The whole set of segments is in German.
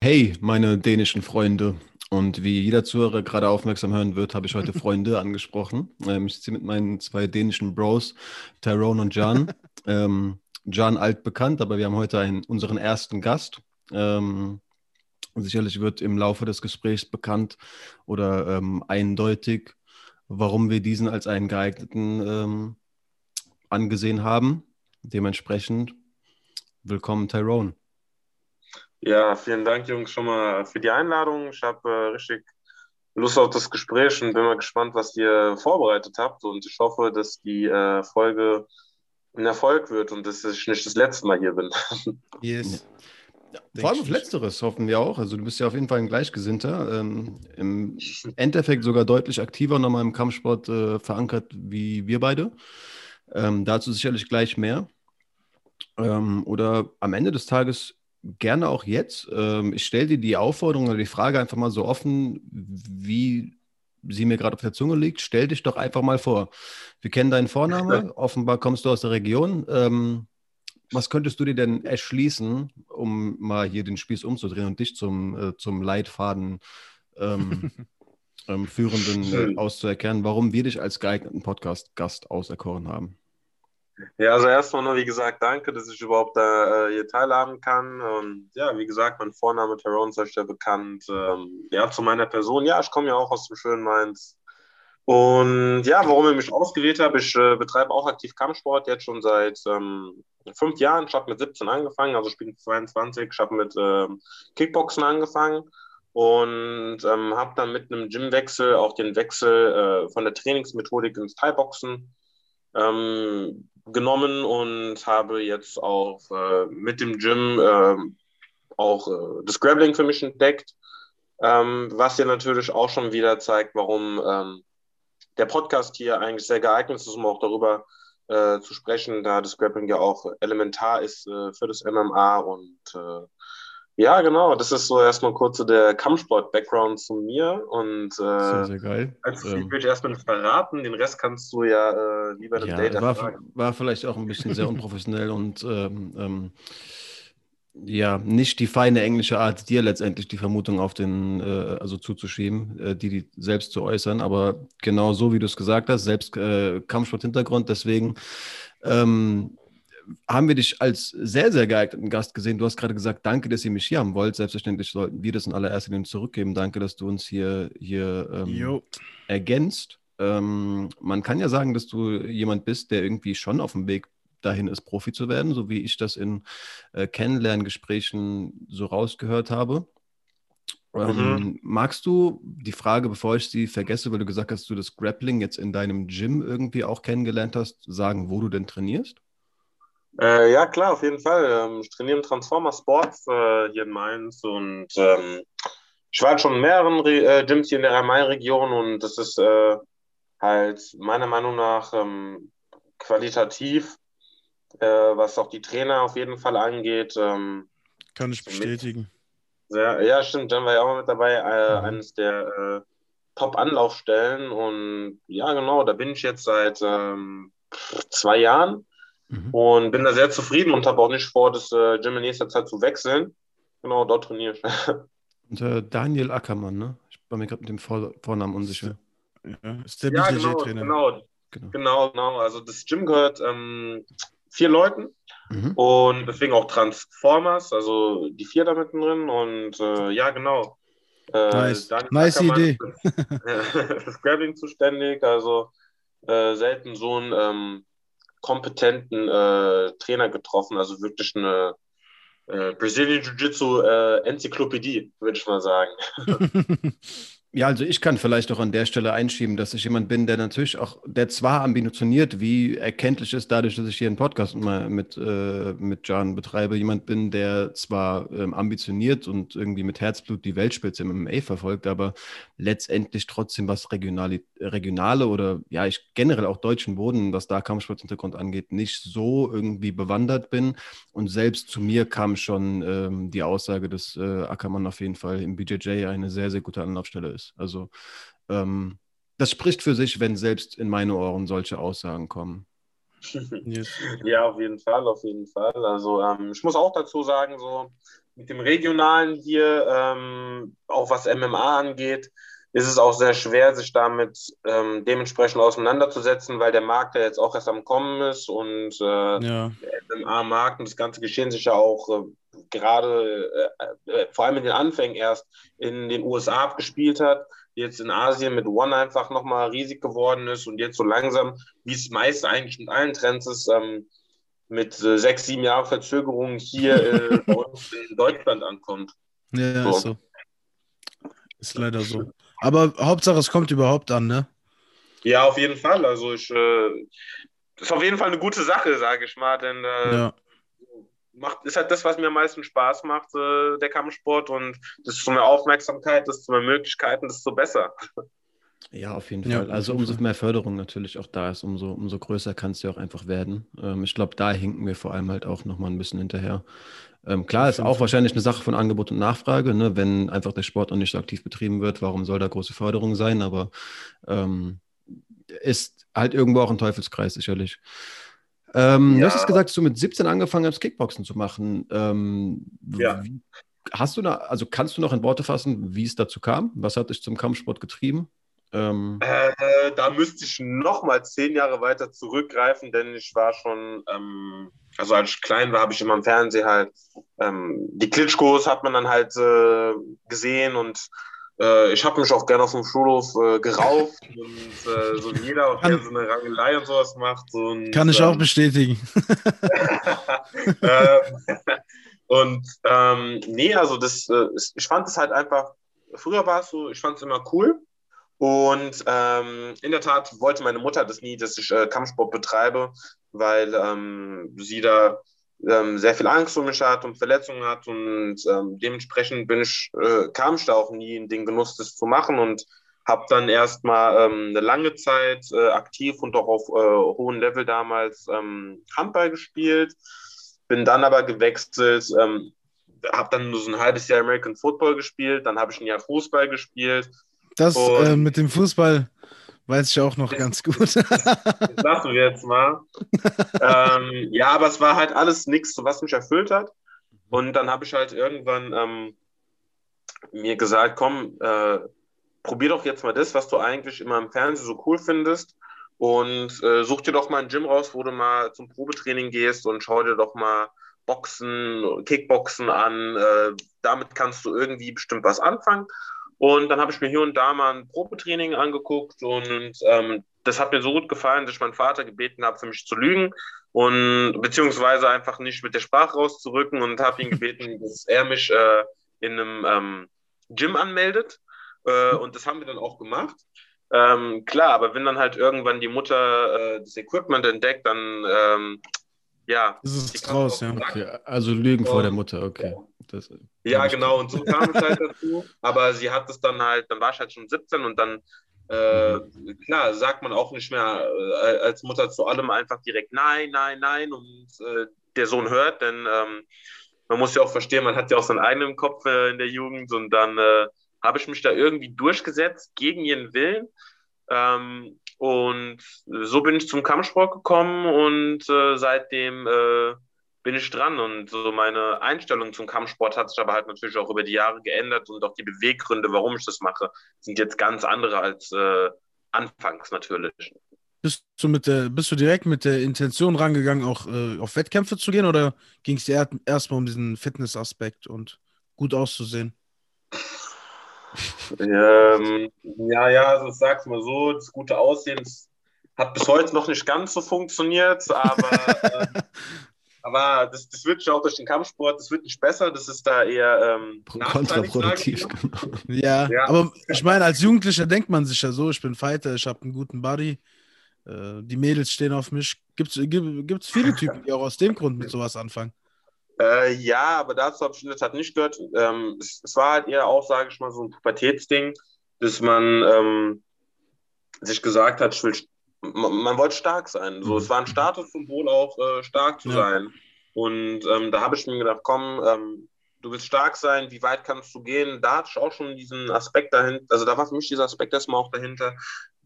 Hey, meine dänischen Freunde. Und wie jeder Zuhörer gerade aufmerksam hören wird, habe ich heute Freunde angesprochen. Ähm, ich sitze mit meinen zwei dänischen Bros, Tyrone und Jan. ähm, Jan altbekannt, aber wir haben heute einen, unseren ersten Gast. Ähm, sicherlich wird im Laufe des Gesprächs bekannt oder ähm, eindeutig, warum wir diesen als einen geeigneten ähm, angesehen haben. Dementsprechend willkommen, Tyrone. Ja, vielen Dank, Jungs, schon mal für die Einladung. Ich habe äh, richtig Lust auf das Gespräch und bin mal gespannt, was ihr vorbereitet habt. Und ich hoffe, dass die äh, Folge ein Erfolg wird und dass ich nicht das letzte Mal hier bin. Yes. Ja, Vor allem auf Letzteres hoffen wir auch. Also du bist ja auf jeden Fall ein Gleichgesinnter. Ähm, Im Endeffekt sogar deutlich aktiver nochmal im Kampfsport äh, verankert wie wir beide. Ähm, dazu sicherlich gleich mehr. Ähm, oder am Ende des Tages gerne auch jetzt. Ähm, ich stelle dir die Aufforderung oder die Frage einfach mal so offen, wie sie mir gerade auf der Zunge liegt. Stell dich doch einfach mal vor. Wir kennen deinen Vornamen. Offenbar kommst du aus der Region. Ähm, was könntest du dir denn erschließen, um mal hier den Spieß umzudrehen und dich zum, äh, zum Leitfaden ähm, ähm, Führenden äh, auszuerkennen, warum wir dich als geeigneten Podcast-Gast auserkoren haben? Ja, also erstmal nur, wie gesagt, danke, dass ich überhaupt da äh, hier teilhaben kann. Und ja, wie gesagt, mein Vorname Tyrone ist euch ja bekannt. Ähm, ja, zu meiner Person, ja, ich komme ja auch aus dem schönen Mainz. Und ja, warum ihr mich ausgewählt habt, ich äh, betreibe auch aktiv Kampfsport jetzt schon seit ähm, fünf Jahren. Ich habe mit 17 angefangen, also ich bin 22. Ich habe mit ähm, Kickboxen angefangen und ähm, habe dann mit einem Gymwechsel auch den Wechsel äh, von der Trainingsmethodik ins Thai-Boxen ähm, genommen und habe jetzt auch äh, mit dem Gym äh, auch äh, das Grappling für mich entdeckt, ähm, was ja natürlich auch schon wieder zeigt, warum ähm, der Podcast hier eigentlich sehr geeignet ist, um auch darüber äh, zu sprechen, da das Grappling ja auch elementar ist äh, für das MMA und äh, ja, genau. Das ist so erstmal kurz so der Kampfsport-Background zu mir. Und äh, sehr, sehr geil. Als ähm, würde ich erstmal nicht verraten. Den Rest kannst du ja äh, lieber im ja, Data war, fragen. War vielleicht auch ein bisschen sehr unprofessionell und ähm, ähm, ja, nicht die feine englische Art, dir letztendlich die Vermutung auf den, äh, also zuzuschieben, äh, die, die selbst zu äußern. Aber genau so, wie du es gesagt hast, selbst äh, Kampfsport-Hintergrund. Deswegen ähm, haben wir dich als sehr, sehr geeigneten Gast gesehen. Du hast gerade gesagt, danke, dass ihr mich hier haben wollt. Selbstverständlich sollten wir das in allererster Linie zurückgeben. Danke, dass du uns hier, hier ähm, ergänzt. Ähm, man kann ja sagen, dass du jemand bist, der irgendwie schon auf dem Weg dahin ist, Profi zu werden, so wie ich das in äh, Kennenlerngesprächen so rausgehört habe. Ähm, mhm. Magst du die Frage, bevor ich sie vergesse, weil du gesagt hast, du das Grappling jetzt in deinem Gym irgendwie auch kennengelernt hast, sagen, wo du denn trainierst? Äh, ja, klar, auf jeden Fall. Ähm, ich trainiere im Transformer Sports äh, hier in Mainz und ähm, ich war halt schon in mehreren Re äh, Gyms hier in der Rhein-Main-Region und das ist äh, halt meiner Meinung nach ähm, qualitativ, äh, was auch die Trainer auf jeden Fall angeht. Ähm, Kann ich bestätigen. Sehr, ja, stimmt, Jan war ja auch mit dabei, äh, mhm. eines der Top-Anlaufstellen und ja, genau, da bin ich jetzt seit ähm, zwei Jahren Mhm. Und bin da sehr zufrieden und habe auch nicht vor, das äh, Gym in nächster Zeit zu wechseln. Genau, dort trainiere ich. und äh, Daniel Ackermann, ne? Ich war mir gerade mit dem Vor Vornamen unsicher. Ja, ist der ja, genau, genau, genau, genau, genau. Also das Gym gehört ähm, vier Leuten mhm. und deswegen auch Transformers, also die vier da mitten drin. Und äh, ja, genau. Äh, nice, nice Idee. das Grabbing zuständig, also äh, selten so ein ähm, kompetenten äh, Trainer getroffen, also wirklich eine äh, Brazilian Jiu-Jitsu äh, Enzyklopädie, würde ich mal sagen. Ja, also ich kann vielleicht auch an der Stelle einschieben, dass ich jemand bin, der natürlich auch, der zwar ambitioniert, wie erkenntlich ist dadurch, dass ich hier einen Podcast mal mit, äh, mit Jan betreibe, jemand bin, der zwar ähm, ambitioniert und irgendwie mit Herzblut die Weltspitze im MMA verfolgt, aber letztendlich trotzdem was regionale, regionale oder ja, ich generell auch deutschen Boden, was da Kampfsporthintergrund angeht, nicht so irgendwie bewandert bin. Und selbst zu mir kam schon ähm, die Aussage, dass äh, Ackermann auf jeden Fall im BJJ eine sehr, sehr gute Anlaufstelle ist ist. Also ähm, das spricht für sich, wenn selbst in meine Ohren solche Aussagen kommen. ja, auf jeden Fall, auf jeden Fall. Also ähm, ich muss auch dazu sagen, so mit dem Regionalen hier, ähm, auch was MMA angeht, ist es auch sehr schwer, sich damit ähm, dementsprechend auseinanderzusetzen, weil der Markt ja jetzt auch erst am Kommen ist und äh, ja. der MMA-Markt und das ganze Geschehen sich ja auch äh, gerade, äh, äh, vor allem in den Anfängen erst in den USA abgespielt hat, jetzt in Asien mit One einfach nochmal riesig geworden ist und jetzt so langsam, wie es meist eigentlich mit allen Trends ist, ähm, mit äh, sechs, sieben Jahren Verzögerung hier äh, in Deutschland ankommt. Ja, so. ist so. Ist leider so. Aber Hauptsache, es kommt überhaupt an, ne? Ja, auf jeden Fall. Also ich, äh, ist auf jeden Fall eine gute Sache, sage ich mal, denn äh, ja. Macht, ist halt das, was mir am meisten Spaß macht, äh, der Kampfsport und desto mehr Aufmerksamkeit, desto mehr Möglichkeiten, desto besser. Ja, auf jeden Fall. also umso mehr Förderung natürlich auch da ist, umso, umso größer kann es ja auch einfach werden. Ähm, ich glaube, da hinken wir vor allem halt auch nochmal ein bisschen hinterher. Ähm, klar, ist auch wahrscheinlich eine Sache von Angebot und Nachfrage. Ne? Wenn einfach der Sport noch nicht so aktiv betrieben wird, warum soll da große Förderung sein? Aber ähm, ist halt irgendwo auch ein Teufelskreis sicherlich. Ähm, ja. Du hast es gesagt, dass du mit 17 angefangen hast, Kickboxen zu machen. Ähm, ja. Hast du da, also kannst du noch in Worte fassen, wie es dazu kam? Was hat dich zum Kampfsport getrieben? Ähm, äh, da müsste ich noch mal zehn Jahre weiter zurückgreifen, denn ich war schon, ähm, also als ich klein war, habe ich immer im Fernsehen halt ähm, die Klitschkos hat man dann halt äh, gesehen und äh, ich habe mich auch gerne auf dem Schulhof äh, gerauft und äh, so jeder auch gerne so eine Rangelei und sowas macht. Und, kann ich auch ähm, bestätigen. Ähm, und ähm, nee, also das, äh, ich fand es halt einfach, früher war es so, ich fand es immer cool und ähm, in der Tat wollte meine Mutter das nie, dass ich äh, Kampfsport betreibe, weil ähm, sie da ähm, sehr viel Angst um mich hat und Verletzungen hat und ähm, dementsprechend bin ich, äh, kam ich da auch nie in den Genuss, das zu machen und habe dann erstmal ähm, eine lange Zeit äh, aktiv und auch auf äh, hohem Level damals ähm, Handball gespielt, bin dann aber gewechselt, ähm, habe dann nur so ein halbes Jahr American Football gespielt, dann habe ich ein Jahr Fußball gespielt das äh, mit dem Fußball weiß ich auch noch ganz gut. das lassen wir jetzt mal. ähm, ja, aber es war halt alles nichts, was mich erfüllt hat. Und dann habe ich halt irgendwann ähm, mir gesagt, komm, äh, probier doch jetzt mal das, was du eigentlich immer im Fernsehen so cool findest. Und äh, such dir doch mal ein Gym raus, wo du mal zum Probetraining gehst und schau dir doch mal Boxen, Kickboxen an. Äh, damit kannst du irgendwie bestimmt was anfangen. Und dann habe ich mir hier und da mal ein Probetraining angeguckt und ähm, das hat mir so gut gefallen, dass ich meinen Vater gebeten habe, für mich zu lügen und beziehungsweise einfach nicht mit der Sprache rauszurücken und habe ihn gebeten, dass er mich äh, in einem ähm, Gym anmeldet. Äh, und das haben wir dann auch gemacht. Ähm, klar, aber wenn dann halt irgendwann die Mutter äh, das Equipment entdeckt, dann ähm, ja. Das ist raus, ja. Okay, also Lügen vor der Mutter, okay. Das, ja, genau, und so kam es halt dazu. Aber sie hat es dann halt, dann war ich halt schon 17 und dann, äh, klar, sagt man auch nicht mehr äh, als Mutter zu allem einfach direkt nein, nein, nein und äh, der Sohn hört, denn ähm, man muss ja auch verstehen, man hat ja auch seinen eigenen Kopf äh, in der Jugend und dann äh, habe ich mich da irgendwie durchgesetzt gegen ihren Willen. Ähm, und so bin ich zum Kampfsport gekommen und äh, seitdem bin ich dran. Und so meine Einstellung zum Kampfsport hat sich aber halt natürlich auch über die Jahre geändert und auch die Beweggründe, warum ich das mache, sind jetzt ganz andere als äh, anfangs natürlich. Bist du, mit der, bist du direkt mit der Intention rangegangen, auch äh, auf Wettkämpfe zu gehen oder ging es dir erstmal um diesen Fitnessaspekt und gut auszusehen? Ähm, ja, ja, also sag's mal so, das gute Aussehen das hat bis heute noch nicht ganz so funktioniert, aber, äh, aber das, das wird schon auch durch den Kampfsport, das wird nicht besser, das ist da eher ähm, kontraproduktiv. Genau. Ja, ja, aber ich meine, als Jugendlicher denkt man sich ja so, ich bin Fighter, ich habe einen guten Body, äh, die Mädels stehen auf mich. Gibt es viele Typen, die auch aus dem Grund mit sowas anfangen? Äh, ja, aber dazu habe ich in der Tat nicht gehört. Ähm, es, es, war halt eher auch, sage ich mal, so ein Pubertätsding, dass man ähm, sich gesagt hat, ich will, man, man wollte stark sein. So, es war ein mhm. Statussymbol auch, äh, stark zu ja. sein. Und ähm, da habe ich mir gedacht, komm, ähm, du willst stark sein, wie weit kannst du gehen? Da hatte ich auch schon diesen Aspekt dahinter, also da war für mich dieser Aspekt erstmal auch dahinter.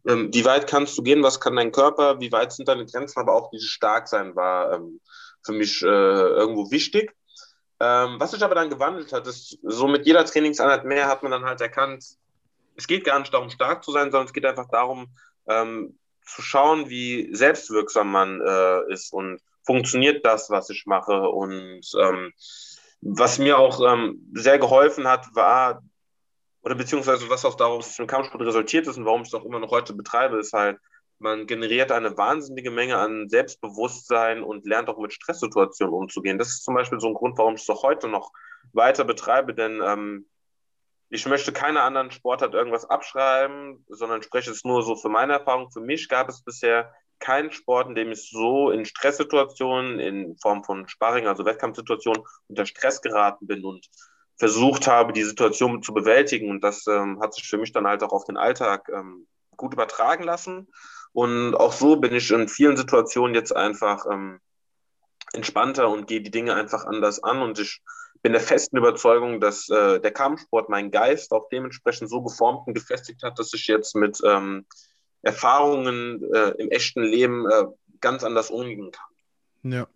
Ähm, wie weit kannst du gehen? Was kann dein Körper? Wie weit sind deine Grenzen? Aber auch dieses Starksein war ähm, für mich äh, irgendwo wichtig. Ähm, was sich aber dann gewandelt hat, ist, so mit jeder Trainingseinheit mehr hat man dann halt erkannt, es geht gar nicht darum, stark zu sein, sondern es geht einfach darum, ähm, zu schauen, wie selbstwirksam man äh, ist und funktioniert das, was ich mache. Und ähm, was mir auch ähm, sehr geholfen hat, war, oder beziehungsweise was auch daraus im Kampfsport resultiert ist und warum ich es auch immer noch heute betreibe, ist halt, man generiert eine wahnsinnige Menge an Selbstbewusstsein und lernt auch mit Stresssituationen umzugehen. Das ist zum Beispiel so ein Grund, warum ich es auch heute noch weiter betreibe, denn ähm, ich möchte keiner anderen Sportart irgendwas abschreiben, sondern spreche es nur so für meine Erfahrung. Für mich gab es bisher keinen Sport, in dem ich so in Stresssituationen, in Form von Sparring, also Wettkampfsituationen, unter Stress geraten bin und versucht habe, die Situation zu bewältigen. Und das ähm, hat sich für mich dann halt auch auf den Alltag ähm, gut übertragen lassen. Und auch so bin ich in vielen Situationen jetzt einfach ähm, entspannter und gehe die Dinge einfach anders an. Und ich bin der festen Überzeugung, dass äh, der Kampfsport meinen Geist auch dementsprechend so geformt und gefestigt hat, dass ich jetzt mit ähm, Erfahrungen äh, im echten Leben äh, ganz anders umgehen kann. Ja.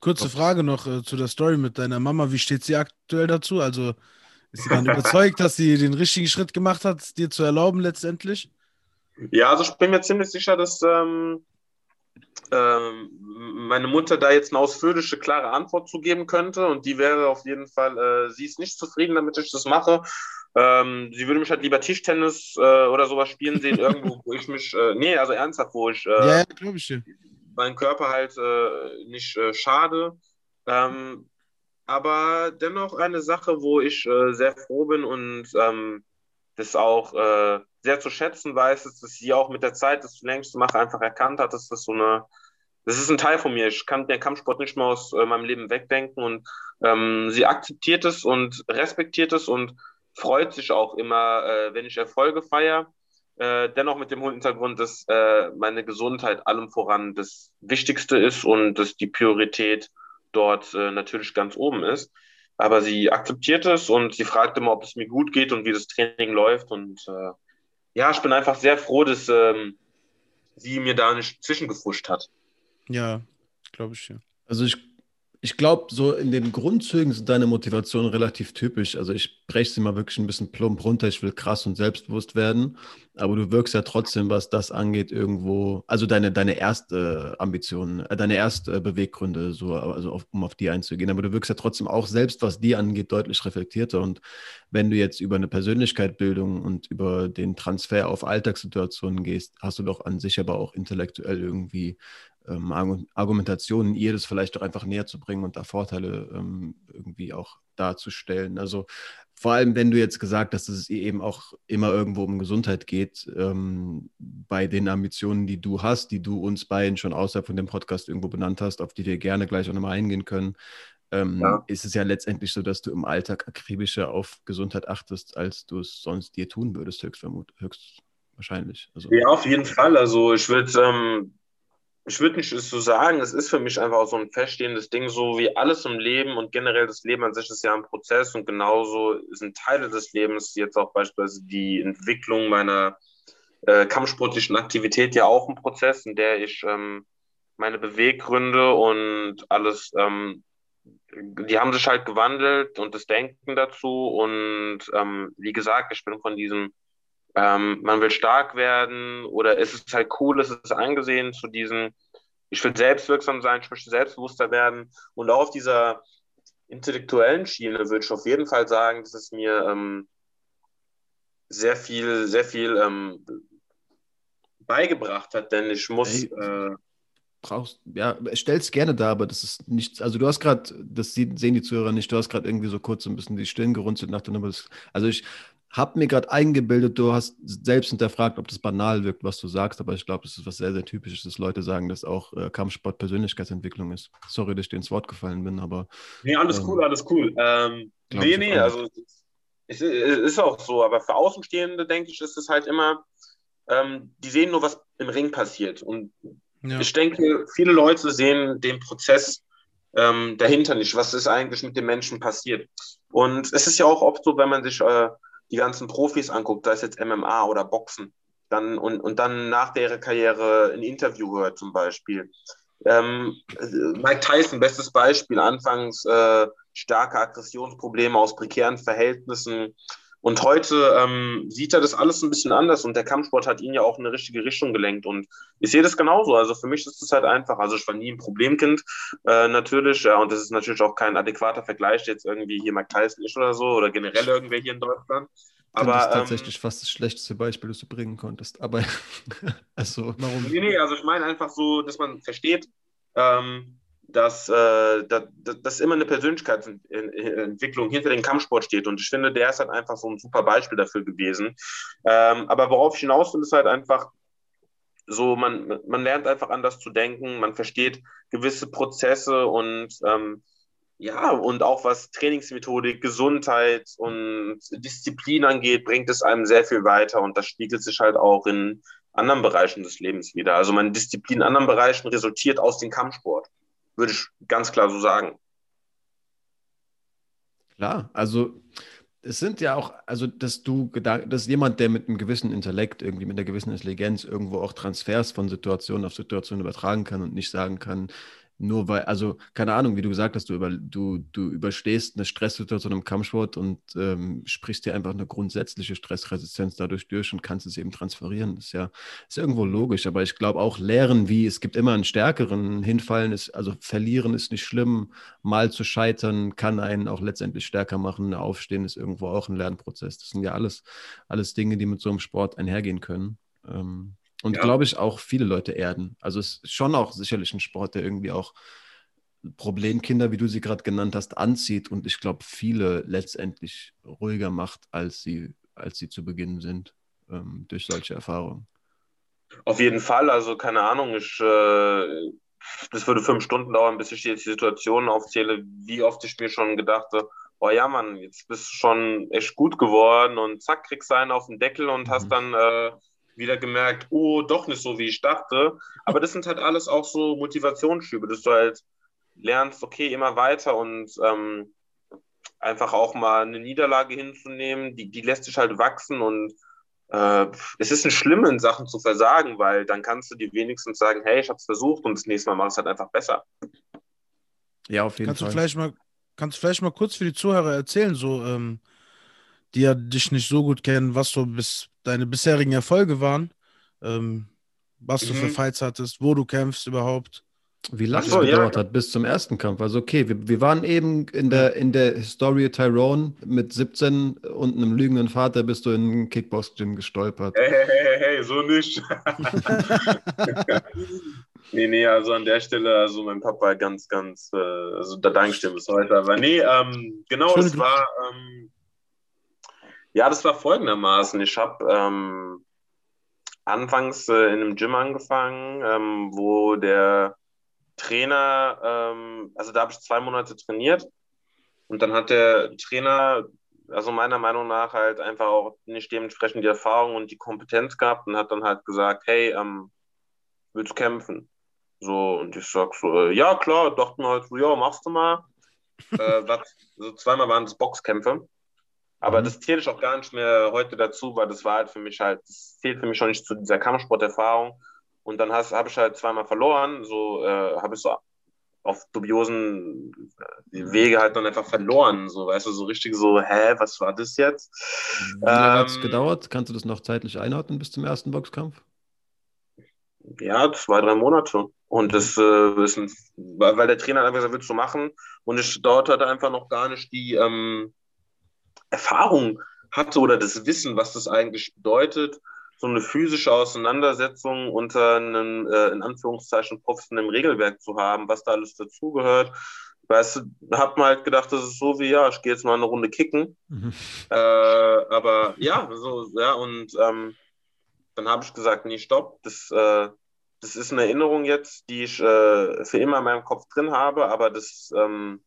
Kurze Frage noch äh, zu der Story mit deiner Mama. Wie steht sie aktuell dazu? Also ist sie dann überzeugt, dass sie den richtigen Schritt gemacht hat, dir zu erlauben letztendlich? Ja, also ich bin mir ziemlich sicher, dass ähm, meine Mutter da jetzt eine ausführliche, klare Antwort zu geben könnte. Und die wäre auf jeden Fall, äh, sie ist nicht zufrieden, damit ich das mache. Ähm, sie würde mich halt lieber Tischtennis äh, oder sowas spielen sehen, irgendwo, wo ich mich, äh, nee, also ernsthaft, wo ich, äh, ja, ich meinen Körper halt äh, nicht äh, schade. Ähm, aber dennoch eine Sache, wo ich sehr froh bin und ähm, das auch sehr zu schätzen weiß, dass sie auch mit der Zeit, das längst mache, einfach erkannt hat, dass das so eine, das ist ein Teil von mir. Ich kann den Kampfsport nicht mehr aus äh, meinem Leben wegdenken und ähm, sie akzeptiert es und respektiert es und freut sich auch immer, äh, wenn ich Erfolge feiere. Äh, dennoch mit dem Hintergrund, dass äh, meine Gesundheit allem voran das Wichtigste ist und dass die Priorität dort äh, natürlich ganz oben ist. Aber sie akzeptiert es und sie fragt immer, ob es mir gut geht und wie das Training läuft und äh, ja, ich bin einfach sehr froh, dass ähm, sie mir da nicht zwischengefuscht hat. Ja, glaube ich ja. Also ich ich glaube, so in den Grundzügen sind deine Motivationen relativ typisch. Also ich breche sie mal wirklich ein bisschen plump runter. Ich will krass und selbstbewusst werden. Aber du wirkst ja trotzdem, was das angeht, irgendwo, also deine, deine erste Ambition, äh, deine erste Beweggründe, so, also auf, um auf die einzugehen. Aber du wirkst ja trotzdem auch selbst, was die angeht, deutlich reflektierter. Und wenn du jetzt über eine Persönlichkeitsbildung und über den Transfer auf Alltagssituationen gehst, hast du doch an sich aber auch intellektuell irgendwie ähm, Argumentationen, ihr das vielleicht auch einfach näher zu bringen und da Vorteile ähm, irgendwie auch darzustellen. Also vor allem, wenn du jetzt gesagt hast, dass es eben auch immer irgendwo um Gesundheit geht, ähm, bei den Ambitionen, die du hast, die du uns beiden schon außerhalb von dem Podcast irgendwo benannt hast, auf die wir gerne gleich auch nochmal eingehen können, ähm, ja. ist es ja letztendlich so, dass du im Alltag akribischer auf Gesundheit achtest, als du es sonst dir tun würdest, höchstvermutlich. Höchstwahrscheinlich. Also, ja, auf jeden Fall. Also ich würde ähm, ich würde nicht so sagen, es ist für mich einfach so ein feststehendes Ding, so wie alles im Leben und generell das Leben an sich ist ja ein Prozess und genauso sind Teile des Lebens, jetzt auch beispielsweise die Entwicklung meiner äh, kampfsportlichen Aktivität ja auch ein Prozess, in der ich ähm, meine Beweggründe und alles, ähm, die haben sich halt gewandelt und das Denken dazu und ähm, wie gesagt, ich bin von diesem ähm, man will stark werden oder es ist halt cool, es ist angesehen zu diesen, ich will selbstwirksam sein, ich möchte selbstbewusster werden und auch auf dieser intellektuellen Schiene würde ich auf jeden Fall sagen, dass es mir ähm, sehr viel, sehr viel ähm, beigebracht hat, denn ich muss. Hey, äh, brauchst, ja, stell's gerne da, aber das ist nichts. Also, du hast gerade, das sehen die Zuhörer nicht, du hast gerade irgendwie so kurz ein bisschen die Stirn gerunzelt nach der Nummer. Also, ich habe mir gerade eingebildet, du hast selbst hinterfragt, ob das banal wirkt, was du sagst, aber ich glaube, das ist was sehr, sehr typisches, dass Leute sagen, dass auch äh, Kampfsport Persönlichkeitsentwicklung ist. Sorry, dass ich dir ins Wort gefallen bin, aber. Nee, alles ähm, cool, alles cool. Ähm, nee, nee, also es ist auch so, aber für Außenstehende, denke ich, ist es halt immer, ähm, die sehen nur, was im Ring passiert. Und ja. ich denke, viele Leute sehen den Prozess ähm, dahinter nicht, was ist eigentlich mit den Menschen passiert. Und es ist ja auch oft so, wenn man sich äh, die ganzen Profis anguckt, sei es jetzt MMA oder Boxen, dann und, und dann nach der Karriere ein Interview hört zum Beispiel. Ähm, Mike Tyson, bestes Beispiel, anfangs äh, starke Aggressionsprobleme aus prekären Verhältnissen. Und heute ähm, sieht er das alles ein bisschen anders und der Kampfsport hat ihn ja auch in eine richtige Richtung gelenkt. Und ich sehe das genauso. Also für mich ist es halt einfach. Also ich war nie ein Problemkind, äh, natürlich. Ja, und das ist natürlich auch kein adäquater Vergleich jetzt irgendwie hier Mike Tyson ist oder so oder generell irgendwer hier in Deutschland. Aber das ist tatsächlich ähm, fast das schlechteste Beispiel, das du bringen konntest. Aber also warum? Nee, nee, also ich meine einfach so, dass man versteht, ähm, dass, äh, dass, dass immer eine Persönlichkeitsentwicklung hinter dem Kampfsport steht. Und ich finde, der ist halt einfach so ein super Beispiel dafür gewesen. Ähm, aber worauf ich hinaus will, ist halt einfach so, man, man lernt einfach anders zu denken, man versteht gewisse Prozesse und ähm, ja, und auch was Trainingsmethodik, Gesundheit und Disziplin angeht, bringt es einem sehr viel weiter und das spiegelt sich halt auch in anderen Bereichen des Lebens wieder. Also meine Disziplin in anderen Bereichen resultiert aus dem Kampfsport würde ich ganz klar so sagen. Klar, also es sind ja auch, also dass du, dass jemand, der mit einem gewissen Intellekt, irgendwie mit einer gewissen Intelligenz irgendwo auch Transfers von Situation auf Situation übertragen kann und nicht sagen kann, nur weil, also keine Ahnung, wie du gesagt hast, du, über, du, du überstehst eine Stresssituation im Kampfsport und ähm, sprichst dir einfach eine grundsätzliche Stressresistenz dadurch durch und kannst es eben transferieren. Das ist ja ist irgendwo logisch, aber ich glaube auch lehren, wie es gibt immer einen stärkeren. Hinfallen ist, also verlieren ist nicht schlimm, mal zu scheitern kann einen auch letztendlich stärker machen. Aufstehen ist irgendwo auch ein Lernprozess. Das sind ja alles, alles Dinge, die mit so einem Sport einhergehen können. Ähm, und ja. glaube ich auch viele Leute erden. Also es ist schon auch sicherlich ein Sport, der irgendwie auch Problemkinder, wie du sie gerade genannt hast, anzieht und ich glaube viele letztendlich ruhiger macht, als sie, als sie zu Beginn sind ähm, durch solche Erfahrungen. Auf jeden Fall, also keine Ahnung, ich, äh, das würde fünf Stunden dauern, bis ich jetzt die Situation aufzähle, wie oft ich mir schon gedachte, oh ja Mann, jetzt bist du schon echt gut geworden und zack, kriegst du einen auf den Deckel und mhm. hast dann äh, wieder gemerkt, oh, doch nicht so, wie ich dachte. Aber das sind halt alles auch so Motivationsschübe, dass du halt lernst, okay, immer weiter und ähm, einfach auch mal eine Niederlage hinzunehmen, die, die lässt sich halt wachsen und äh, es ist nicht schlimm, in Sachen zu versagen, weil dann kannst du dir wenigstens sagen, hey, ich habe es versucht und das nächste Mal mach es halt einfach besser. Ja, auf jeden kannst Fall. Du vielleicht mal, kannst du vielleicht mal kurz für die Zuhörer erzählen, so, ähm, die ja dich nicht so gut kennen, was so bis deine bisherigen Erfolge waren, ähm, was mhm. du für mhm. Fights hattest, wo du kämpfst überhaupt. Wie lange es gedauert ja. hat bis zum ersten Kampf. Also okay, wir, wir waren eben in der, in der Story Tyrone mit 17 und einem lügenden Vater bist du in ein Kickbox-Gym gestolpert. Hey, hey, hey, hey, so nicht. nee, nee, also an der Stelle, also mein Papa ganz, ganz, äh, also da danke ich dir bis heute. Aber nee, ähm, genau, es war, ähm, ja, das war folgendermaßen. Ich habe ähm, anfangs äh, in einem Gym angefangen, ähm, wo der Trainer, ähm, also da habe ich zwei Monate trainiert und dann hat der Trainer, also meiner Meinung nach halt einfach auch nicht dementsprechend die Erfahrung und die Kompetenz gehabt und hat dann halt gesagt, hey, ähm, willst du kämpfen? So, und ich sag so, äh, ja klar, dachte mir halt so, ja, machst du mal. äh, was, so zweimal waren es Boxkämpfe. Aber mhm. das zähle ich auch gar nicht mehr heute dazu, weil das war halt für mich halt, das zählt für mich schon nicht zu dieser Kampfsporterfahrung. Und dann habe ich halt zweimal verloren, so äh, habe ich so auf dubiosen äh, Wege halt dann einfach verloren. So, weißt du, so richtig so, hä, was war das jetzt? Wie lange ähm, hat es gedauert? Kannst du das noch zeitlich einordnen bis zum ersten Boxkampf? Ja, zwei, drei Monate. Und das äh, ist ein, weil, weil der Trainer einfach gesagt, willst du machen? Und ich dort hatte einfach noch gar nicht die, ähm, Erfahrung hatte oder das Wissen, was das eigentlich bedeutet, so eine physische Auseinandersetzung unter einem, äh, in Anführungszeichen, professionellen Regelwerk zu haben, was da alles dazugehört. Weißt du, hab mal halt gedacht, das ist so wie, ja, ich gehe jetzt mal eine Runde kicken. Mhm. Äh, aber ja, so, ja, und ähm, dann habe ich gesagt, nee, stopp, das, äh, das ist eine Erinnerung jetzt, die ich äh, für immer in meinem Kopf drin habe, aber das, ähm,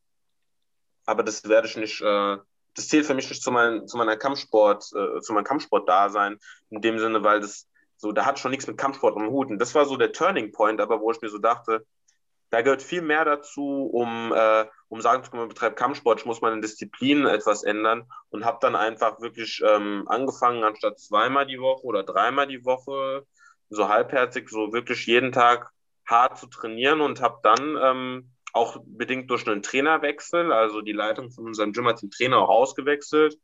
aber das werde ich nicht, äh, das zählt für mich nicht zu, mein, zu meiner Kampfsport, äh, zu meinem Kampfsport-Dasein, in dem Sinne, weil das so, da hat schon nichts mit Kampfsport am Hut. Und das war so der Turning Point, aber wo ich mir so dachte, da gehört viel mehr dazu, um, äh, um sagen zu können, man betreibt Kampfsport, ich muss meine Disziplin etwas ändern und habe dann einfach wirklich ähm, angefangen, anstatt zweimal die Woche oder dreimal die Woche, so halbherzig, so wirklich jeden Tag hart zu trainieren und habe dann ähm, auch bedingt durch einen Trainerwechsel, also die Leitung von unserem Gym hat den Trainer auch ausgewechselt,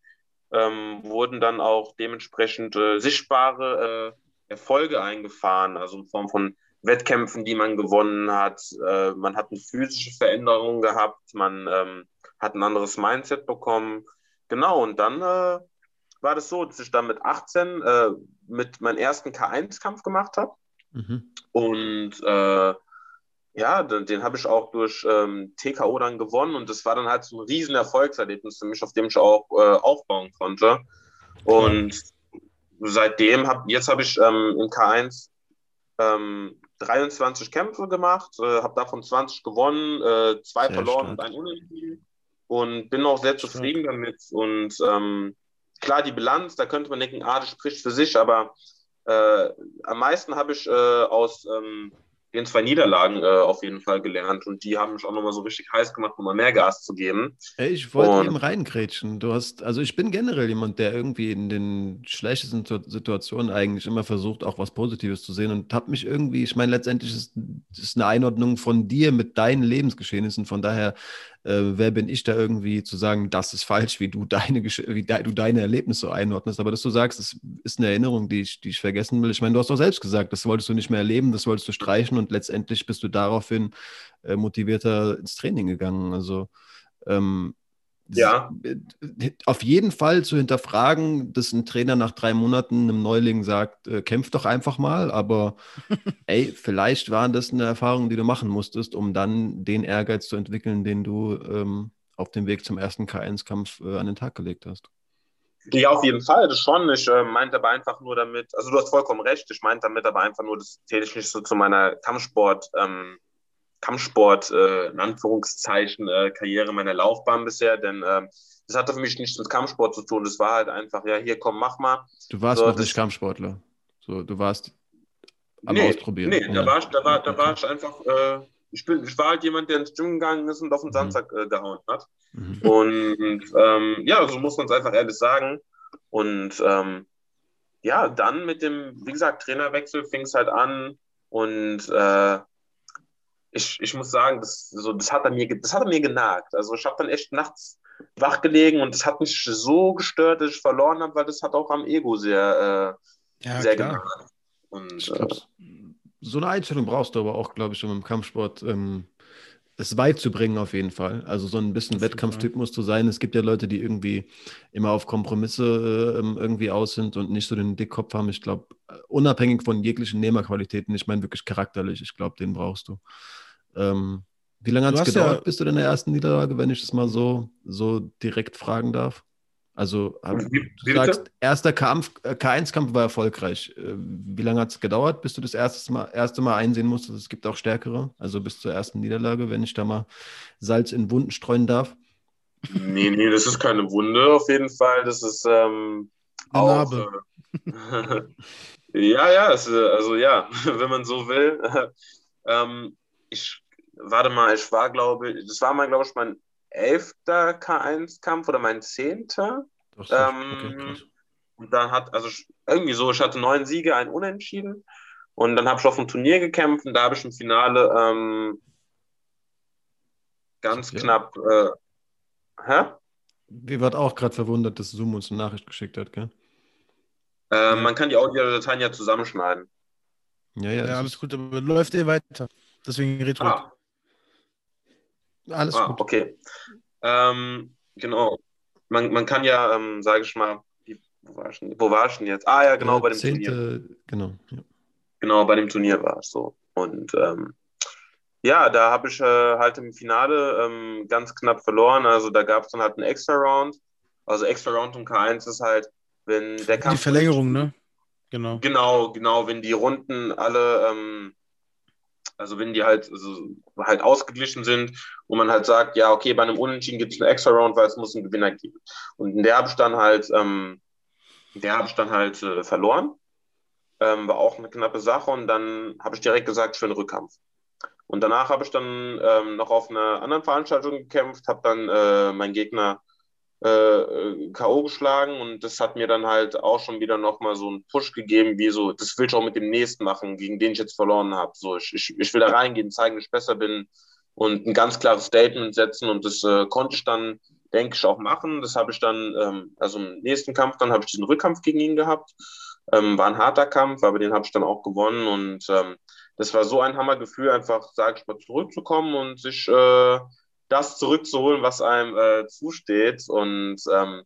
ähm, wurden dann auch dementsprechend äh, sichtbare äh, Erfolge eingefahren, also in Form von Wettkämpfen, die man gewonnen hat. Äh, man hat eine physische Veränderung gehabt, man ähm, hat ein anderes Mindset bekommen. Genau, und dann äh, war das so, dass ich dann mit 18 äh, mit meinem ersten K1-Kampf gemacht habe. Mhm. Und äh, ja, den, den habe ich auch durch ähm, TKO dann gewonnen und das war dann halt so ein riesen Erfolgserlebnis für mich, auf dem ich auch äh, aufbauen konnte. Und seitdem habe jetzt habe ich ähm, im K1 ähm, 23 Kämpfe gemacht, äh, habe davon 20 gewonnen, äh, zwei sehr verloren stark. und ein Unentschieden und bin auch sehr zufrieden stark. damit. Und ähm, klar, die Bilanz, da könnte man denken, ah, das spricht für sich, aber äh, am meisten habe ich äh, aus ähm, den zwei Niederlagen äh, auf jeden Fall gelernt und die haben mich auch nochmal so richtig heiß gemacht, nochmal mehr Gas zu geben. Ey, ich wollte und, eben reingrätschen. Du hast, also ich bin generell jemand, der irgendwie in den schlechtesten Situationen eigentlich immer versucht, auch was Positives zu sehen und habe mich irgendwie, ich meine, letztendlich ist es eine Einordnung von dir mit deinen Lebensgeschehnissen, von daher äh, wer bin ich da irgendwie zu sagen, das ist falsch, wie du deine, wie de, du deine Erlebnisse einordnest. Aber dass du sagst, das ist eine Erinnerung, die ich, die ich vergessen will. Ich meine, du hast doch selbst gesagt, das wolltest du nicht mehr erleben, das wolltest du streichen und letztendlich bist du daraufhin äh, motivierter ins Training gegangen. Also ähm, ja. Auf jeden Fall zu hinterfragen, dass ein Trainer nach drei Monaten einem Neuling sagt, äh, kämpf doch einfach mal, aber ey, vielleicht waren das eine Erfahrung, die du machen musstest, um dann den Ehrgeiz zu entwickeln, den du ähm, auf dem Weg zum ersten K1-Kampf äh, an den Tag gelegt hast. Ja, auf jeden Fall, das schon. Ich äh, meinte aber einfach nur damit, also du hast vollkommen recht, ich meinte damit aber einfach nur, das zähle ich nicht so zu meiner Kampfsport- ähm, Kampfsport, äh, in Anführungszeichen, äh, Karriere meiner Laufbahn bisher, denn äh, das hatte für mich nichts mit Kampfsport zu tun. Das war halt einfach, ja, hier komm, mach mal. Du warst so, noch nicht Kampfsportler. So, du warst am nee, Ausprobieren. Nee, da, war ich, da, war, da war ich einfach, äh, ich, bin, ich war halt jemand, der ins Gym gegangen ist und auf den mhm. Samstag äh, gehauen hat. Mhm. Und ähm, ja, so muss man es einfach ehrlich sagen. Und ähm, ja, dann mit dem, wie gesagt, Trainerwechsel fing es halt an und äh, ich, ich muss sagen, das, so, das, hat er mir, das hat er mir genagt. Also ich habe dann echt nachts wach gelegen und das hat mich so gestört, dass ich verloren habe, weil das hat auch am Ego sehr, äh, ja, sehr genagt. Und, glaub, äh, so eine Einstellung brauchst du aber auch, glaube ich, um im Kampfsport ähm, es weit zu bringen auf jeden Fall. Also so ein bisschen Wettkampftyp musst du sein. Es gibt ja Leute, die irgendwie immer auf Kompromisse äh, irgendwie aus sind und nicht so den Dickkopf haben. Ich glaube, unabhängig von jeglichen Nehmerqualitäten, ich meine wirklich charakterlich, ich glaube, den brauchst du. Ähm, wie lange hat es gedauert ja, bis zu deiner ersten Niederlage, wenn ich das mal so, so direkt fragen darf? Also, wie, du sagst, erster Kampf, äh, K1-Kampf war erfolgreich. Äh, wie lange hat es gedauert, bis du das erste mal, erste mal einsehen musstest, es gibt auch stärkere? Also bis zur ersten Niederlage, wenn ich da mal Salz in Wunden streuen darf? Nee, nee, das ist keine Wunde auf jeden Fall. Das ist ähm, auch. Äh, ja, ja, es, also ja, wenn man so will. ähm, ich, warte mal, ich war, glaube ich, das war mal, glaube ich, mein elfter K1-Kampf oder mein zehnter. Ähm, okay, und dann hat, also irgendwie so, ich hatte neun Siege, ein Unentschieden. Und dann habe ich auf dem Turnier gekämpft und da habe ich im Finale ähm, ganz ja. knapp. Äh, hä? Wir waren auch gerade verwundert, dass Zoom uns eine Nachricht geschickt hat, gell? Äh, ja. Man kann die Audiodateien ja zusammenschneiden. Ja, ja, ja alles gut, aber läuft eh weiter. Deswegen red ah. Alles ah, gut. Okay. Ähm, genau. Man, man kann ja, ähm, sage ich mal, wo war ich, denn, wo war ich denn jetzt? Ah ja, genau, ja, bei dem zehnte, Turnier. Genau. Ja. Genau, bei dem Turnier war es so. Und ähm, ja, da habe ich äh, halt im Finale ähm, ganz knapp verloren. Also da gab es dann halt einen Extra Round. Also Extra Round um K1 ist halt, wenn der Kampf. Die Verlängerung, ne? Genau. Genau, genau, wenn die Runden alle ähm, also wenn die halt, also halt ausgeglichen sind und man halt sagt, ja, okay, bei einem Unentschieden gibt es einen extra Round, weil es muss einen Gewinner geben. Und in der habe ich dann halt, ähm, der habe ich dann halt äh, verloren. Ähm, war auch eine knappe Sache und dann habe ich direkt gesagt, für einen Rückkampf. Und danach habe ich dann ähm, noch auf einer anderen Veranstaltung gekämpft, habe dann äh, meinen Gegner äh, K.O. geschlagen und das hat mir dann halt auch schon wieder nochmal so einen Push gegeben, wie so, das will ich auch mit dem nächsten machen, gegen den ich jetzt verloren habe. So, ich, ich, ich will da reingehen, zeigen, dass ich besser bin, und ein ganz klares Statement setzen. Und das äh, konnte ich dann, denke ich, auch machen. Das habe ich dann, ähm, also im nächsten Kampf, dann habe ich diesen Rückkampf gegen ihn gehabt. Ähm, war ein harter Kampf, aber den habe ich dann auch gewonnen. Und ähm, das war so ein Hammergefühl, einfach, sag ich mal, zurückzukommen und sich äh, das zurückzuholen, was einem äh, zusteht. Und ähm,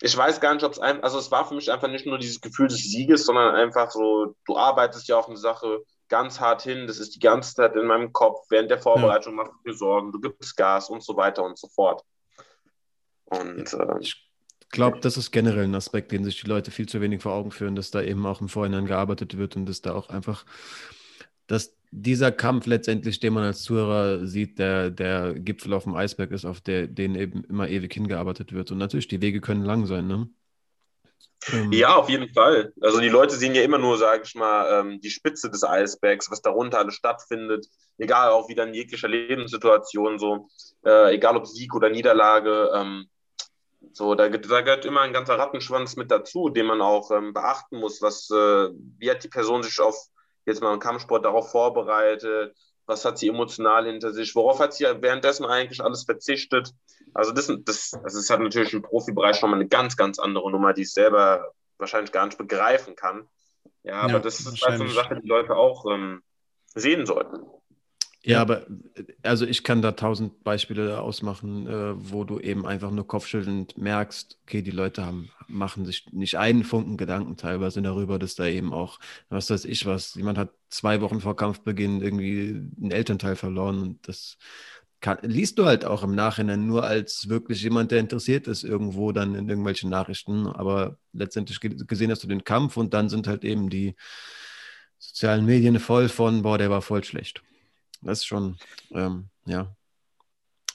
ich weiß gar nicht, ob es einfach, also es war für mich einfach nicht nur dieses Gefühl des Sieges, sondern einfach so, du arbeitest ja auf eine Sache ganz hart hin, das ist die ganze Zeit in meinem Kopf, während der Vorbereitung ja. machst du dir Sorgen, du gibst Gas und so weiter und so fort. Und äh, ich glaube, das ist generell ein Aspekt, den sich die Leute viel zu wenig vor Augen führen, dass da eben auch im Vorhinein gearbeitet wird und dass da auch einfach, dass dieser Kampf letztendlich, den man als Zuhörer sieht, der, der Gipfel auf dem Eisberg ist, auf der, den eben immer ewig hingearbeitet wird. Und natürlich, die Wege können lang sein, ne? Ähm. Ja, auf jeden Fall. Also die Leute sehen ja immer nur, sage ich mal, ähm, die Spitze des Eisbergs, was darunter alles stattfindet, egal auch wieder in jeglicher Lebenssituation, so, äh, egal ob Sieg oder Niederlage. Ähm, so, da, gehört immer ein ganzer Rattenschwanz mit dazu, den man auch beachten muss. Was, äh, wie hat die Person sich auf jetzt mal im Kampfsport darauf vorbereitet? Was hat sie emotional hinter sich? Worauf hat sie währenddessen eigentlich alles verzichtet? Also das, das, das ist halt natürlich im Profibereich nochmal eine ganz, ganz andere Nummer, die ich selber wahrscheinlich gar nicht begreifen kann. Ja, aber ja, das ist halt so eine Sache, die Leute auch ähm, sehen sollten. Ja, aber also ich kann da tausend Beispiele ausmachen, äh, wo du eben einfach nur kopfschüttelnd merkst, okay, die Leute haben, machen sich nicht einen Funken Gedanken teilweise darüber, dass da eben auch, was weiß ich was, jemand hat zwei Wochen vor Kampfbeginn irgendwie einen Elternteil verloren und das kann, liest du halt auch im Nachhinein nur als wirklich jemand, der interessiert ist, irgendwo dann in irgendwelchen Nachrichten. Aber letztendlich gesehen hast du den Kampf und dann sind halt eben die sozialen Medien voll von, boah, der war voll schlecht. Das ist schon, ähm, ja.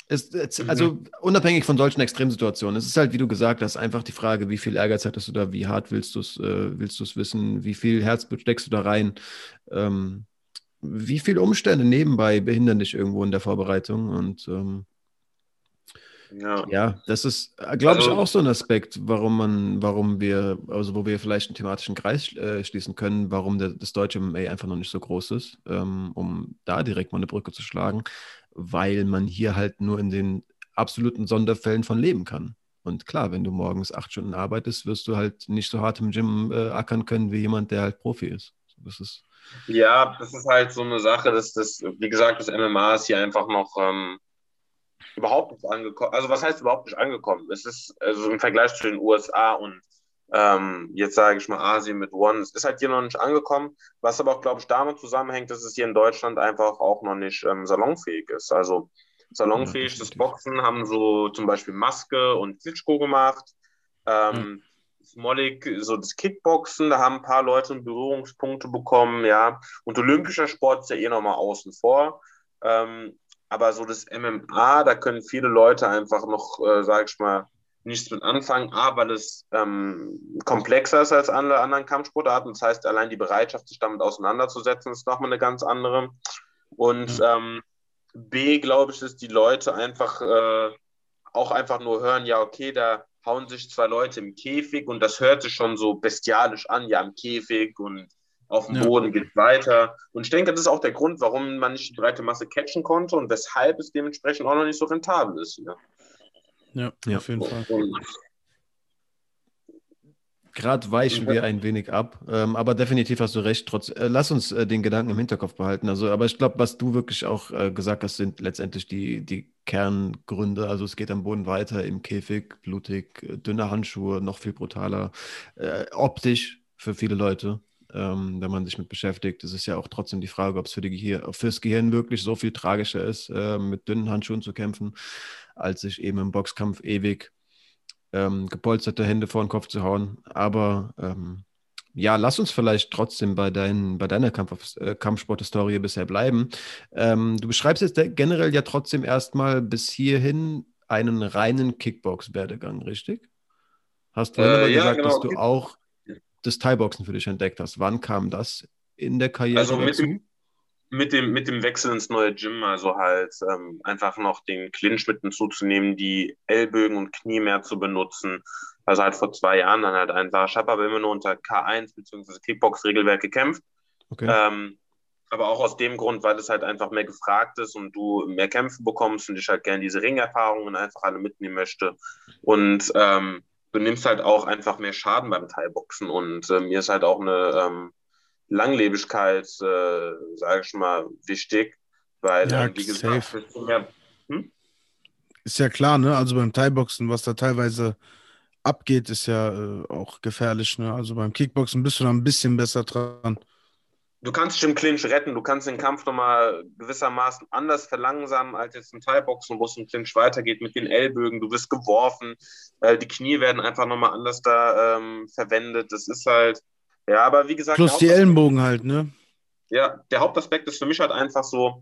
Ist, mhm. also unabhängig von solchen Extremsituationen, es ist halt, wie du gesagt hast, einfach die Frage, wie viel Ehrgeiz hattest du da, wie hart willst du es äh, willst wissen, wie viel Herzblut steckst du da rein. Ähm, wie viele Umstände nebenbei behindern dich irgendwo in der Vorbereitung? Und ähm, ja. ja. das ist, äh, glaube also, ich, auch so ein Aspekt, warum man, warum wir, also wo wir vielleicht einen thematischen Kreis äh, schließen können, warum der, das deutsche MMA einfach noch nicht so groß ist, ähm, um da direkt mal eine Brücke zu schlagen, weil man hier halt nur in den absoluten Sonderfällen von leben kann. Und klar, wenn du morgens acht Stunden arbeitest, wirst du halt nicht so hart im Gym äh, ackern können wie jemand, der halt Profi ist. Das ist ja, das ist halt so eine Sache, dass das, wie gesagt, das MMA ist hier einfach noch ähm, überhaupt nicht angekommen. Also was heißt überhaupt nicht angekommen? Es ist also im Vergleich zu den USA und ähm, jetzt sage ich mal Asien mit One, es ist halt hier noch nicht angekommen, was aber auch, glaube ich, damit zusammenhängt, dass es hier in Deutschland einfach auch noch nicht ähm, salonfähig ist. Also salonfähig, das Boxen haben so zum Beispiel Maske und Klitschko gemacht. Ähm, Smolik, so das Kickboxen, da haben ein paar Leute Berührungspunkte bekommen, ja. Und olympischer Sport ist ja eh nochmal außen vor. Ähm, aber so das MMA, da können viele Leute einfach noch, äh, sag ich mal, nichts mit anfangen, A, weil es ähm, komplexer ist als alle anderen Kampfsportarten. Das heißt, allein die Bereitschaft, sich damit auseinanderzusetzen, ist nochmal eine ganz andere. Und mhm. ähm, B, glaube ich, dass die Leute einfach äh, auch einfach nur hören, ja, okay, da hauen sich zwei Leute im Käfig und das hört sich schon so bestialisch an, ja, im Käfig und auf dem ja. Boden geht weiter. Und ich denke, das ist auch der Grund, warum man nicht die breite Masse catchen konnte und weshalb es dementsprechend auch noch nicht so rentabel ist. Ja, ja, ja. auf jeden Fall. Und, Gerade weichen wir ein wenig ab, ähm, aber definitiv hast du recht. Trotz, äh, lass uns äh, den Gedanken im Hinterkopf behalten. Also, aber ich glaube, was du wirklich auch äh, gesagt hast, sind letztendlich die, die Kerngründe. Also es geht am Boden weiter im Käfig, blutig, äh, dünne Handschuhe, noch viel brutaler, äh, optisch für viele Leute. Ähm, wenn man sich mit beschäftigt, es ist ja auch trotzdem die Frage, ob es für die Gehir fürs Gehirn wirklich so viel tragischer ist, äh, mit dünnen Handschuhen zu kämpfen, als sich eben im Boxkampf ewig ähm, gepolsterte Hände vor den Kopf zu hauen. Aber ähm, ja, lass uns vielleicht trotzdem bei, dein, bei deiner Kampf, äh, Kampfsporthistorie bisher bleiben. Ähm, du beschreibst jetzt generell ja trotzdem erstmal bis hierhin einen reinen Kickbox-Werdegang, richtig? Hast du äh, ja, gesagt, genau. dass du auch das Thai-Boxen für dich entdeckt hast. Wann kam das in der Karriere also mit? Dem, mit dem, mit dem Wechsel ins neue Gym, also halt ähm, einfach noch den Clinch mit hinzuzunehmen, die Ellbögen und Knie mehr zu benutzen. Also halt vor zwei Jahren dann halt einfach. Ich habe aber immer nur unter K1 bzw. Kickbox-Regelwerk gekämpft. Okay. Ähm, aber auch aus dem Grund, weil es halt einfach mehr gefragt ist und du mehr Kämpfe bekommst und ich halt gerne diese Ringerfahrungen einfach alle mitnehmen möchte. Und ähm, du nimmst halt auch einfach mehr Schaden beim Teilboxen und äh, mir ist halt auch eine ähm, Langlebigkeit, äh, sage ich mal, wichtig, weil, ja, äh, wie gesagt, mehr, hm? ist ja klar, ne? Also beim Thai-Boxen, was da teilweise abgeht, ist ja äh, auch gefährlich, ne? Also beim Kickboxen bist du da ein bisschen besser dran. Du kannst dich im Clinch retten, du kannst den Kampf nochmal gewissermaßen anders verlangsamen als jetzt im Thai-Boxen, wo es im Clinch weitergeht mit den Ellbögen, du wirst geworfen, äh, die Knie werden einfach nochmal anders da ähm, verwendet. Das ist halt, ja, aber wie gesagt. Plus die Ellenbogen halt, ne? Ja, der Hauptaspekt ist für mich halt einfach so,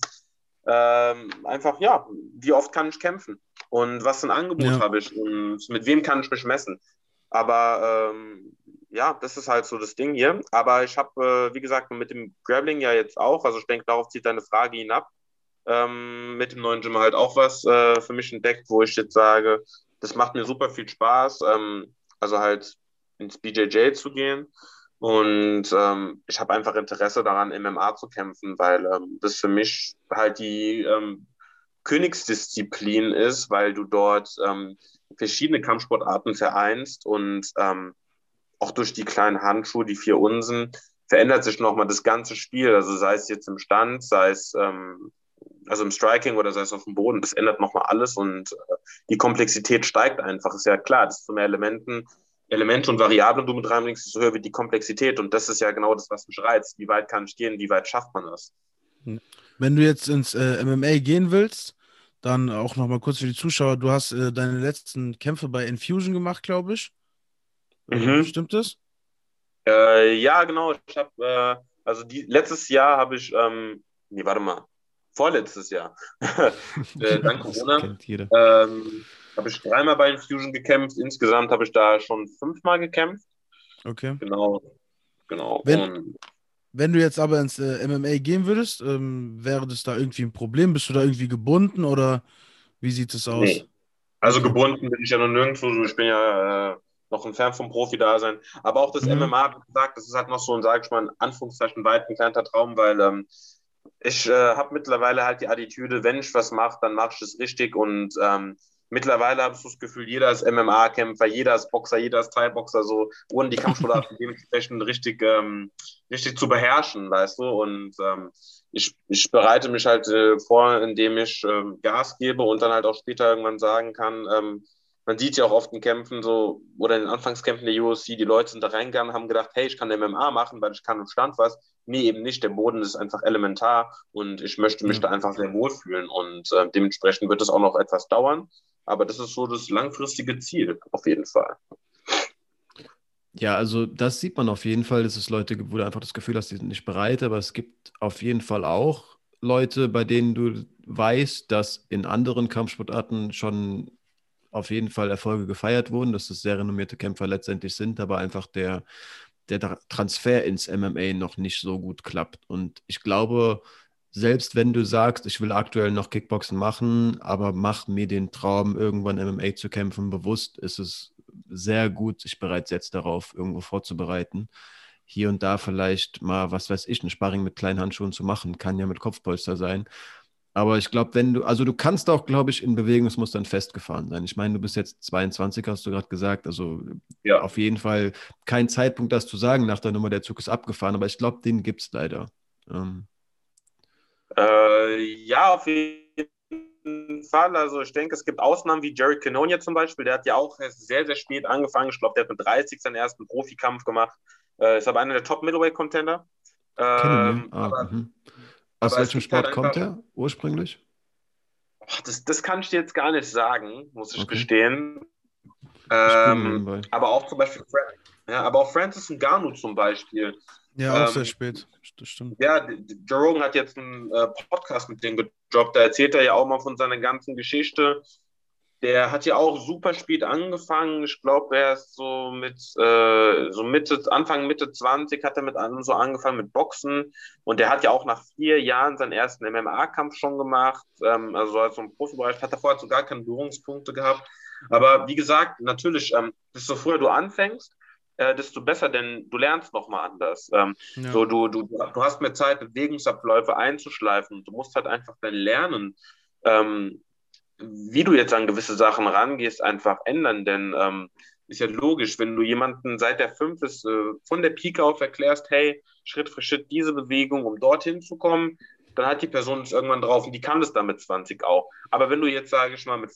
ähm, einfach, ja, wie oft kann ich kämpfen? Und was für ein Angebot ja. habe ich? Und mit wem kann ich mich messen? Aber ähm, ja, das ist halt so das Ding hier. Aber ich habe, äh, wie gesagt, mit dem Grappling ja jetzt auch, also ich denke, darauf zieht deine Frage hinab, ähm, mit dem neuen Gym halt auch was äh, für mich entdeckt, wo ich jetzt sage, das macht mir super viel Spaß, ähm, also halt ins BJJ zu gehen. Und ähm, ich habe einfach Interesse daran, MMA zu kämpfen, weil ähm, das für mich halt die ähm, Königsdisziplin ist, weil du dort ähm, verschiedene Kampfsportarten vereinst und ähm, auch durch die kleinen Handschuhe, die vier Unsen, verändert sich nochmal das ganze Spiel. Also sei es jetzt im Stand, sei es ähm, also im Striking oder sei es auf dem Boden, das ändert nochmal alles und äh, die Komplexität steigt einfach. Ist ja klar, desto mehr Elementen, Elemente und Variablen du mit reinbringst, desto höher wird die Komplexität. Und das ist ja genau das, was mich reizt. Wie weit kann ich gehen? Wie weit schafft man das? Wenn du jetzt ins äh, MMA gehen willst, dann auch nochmal kurz für die Zuschauer. Du hast äh, deine letzten Kämpfe bei Infusion gemacht, glaube ich. Mhm. Stimmt das? Äh, ja, genau. Ich habe, äh, also die, letztes Jahr habe ich, ähm, nee, warte mal, vorletztes Jahr, äh, dank Corona, ähm, habe ich dreimal bei Infusion gekämpft. Insgesamt habe ich da schon fünfmal gekämpft. Okay. Genau, genau. Wenn, Und, wenn du jetzt aber ins äh, MMA gehen würdest, ähm, wäre das da irgendwie ein Problem? Bist du da irgendwie gebunden oder wie sieht es aus? Nee. Also gebunden bin ich ja noch nirgendwo. Ich bin ja äh, noch ein Fan vom Profi-Dasein. Aber auch das mhm. MMA, wie gesagt, das ist halt noch so ein, sag ich mal, in Anführungszeichen weit entfernter Traum, weil ähm, ich äh, habe mittlerweile halt die Attitüde, wenn ich was mache, dann mache ich es richtig und ähm, mittlerweile habe ich das Gefühl, jeder ist MMA-Kämpfer, jeder ist Boxer, jeder ist Thai-Boxer, so ohne die Kampfsportarten dementsprechend richtig, ähm, richtig zu beherrschen, weißt du. Und ähm, ich, ich bereite mich halt äh, vor, indem ich ähm, Gas gebe und dann halt auch später irgendwann sagen kann, ähm, man sieht ja auch oft in Kämpfen so, oder in den Anfangskämpfen der UFC, die Leute sind da reingegangen, haben gedacht, hey, ich kann MMA machen, weil ich kann im Stand was. Nee, eben nicht. Der Boden ist einfach elementar und ich möchte mich ja. da einfach sehr wohlfühlen und äh, dementsprechend wird es auch noch etwas dauern. Aber das ist so das langfristige Ziel, auf jeden Fall. Ja, also das sieht man auf jeden Fall, dass es Leute gibt, wo du einfach das Gefühl hast, die sind nicht bereit, aber es gibt auf jeden Fall auch Leute, bei denen du weißt, dass in anderen Kampfsportarten schon auf jeden Fall Erfolge gefeiert wurden, dass es sehr renommierte Kämpfer letztendlich sind, aber einfach der, der Transfer ins MMA noch nicht so gut klappt. Und ich glaube, selbst wenn du sagst, ich will aktuell noch Kickboxen machen, aber mach mir den Traum, irgendwann MMA zu kämpfen, bewusst, ist es sehr gut, sich bereits jetzt darauf irgendwo vorzubereiten. Hier und da vielleicht mal, was weiß ich, ein Sparring mit kleinen Handschuhen zu machen, kann ja mit Kopfpolster sein. Aber ich glaube, wenn du, also du kannst auch, glaube ich, in Bewegungsmustern festgefahren sein. Ich meine, du bist jetzt 22, hast du gerade gesagt. Also ja. auf jeden Fall kein Zeitpunkt, das zu sagen nach der Nummer, der Zug ist abgefahren. Aber ich glaube, den gibt es leider. Ähm. Äh, ja, auf jeden Fall. Also ich denke, es gibt Ausnahmen wie Jerry Canonia zum Beispiel. Der hat ja auch sehr, sehr spät angefangen. Ich glaube, der hat mit 30 seinen ersten Profikampf gemacht. Äh, ist aber einer der Top-Middleweight-Contender. Ähm, ah, aber, Aus welchem Sport halt kommt er ursprünglich? Das, das kann ich dir jetzt gar nicht sagen, muss ich okay. gestehen. Ähm, aber auch zum Beispiel, ja, aber auch Francis Ngannou zum Beispiel. Ja, auch ähm, sehr spät, das stimmt. Ja, Joe Rogan hat jetzt einen äh, Podcast mit dem gedroppt, da erzählt er ja auch mal von seiner ganzen Geschichte, der hat ja auch super spät angefangen. Ich glaube, er ist so mit äh, so Mitte, Anfang Mitte 20 hat er mit einem so angefangen mit Boxen. Und der hat ja auch nach vier Jahren seinen ersten MMA-Kampf schon gemacht. Ähm, also als so ein Profibereich hat er vorher so gar keine Berührungspunkte gehabt. Aber wie gesagt, natürlich, ähm, desto früher du anfängst, äh, desto besser, denn du lernst nochmal anders. Ähm, ja. So, du, du, du hast mehr Zeit, Bewegungsabläufe einzuschleifen. Du musst halt einfach dein Lernen, ähm, wie du jetzt an gewisse Sachen rangehst, einfach ändern, denn ähm, ist ja logisch, wenn du jemanden seit der 5 ist, äh, von der Pike auf erklärst, hey, Schritt für Schritt diese Bewegung, um dorthin zu kommen, dann hat die Person es irgendwann drauf und die kann es dann mit 20 auch. Aber wenn du jetzt, sage ich mal, mit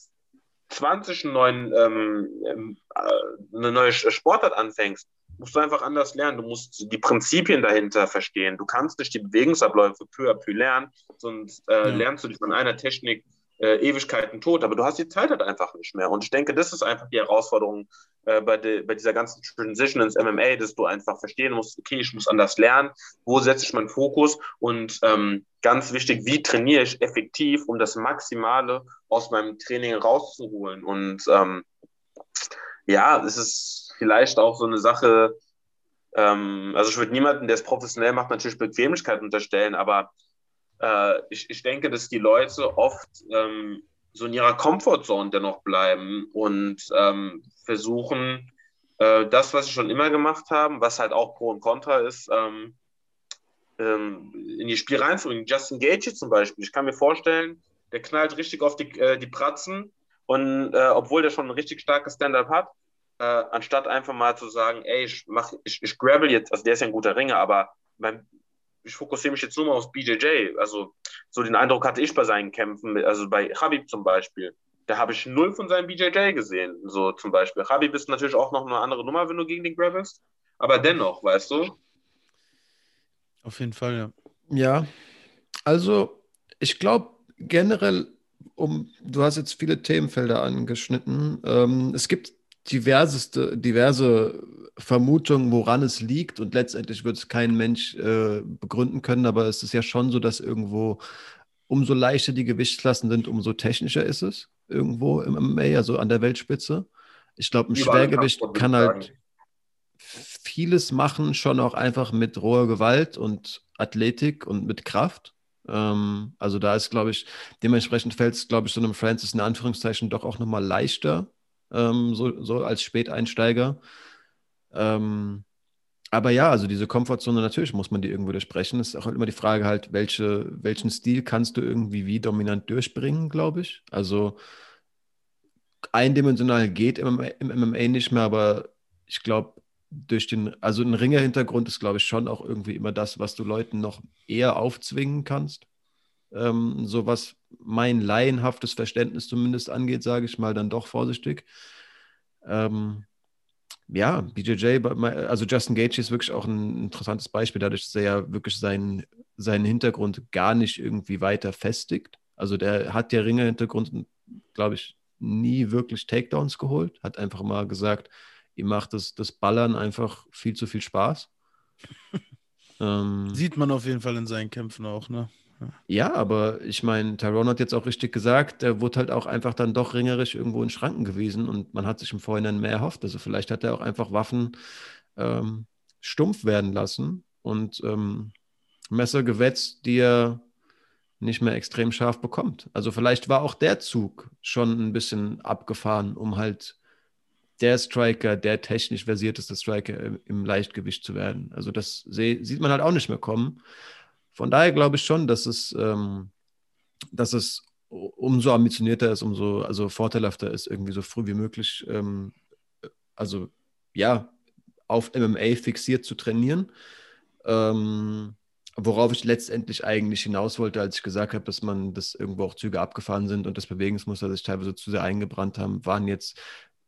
20 einen neuen, ähm, ähm, äh, eine neue Sportart anfängst, musst du einfach anders lernen. Du musst die Prinzipien dahinter verstehen. Du kannst nicht die Bewegungsabläufe peu à peu lernen, sonst äh, ja. lernst du dich von einer Technik äh, Ewigkeiten tot, aber du hast die Zeit halt einfach nicht mehr. Und ich denke, das ist einfach die Herausforderung äh, bei, de, bei dieser ganzen Transition ins MMA, dass du einfach verstehen musst, okay, ich muss anders lernen, wo setze ich meinen Fokus und ähm, ganz wichtig, wie trainiere ich effektiv, um das Maximale aus meinem Training rauszuholen. Und ähm, ja, es ist vielleicht auch so eine Sache, ähm, also ich würde niemanden, der es professionell macht, natürlich Bequemlichkeit unterstellen, aber äh, ich, ich denke, dass die Leute oft ähm, so in ihrer Comfortzone dennoch bleiben und ähm, versuchen, äh, das, was sie schon immer gemacht haben, was halt auch Pro und Contra ist, ähm, ähm, in die Spiel reinzubringen. Justin Gage zum Beispiel, ich kann mir vorstellen, der knallt richtig auf die, äh, die Pratzen und äh, obwohl der schon ein richtig starkes Stand-up hat, äh, anstatt einfach mal zu sagen, ey, ich, mach, ich, ich grabble jetzt, also der ist ja ein guter Ringer, aber beim, ich fokussiere mich jetzt nur mal auf BJJ. Also so den Eindruck hatte ich bei seinen Kämpfen, also bei Habib zum Beispiel. Da habe ich null von seinem BJJ gesehen, so zum Beispiel. Habib ist natürlich auch noch eine andere Nummer, wenn du gegen den grabbelst. Aber dennoch, weißt du? Auf jeden Fall, ja. Ja, also ich glaube generell, um, du hast jetzt viele Themenfelder angeschnitten. Ähm, es gibt diverseste, diverse Vermutungen, woran es liegt und letztendlich wird es kein Mensch äh, begründen können, aber es ist ja schon so, dass irgendwo umso leichter die Gewichtsklassen sind, umso technischer ist es irgendwo im MMA, also an der Weltspitze. Ich glaube, ein Schwergewicht kann halt vieles machen, schon auch einfach mit roher Gewalt und Athletik und mit Kraft. Ähm, also da ist, glaube ich, dementsprechend fällt es, glaube ich, so einem Francis in Anführungszeichen doch auch nochmal leichter, ähm, so, so als Späteinsteiger. Ähm, aber ja, also diese Komfortzone, natürlich muss man die irgendwo durchbrechen. Es ist auch immer die Frage halt, welche, welchen Stil kannst du irgendwie wie dominant durchbringen, glaube ich. Also eindimensional geht im, im MMA nicht mehr, aber ich glaube, durch den, also ein Ringer-Hintergrund ist, glaube ich, schon auch irgendwie immer das, was du Leuten noch eher aufzwingen kannst. Ähm, so was mein laienhaftes Verständnis zumindest angeht, sage ich mal, dann doch vorsichtig. Ähm, ja, BJJ, also Justin Gage ist wirklich auch ein interessantes Beispiel, dadurch, dass er ja wirklich seinen, seinen Hintergrund gar nicht irgendwie weiter festigt. Also der hat ja Ringer-Hintergrund, glaube ich, nie wirklich Takedowns geholt, hat einfach mal gesagt, ihm macht das, das Ballern einfach viel zu viel Spaß. ähm, Sieht man auf jeden Fall in seinen Kämpfen auch, ne? Ja, aber ich meine, Tyrone hat jetzt auch richtig gesagt, er wurde halt auch einfach dann doch ringerisch irgendwo in Schranken gewesen und man hat sich im Vorhinein mehr erhofft. Also vielleicht hat er auch einfach Waffen ähm, stumpf werden lassen und ähm, Messer gewetzt, die er nicht mehr extrem scharf bekommt. Also vielleicht war auch der Zug schon ein bisschen abgefahren, um halt der Striker, der technisch versierteste Striker im Leichtgewicht zu werden. Also das sieht man halt auch nicht mehr kommen. Von daher glaube ich schon, dass es, ähm, dass es umso ambitionierter ist, umso also vorteilhafter ist, irgendwie so früh wie möglich, ähm, also ja, auf MMA fixiert zu trainieren. Ähm, worauf ich letztendlich eigentlich hinaus wollte, als ich gesagt habe, dass man, dass irgendwo auch Züge abgefahren sind und das Bewegungsmuster sich teilweise zu sehr eingebrannt haben, waren jetzt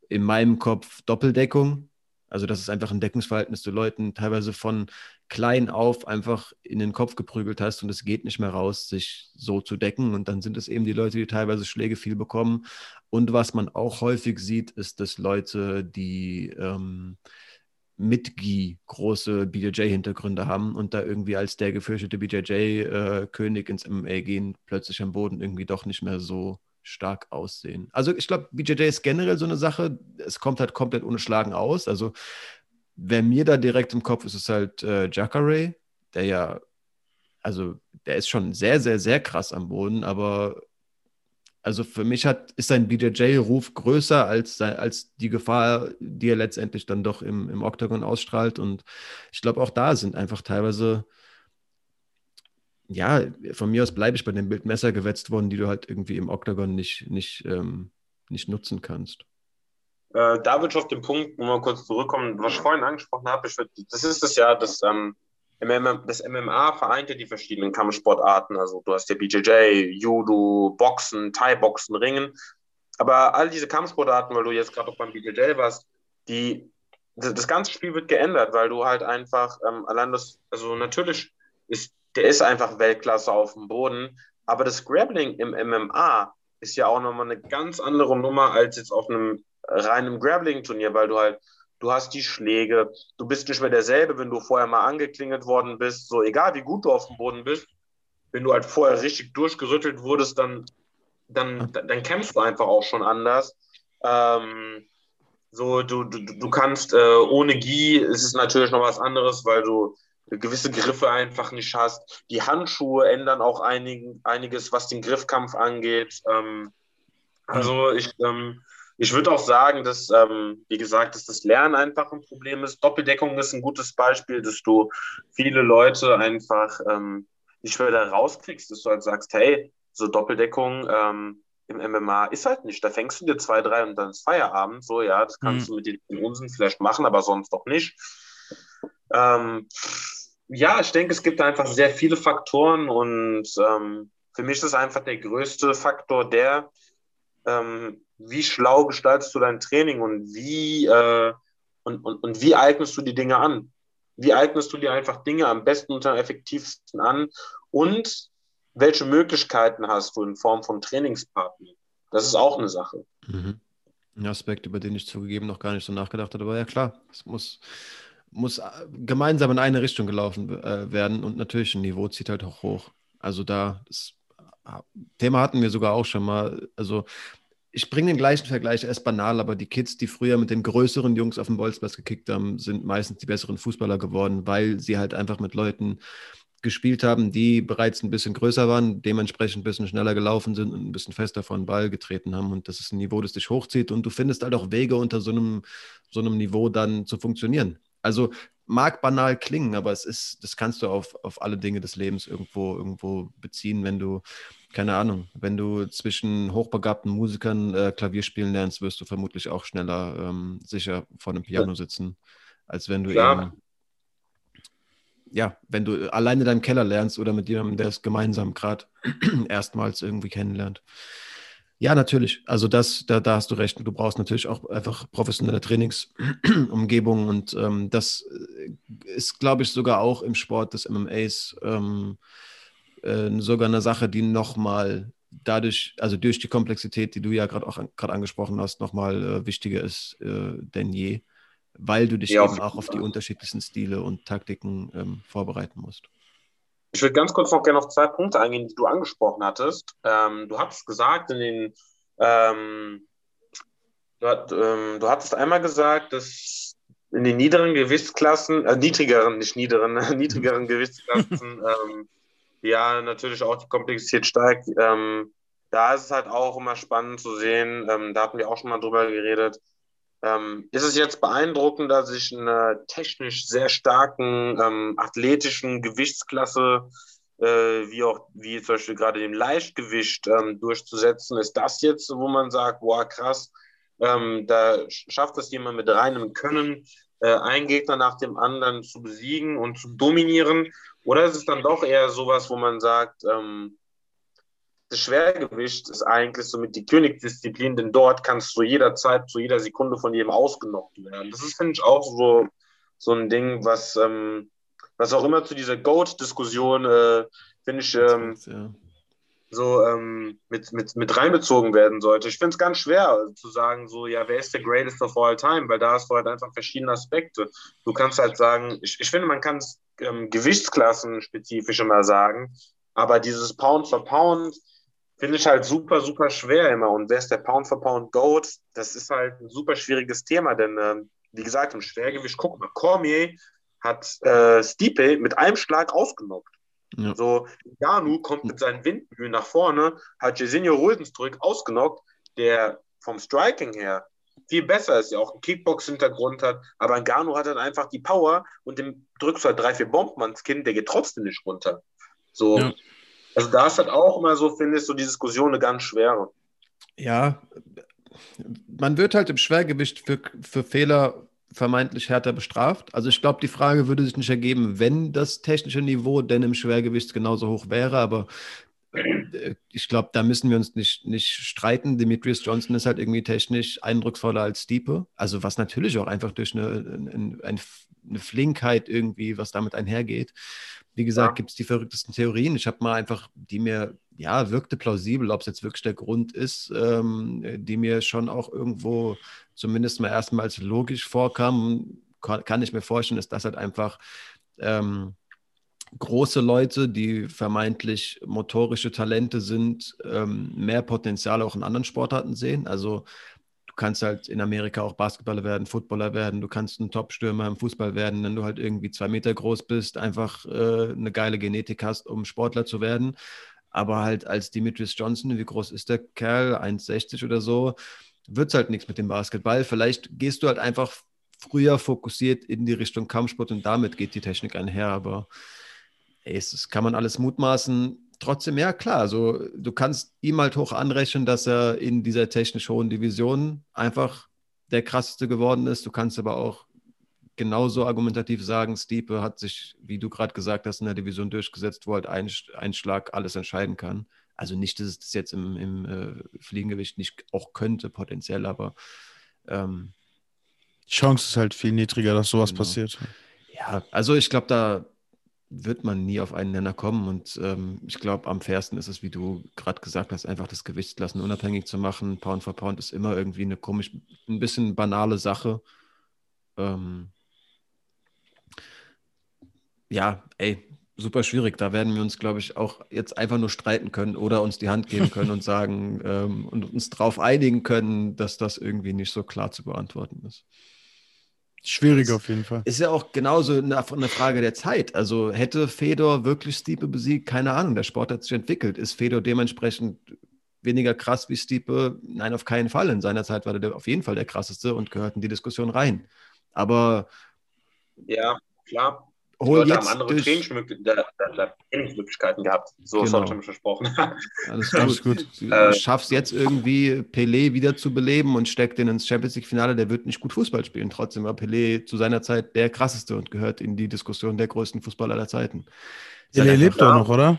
in meinem Kopf Doppeldeckung. Also, dass es einfach ein Deckungsverhältnis zu Leuten teilweise von klein auf einfach in den Kopf geprügelt hast und es geht nicht mehr raus, sich so zu decken. Und dann sind es eben die Leute, die teilweise Schläge viel bekommen. Und was man auch häufig sieht, ist, dass Leute, die ähm, mit Gi große BJJ-Hintergründe haben und da irgendwie als der gefürchtete BJJ-König äh, ins MMA gehen, plötzlich am Boden irgendwie doch nicht mehr so stark aussehen. Also ich glaube, BJJ ist generell so eine Sache, es kommt halt komplett ohne Schlagen aus. Also wer mir da direkt im Kopf ist, ist halt äh, Jacare, der ja, also der ist schon sehr, sehr, sehr krass am Boden, aber Also für mich hat, ist sein BJJ-Ruf größer als, als die Gefahr, die er letztendlich dann doch im, im Octagon ausstrahlt. Und ich glaube, auch da sind einfach teilweise, ja, von mir aus bleibe ich bei dem Bild Messer gewetzt worden, die du halt irgendwie im Octagon nicht, nicht, ähm, nicht nutzen kannst. Äh, da würde ich auf den Punkt mal kurz zurückkommen, was ich vorhin angesprochen habe. Würd, das ist das ja, dass ähm, das MMA vereint ja die verschiedenen Kampfsportarten. Also du hast ja BJJ, Judo, Boxen, Thai-Boxen, Ringen. Aber all diese Kampfsportarten, weil du jetzt gerade auch beim BJJ warst, die, das ganze Spiel wird geändert, weil du halt einfach ähm, allein das, also natürlich ist, der ist einfach Weltklasse auf dem Boden, aber das Grappling im MMA ist ja auch nochmal eine ganz andere Nummer als jetzt auf einem reinen Grappling-Turnier, weil du halt du hast die Schläge, du bist nicht mehr derselbe, wenn du vorher mal angeklingelt worden bist, so egal wie gut du auf dem Boden bist, wenn du halt vorher richtig durchgerüttelt wurdest, dann, dann, dann kämpfst du einfach auch schon anders. Ähm, so, du, du, du kannst äh, ohne Gi, ist es natürlich noch was anderes, weil du gewisse Griffe einfach nicht hast. Die Handschuhe ändern auch einig, einiges, was den Griffkampf angeht. Ähm, also ich, ähm, ich würde auch sagen, dass, ähm, wie gesagt, dass das Lernen einfach ein Problem ist. Doppeldeckung ist ein gutes Beispiel, dass du viele Leute einfach ähm, nicht mehr da rauskriegst, dass du halt sagst, hey, so Doppeldeckung ähm, im MMA ist halt nicht. Da fängst du dir zwei, drei und dann ist Feierabend. So, ja, das kannst mhm. du mit den Unsinn vielleicht machen, aber sonst doch nicht. Ähm, ja, ich denke, es gibt einfach sehr viele Faktoren und ähm, für mich ist einfach der größte Faktor der, ähm, wie schlau gestaltest du dein Training und wie, äh, und, und, und wie eignest du die Dinge an? Wie eignest du dir einfach Dinge am besten und am effektivsten an? Und welche Möglichkeiten hast du in Form von Trainingspartnern? Das ist auch eine Sache. Mhm. Ein Aspekt, über den ich zugegeben noch gar nicht so nachgedacht habe. Aber ja, klar, es muss, muss gemeinsam in eine Richtung gelaufen äh, werden und natürlich ein Niveau zieht halt auch hoch. Also da, das Thema hatten wir sogar auch schon mal. Also ich bringe den gleichen Vergleich, er ist banal, aber die Kids, die früher mit den größeren Jungs auf dem Bolzplatz gekickt haben, sind meistens die besseren Fußballer geworden, weil sie halt einfach mit Leuten gespielt haben, die bereits ein bisschen größer waren, dementsprechend ein bisschen schneller gelaufen sind und ein bisschen fester vor den Ball getreten haben. Und das ist ein Niveau, das dich hochzieht. Und du findest halt auch Wege unter so einem, so einem Niveau dann zu funktionieren. Also mag banal klingen, aber es ist, das kannst du auf, auf alle Dinge des Lebens irgendwo, irgendwo beziehen, wenn du keine Ahnung, wenn du zwischen hochbegabten Musikern äh, Klavier spielen lernst, wirst du vermutlich auch schneller ähm, sicher vor einem Piano sitzen, als wenn du Klar. eben, ja, wenn du alleine in deinem Keller lernst oder mit jemandem, der es gemeinsam gerade erstmals irgendwie kennenlernt. Ja, natürlich. Also das, da, da hast du recht. Du brauchst natürlich auch einfach professionelle Trainingsumgebungen und ähm, das äh, ist, glaube ich, sogar auch im Sport des MMAs ähm, äh, sogar eine Sache, die nochmal dadurch, also durch die Komplexität, die du ja gerade auch gerade angesprochen hast, nochmal äh, wichtiger ist äh, denn je, weil du dich ja, eben auch auf die unterschiedlichsten Stile und Taktiken ähm, vorbereiten musst. Ich würde ganz kurz noch gerne auf zwei Punkte eingehen, die du angesprochen hattest. Ähm, du hast gesagt, in den ähm, du, ähm, du hattest einmal gesagt, dass in den niederen Gewichtsklassen, äh, niedrigeren, nicht niederen, niedrigeren Gewichtsklassen ähm, ja natürlich auch die Komplexität steigt. Ähm, da ist es halt auch immer spannend zu sehen, ähm, da hatten wir auch schon mal drüber geredet. Ähm, ist es jetzt beeindruckend, dass ich eine technisch sehr starken ähm, athletischen Gewichtsklasse, äh, wie auch wie zum Beispiel gerade dem Leichtgewicht ähm, durchzusetzen? Ist das jetzt, wo man sagt, boah, krass, ähm, da schafft es jemand mit reinem Können, äh, einen Gegner nach dem anderen zu besiegen und zu dominieren? Oder ist es dann doch eher sowas, wo man sagt, ähm, das Schwergewicht ist eigentlich somit die Königsdisziplin, denn dort kannst du jederzeit zu jeder Sekunde von jedem ausgenockt werden. Das ist, finde ich, auch so, so ein Ding, was, ähm, was auch immer zu dieser Goat-Diskussion, äh, finde ich, ähm, ja. so ähm, mit, mit, mit reinbezogen werden sollte. Ich finde es ganz schwer zu sagen, so, ja, wer ist der Greatest of all time? Weil da hast du halt einfach verschiedene Aspekte. Du kannst halt sagen, ich, ich finde, man kann es ähm, Gewichtsklassen spezifisch immer sagen. Aber dieses Pound for Pound finde ich halt super, super schwer immer. Und wer ist der Pound for Pound Goat? Das ist halt ein super schwieriges Thema, denn ähm, wie gesagt, im Schwergewicht, guck mal, Cormier hat äh, Stipe mit einem Schlag ausgenockt. Ja. So, Ganu kommt mit seinen Windmühlen nach vorne, hat Jairzinho Ruldensdrück ausgenockt, der vom Striking her viel besser ist, ja auch einen Kickbox-Hintergrund hat, aber Ganu hat dann einfach die Power und dem drückst du halt drei, vier Bomben ans Kinn, der geht trotzdem nicht runter. So, ja. Also da ist halt auch immer so, finde ich, so die Diskussion eine ganz schwere. Ja, man wird halt im Schwergewicht für, für Fehler vermeintlich härter bestraft. Also ich glaube, die Frage würde sich nicht ergeben, wenn das technische Niveau denn im Schwergewicht genauso hoch wäre, aber äh, ich glaube, da müssen wir uns nicht, nicht streiten. Demetrius Johnson ist halt irgendwie technisch eindrucksvoller als Stiepe. Also was natürlich auch einfach durch eine, eine, eine Flinkheit irgendwie, was damit einhergeht. Wie gesagt, ja. gibt es die verrücktesten Theorien. Ich habe mal einfach, die mir, ja, wirkte plausibel, ob es jetzt wirklich der Grund ist, ähm, die mir schon auch irgendwo zumindest mal erstmals logisch vorkam. Kann, kann ich mir vorstellen, ist das halt einfach ähm, große Leute, die vermeintlich motorische Talente sind, ähm, mehr Potenzial auch in anderen Sportarten sehen. Also kannst halt in Amerika auch Basketballer werden, Footballer werden, du kannst ein Top-Stürmer im Fußball werden, wenn du halt irgendwie zwei Meter groß bist, einfach äh, eine geile Genetik hast, um Sportler zu werden. Aber halt als Demetrius Johnson, wie groß ist der Kerl? 1,60 oder so, wird es halt nichts mit dem Basketball. Vielleicht gehst du halt einfach früher fokussiert in die Richtung Kampfsport und damit geht die Technik einher. Aber ey, das kann man alles mutmaßen trotzdem, ja klar, also du kannst ihm halt hoch anrechnen, dass er in dieser technisch hohen Division einfach der krasseste geworden ist. Du kannst aber auch genauso argumentativ sagen, Stiepe hat sich, wie du gerade gesagt hast, in der Division durchgesetzt, wo halt ein, ein Schlag alles entscheiden kann. Also nicht, dass es das jetzt im, im äh, Fliegengewicht nicht auch könnte, potenziell, aber ähm, die Chance ist halt viel niedriger, dass sowas genau. passiert. Ja, also ich glaube, da wird man nie auf einen Nenner kommen. Und ähm, ich glaube, am fairsten ist es, wie du gerade gesagt hast, einfach das Gewichtsklassen unabhängig zu machen. Pound for Pound ist immer irgendwie eine komisch, ein bisschen banale Sache. Ähm, ja, ey, super schwierig. Da werden wir uns, glaube ich, auch jetzt einfach nur streiten können oder uns die Hand geben können und sagen ähm, und uns darauf einigen können, dass das irgendwie nicht so klar zu beantworten ist. Schwierig auf jeden Fall. Ist ja auch genauso eine, eine, Frage der Zeit. Also hätte Fedor wirklich Stiepe besiegt? Keine Ahnung, der Sport hat sich entwickelt. Ist Fedor dementsprechend weniger krass wie Stiepe? Nein, auf keinen Fall. In seiner Zeit war der auf jeden Fall der krasseste und gehört in die Diskussion rein. Aber. Ja, klar hol Leute jetzt haben andere. Trainingsmöglichkeiten gehabt. So genau. ist schon versprochen. Alles gut. Gut. Du äh, schaffst jetzt irgendwie Pelé wieder zu beleben und steckt den ins Champions League-Finale, der wird nicht gut Fußball spielen. Trotzdem war Pelé zu seiner Zeit der krasseste und gehört in die Diskussion der größten Fußballer aller Zeiten. Pelé lebt doch noch, oder?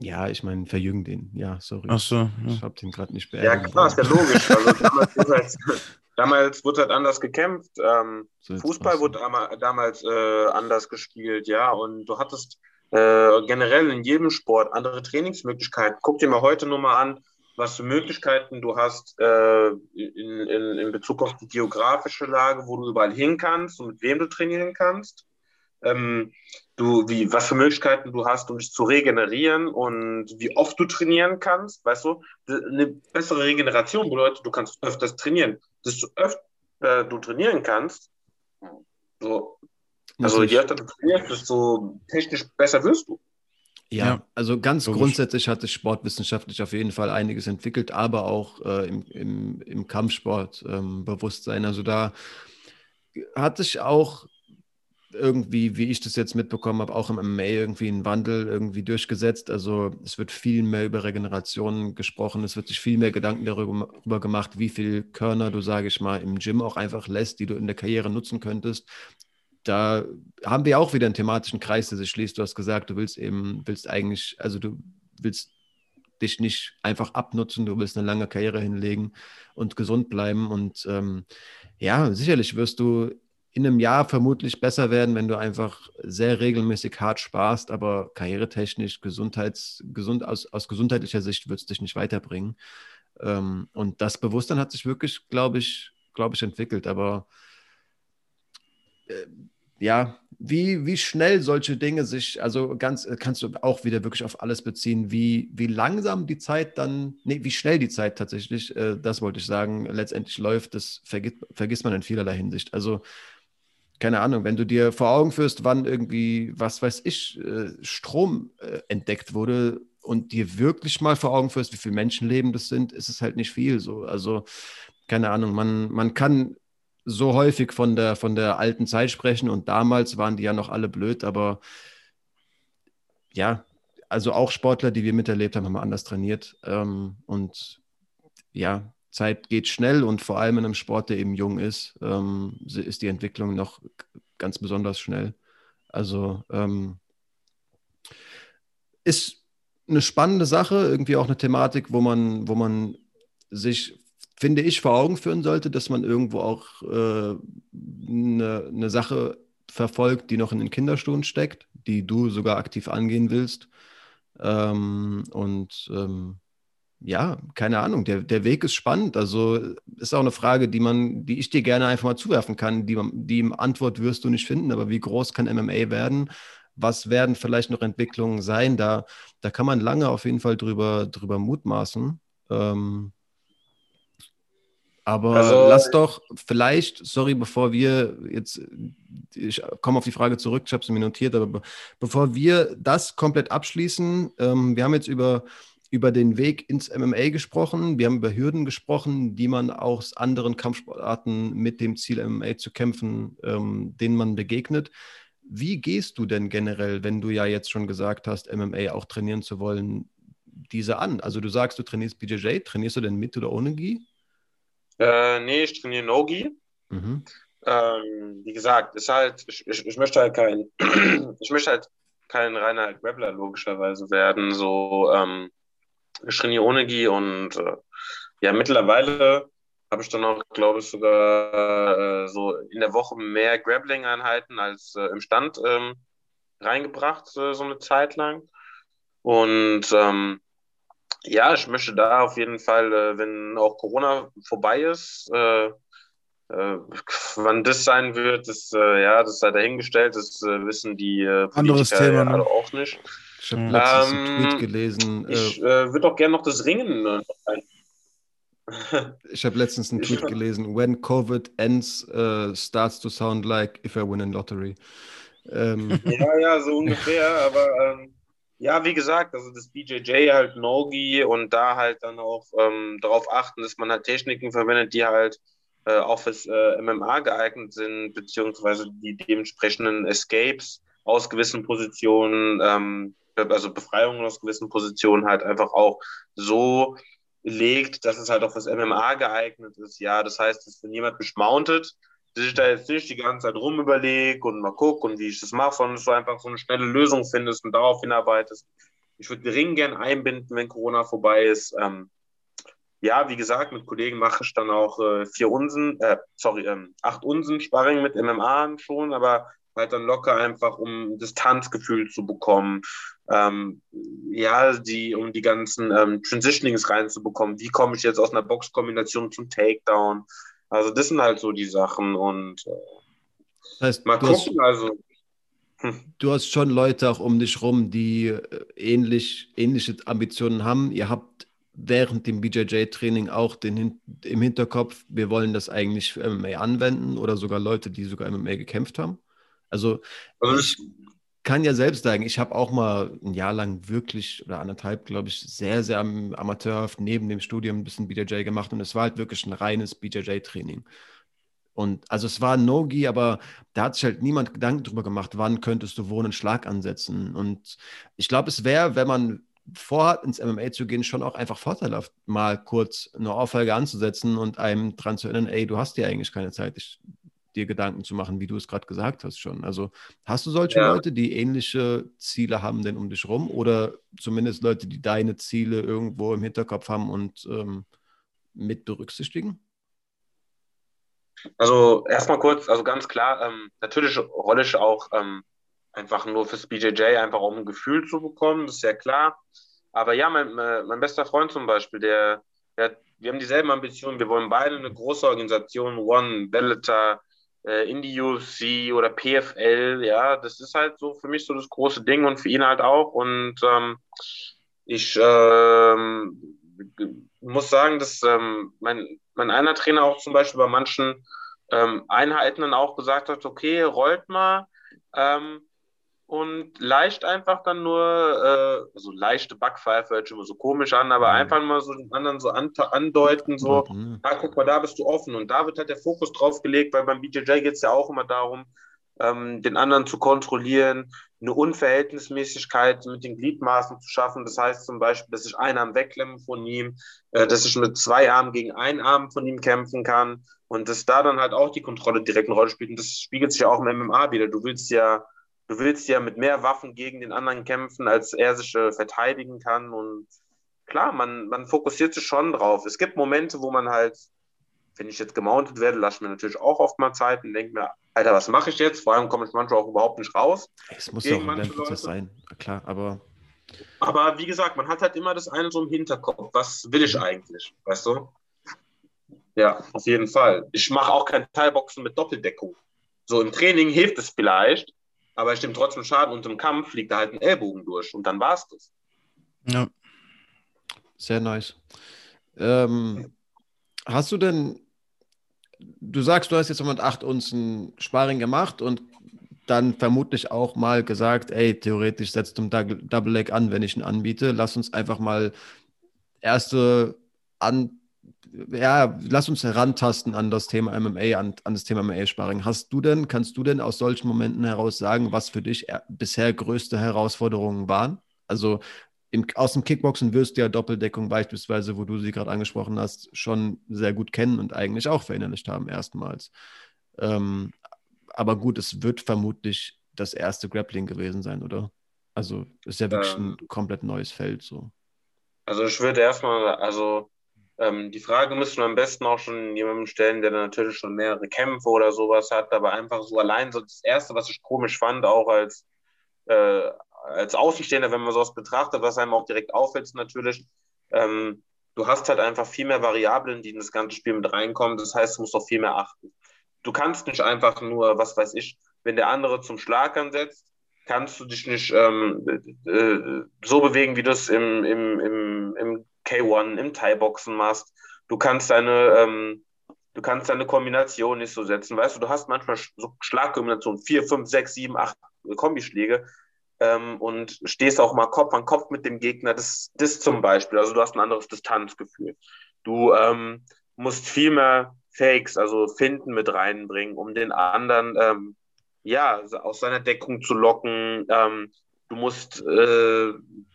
Ja, ich meine, verjüngen den. Ja, sorry. Ach so. Ja. Ich habe den gerade nicht beerdigt. Ja, klar, ist ja logisch. Also, damals, damals wurde halt anders gekämpft. Ähm, so Fußball wurde damals äh, anders gespielt, ja. Und du hattest äh, generell in jedem Sport andere Trainingsmöglichkeiten. Guck dir mal heute nur mal an, was für Möglichkeiten du hast äh, in, in, in Bezug auf die geografische Lage, wo du überall hin kannst und mit wem du trainieren kannst ähm, du, wie, was für Möglichkeiten du hast, um dich zu regenerieren und wie oft du trainieren kannst, weißt du? Eine bessere Regeneration bedeutet, du kannst öfters trainieren. Desto öfter äh, du trainieren kannst, so, also je öfter du trainierst, desto technisch besser wirst du. Ja, ja, also ganz logisch. grundsätzlich hat sich sportwissenschaftlich auf jeden Fall einiges entwickelt, aber auch äh, im, im, im Kampfsport ähm, Bewusstsein. Also da hat sich auch irgendwie, wie ich das jetzt mitbekommen habe, auch im MMA irgendwie ein Wandel irgendwie durchgesetzt. Also es wird viel mehr über Regeneration gesprochen, es wird sich viel mehr Gedanken darüber gemacht, wie viel Körner du, sage ich mal, im Gym auch einfach lässt, die du in der Karriere nutzen könntest. Da haben wir auch wieder einen thematischen Kreis, der sich schließt. Du hast gesagt, du willst eben, willst eigentlich, also du willst dich nicht einfach abnutzen, du willst eine lange Karriere hinlegen und gesund bleiben. Und ähm, ja, sicherlich wirst du in einem Jahr vermutlich besser werden, wenn du einfach sehr regelmäßig hart sparst, aber karrieretechnisch, gesundheits, gesund, aus, aus gesundheitlicher Sicht wird es dich nicht weiterbringen. Ähm, und das Bewusstsein hat sich wirklich, glaube ich, glaube ich, entwickelt. Aber äh, ja, wie, wie schnell solche Dinge sich, also ganz, kannst du auch wieder wirklich auf alles beziehen, wie, wie langsam die Zeit dann, nee, wie schnell die Zeit tatsächlich, äh, das wollte ich sagen, letztendlich läuft, das vergisst, vergisst man in vielerlei Hinsicht. Also keine Ahnung, wenn du dir vor Augen führst, wann irgendwie, was weiß ich, äh, Strom äh, entdeckt wurde und dir wirklich mal vor Augen führst, wie viele Menschenleben das sind, ist es halt nicht viel so. Also, keine Ahnung, man, man kann so häufig von der, von der alten Zeit sprechen und damals waren die ja noch alle blöd, aber ja, also auch Sportler, die wir miterlebt haben, haben anders trainiert. Ähm, und ja, Zeit geht schnell und vor allem in einem Sport, der eben jung ist, ähm, ist die Entwicklung noch ganz besonders schnell. Also ähm, ist eine spannende Sache, irgendwie auch eine Thematik, wo man, wo man sich, finde ich, vor Augen führen sollte, dass man irgendwo auch äh, eine, eine Sache verfolgt, die noch in den Kinderstunden steckt, die du sogar aktiv angehen willst. Ähm, und ähm, ja, keine Ahnung, der, der Weg ist spannend. Also ist auch eine Frage, die man, die ich dir gerne einfach mal zuwerfen kann. Die, die Antwort wirst du nicht finden, aber wie groß kann MMA werden? Was werden vielleicht noch Entwicklungen sein? Da, da kann man lange auf jeden Fall drüber, drüber mutmaßen. Ähm, aber also, lass doch vielleicht, sorry, bevor wir jetzt, ich komme auf die Frage zurück, ich habe sie mir notiert, aber be bevor wir das komplett abschließen, ähm, wir haben jetzt über über den Weg ins MMA gesprochen. Wir haben über Hürden gesprochen, die man aus anderen Kampfsportarten mit dem Ziel MMA zu kämpfen, ähm, denen man begegnet. Wie gehst du denn generell, wenn du ja jetzt schon gesagt hast, MMA auch trainieren zu wollen, diese an? Also du sagst, du trainierst BJJ, trainierst du denn mit oder ohne Gi? Äh, nee, ich trainiere No-Gi. Mhm. Ähm, wie gesagt, ist halt, ich, ich, ich möchte halt kein, ich möchte halt kein reiner Grappler logischerweise werden. So, ähm, Schrini Onegi und äh, ja, mittlerweile habe ich dann auch, glaube ich, sogar äh, so in der Woche mehr Grappling-Einheiten als äh, im Stand ähm, reingebracht, äh, so eine Zeit lang. Und ähm, ja, ich möchte da auf jeden Fall, äh, wenn auch Corona vorbei ist, äh, wann das sein wird, das, ja, das sei dahingestellt, das wissen die Politiker Anderes Thema, ne? auch nicht. Ich habe letztens ähm, einen Tweet gelesen. Ich äh, äh würde auch gerne noch das Ringen. Äh, ich habe letztens einen Tweet gelesen. When COVID ends, uh, starts to sound like if I win in lottery. Ähm. Ja, ja, so ungefähr. aber ähm, ja, wie gesagt, also das BJJ halt Nogi und da halt dann auch ähm, darauf achten, dass man halt Techniken verwendet, die halt äh, auch fürs äh, MMA geeignet sind, beziehungsweise die dementsprechenden Escapes aus gewissen Positionen ähm, also Befreiung aus gewissen Positionen halt einfach auch so legt, dass es halt auch fürs MMA geeignet ist. Ja, das heißt, dass wenn jemand mich mountet, dass ich da jetzt nicht die ganze Zeit rum überlege und mal gucke und wie ich das mache, sondern dass du einfach so eine schnelle Lösung findest und darauf hinarbeitest. Ich würde den Ring gern einbinden, wenn Corona vorbei ist. Ähm, ja, wie gesagt, mit Kollegen mache ich dann auch äh, vier Unsen, äh, sorry, ähm, acht Unsen Sparring mit MMA schon, aber halt dann locker einfach, um Distanzgefühl zu bekommen, ähm, ja, die, um die ganzen ähm, Transitionings reinzubekommen. Wie komme ich jetzt aus einer Boxkombination zum Takedown? Also das sind halt so die Sachen und äh, das heißt, mal gucken, hast, also. Hm. Du hast schon Leute auch um dich rum, die äh, ähnlich, ähnliche Ambitionen haben. Ihr habt während dem BJJ-Training auch den, im Hinterkopf, wir wollen das eigentlich für MMA anwenden oder sogar Leute, die sogar MMA gekämpft haben? Also, also ich kann ja selbst sagen, ich habe auch mal ein Jahr lang wirklich oder anderthalb, glaube ich, sehr, sehr amateurhaft neben dem Studium ein bisschen BJJ gemacht und es war halt wirklich ein reines BJJ-Training. Und also es war No-Gi, aber da hat sich halt niemand Gedanken drüber gemacht, wann könntest du wo einen Schlag ansetzen. Und ich glaube, es wäre, wenn man vorhat, ins MMA zu gehen, schon auch einfach vorteilhaft, mal kurz eine Ohrfeige anzusetzen und einem dran zu erinnern, ey, du hast ja eigentlich keine Zeit. Ich dir Gedanken zu machen, wie du es gerade gesagt hast schon. Also hast du solche ja. Leute, die ähnliche Ziele haben denn um dich rum oder zumindest Leute, die deine Ziele irgendwo im Hinterkopf haben und ähm, mit berücksichtigen? Also erstmal kurz, also ganz klar, ähm, natürlich rolle ich auch ähm, einfach nur fürs BJJ, einfach um ein Gefühl zu bekommen, das ist ja klar. Aber ja, mein, mein bester Freund zum Beispiel, der, der, wir haben dieselben Ambitionen. Wir wollen beide eine große Organisation, One, Bellator, äh, in die UFC oder PFL, ja, das ist halt so für mich so das große Ding und für ihn halt auch. Und ähm, ich ähm, muss sagen, dass ähm, mein, mein einer Trainer auch zum Beispiel bei manchen ähm, Einheiten dann auch gesagt hat, okay, rollt mal ähm, und leicht einfach dann nur, äh, also leichte Backpfeife hört schon mal so komisch an, aber mhm. einfach mal so den anderen so an, andeuten, so, mhm. ah, guck mal, da bist du offen und da wird halt der Fokus drauf gelegt, weil beim BJJ geht es ja auch immer darum, ähm, den anderen zu kontrollieren, eine Unverhältnismäßigkeit mit den Gliedmaßen zu schaffen. Das heißt zum Beispiel, dass ich einen Arm wegklemmen von ihm, äh, dass ich mit zwei Armen gegen einen Arm von ihm kämpfen kann und dass da dann halt auch die Kontrolle direkt eine Rolle spielt. Und das spiegelt sich ja auch im MMA wieder. Du willst ja, du willst ja mit mehr Waffen gegen den anderen kämpfen, als er sich äh, verteidigen kann. Und klar, man, man fokussiert sich schon drauf. Es gibt Momente, wo man halt wenn ich jetzt gemountet werde, lasse ich mir natürlich auch oft mal Zeit und denke mir, Alter, was mache ich jetzt? Vor allem komme ich manchmal auch überhaupt nicht raus. Es muss ja auch ein Prozess sein, klar, aber. Aber wie gesagt, man hat halt immer das eine so im Hinterkopf. Was will ich eigentlich? Weißt du? Ja, auf jeden Fall. Ich mache auch kein Teilboxen mit Doppeldeckung. So im Training hilft es vielleicht, aber ich nehme trotzdem Schaden und im Kampf fliegt da halt ein Ellbogen durch und dann war es das. Ja. Sehr nice. Ähm, hast du denn du sagst, du hast jetzt mit 8 Unzen Sparring gemacht und dann vermutlich auch mal gesagt, ey, theoretisch setzt du ein Double Leg an, wenn ich ihn anbiete. Lass uns einfach mal erste an, ja, lass uns herantasten an das Thema MMA, an, an das Thema MMA-Sparring. Hast du denn, kannst du denn aus solchen Momenten heraus sagen, was für dich bisher größte Herausforderungen waren? Also im, aus dem Kickboxen wirst du ja Doppeldeckung beispielsweise, wo du sie gerade angesprochen hast, schon sehr gut kennen und eigentlich auch verinnerlicht haben erstmals. Ähm, aber gut, es wird vermutlich das erste Grappling gewesen sein, oder? Also ist ja wirklich ähm, ein komplett neues Feld so. Also ich würde erstmal, also ähm, die Frage müsste man am besten auch schon jemandem stellen, der natürlich schon mehrere Kämpfe oder sowas hat, aber einfach so allein so das Erste, was ich komisch fand, auch als äh, als Außenstehender, wenn man sowas betrachtet, was einem auch direkt auffällt, natürlich, ähm, du hast halt einfach viel mehr Variablen, die in das ganze Spiel mit reinkommen. Das heißt, du musst auf viel mehr achten. Du kannst nicht einfach nur, was weiß ich, wenn der andere zum Schlag ansetzt, kannst du dich nicht ähm, äh, so bewegen, wie du es im, im, im, im K1, im Thai-Boxen machst. Du kannst deine, ähm, du kannst deine Kombination nicht so setzen. Weißt du, du hast manchmal so Schlagkombinationen, vier, fünf, sechs, sieben, acht Kombischläge ähm, und stehst auch mal Kopf an Kopf mit dem Gegner. Das, das zum Beispiel. Also du hast ein anderes Distanzgefühl. Du ähm, musst viel mehr Fakes, also Finden mit reinbringen, um den anderen ähm, ja aus seiner Deckung zu locken. Ähm, du musst äh,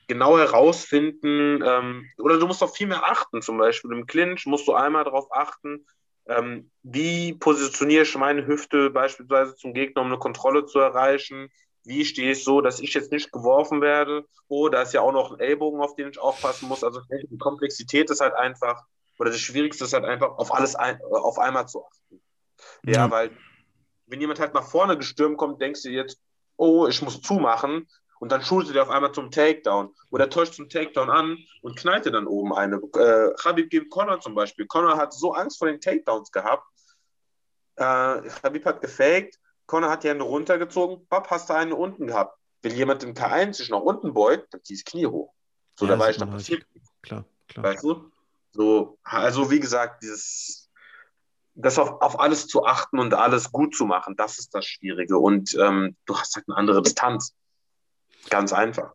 genau herausfinden ähm, oder du musst auf viel mehr achten. Zum Beispiel im Clinch musst du einmal darauf achten, ähm, wie positioniere ich meine Hüfte beispielsweise zum Gegner, um eine Kontrolle zu erreichen? wie stehe ich so, dass ich jetzt nicht geworfen werde. Oh, da ist ja auch noch ein Ellbogen, auf den ich aufpassen muss. Also die Komplexität ist halt einfach, oder das Schwierigste ist halt einfach, auf alles ein, auf einmal zu achten. Ja, ja, weil wenn jemand halt nach vorne gestürmt kommt, denkst du jetzt, oh, ich muss zumachen. Und dann schultet er auf einmal zum Takedown. Oder täuscht zum Takedown an und knallt er dann oben eine. Äh, Habib gegen Connor zum Beispiel. Connor hat so Angst vor den Takedowns gehabt. Äh, Habib hat gefaked Conor hat die Hände runtergezogen, Bob, hast du eine unten gehabt. Wenn jemand im K1 sich nach unten beugt, dann zieht das Knie hoch. So, ja, da war ich noch passiert. Klar, klar. Weißt du? So, also wie gesagt, dieses, das auf, auf alles zu achten und alles gut zu machen, das ist das Schwierige. Und ähm, du hast halt eine andere Distanz. Ganz einfach.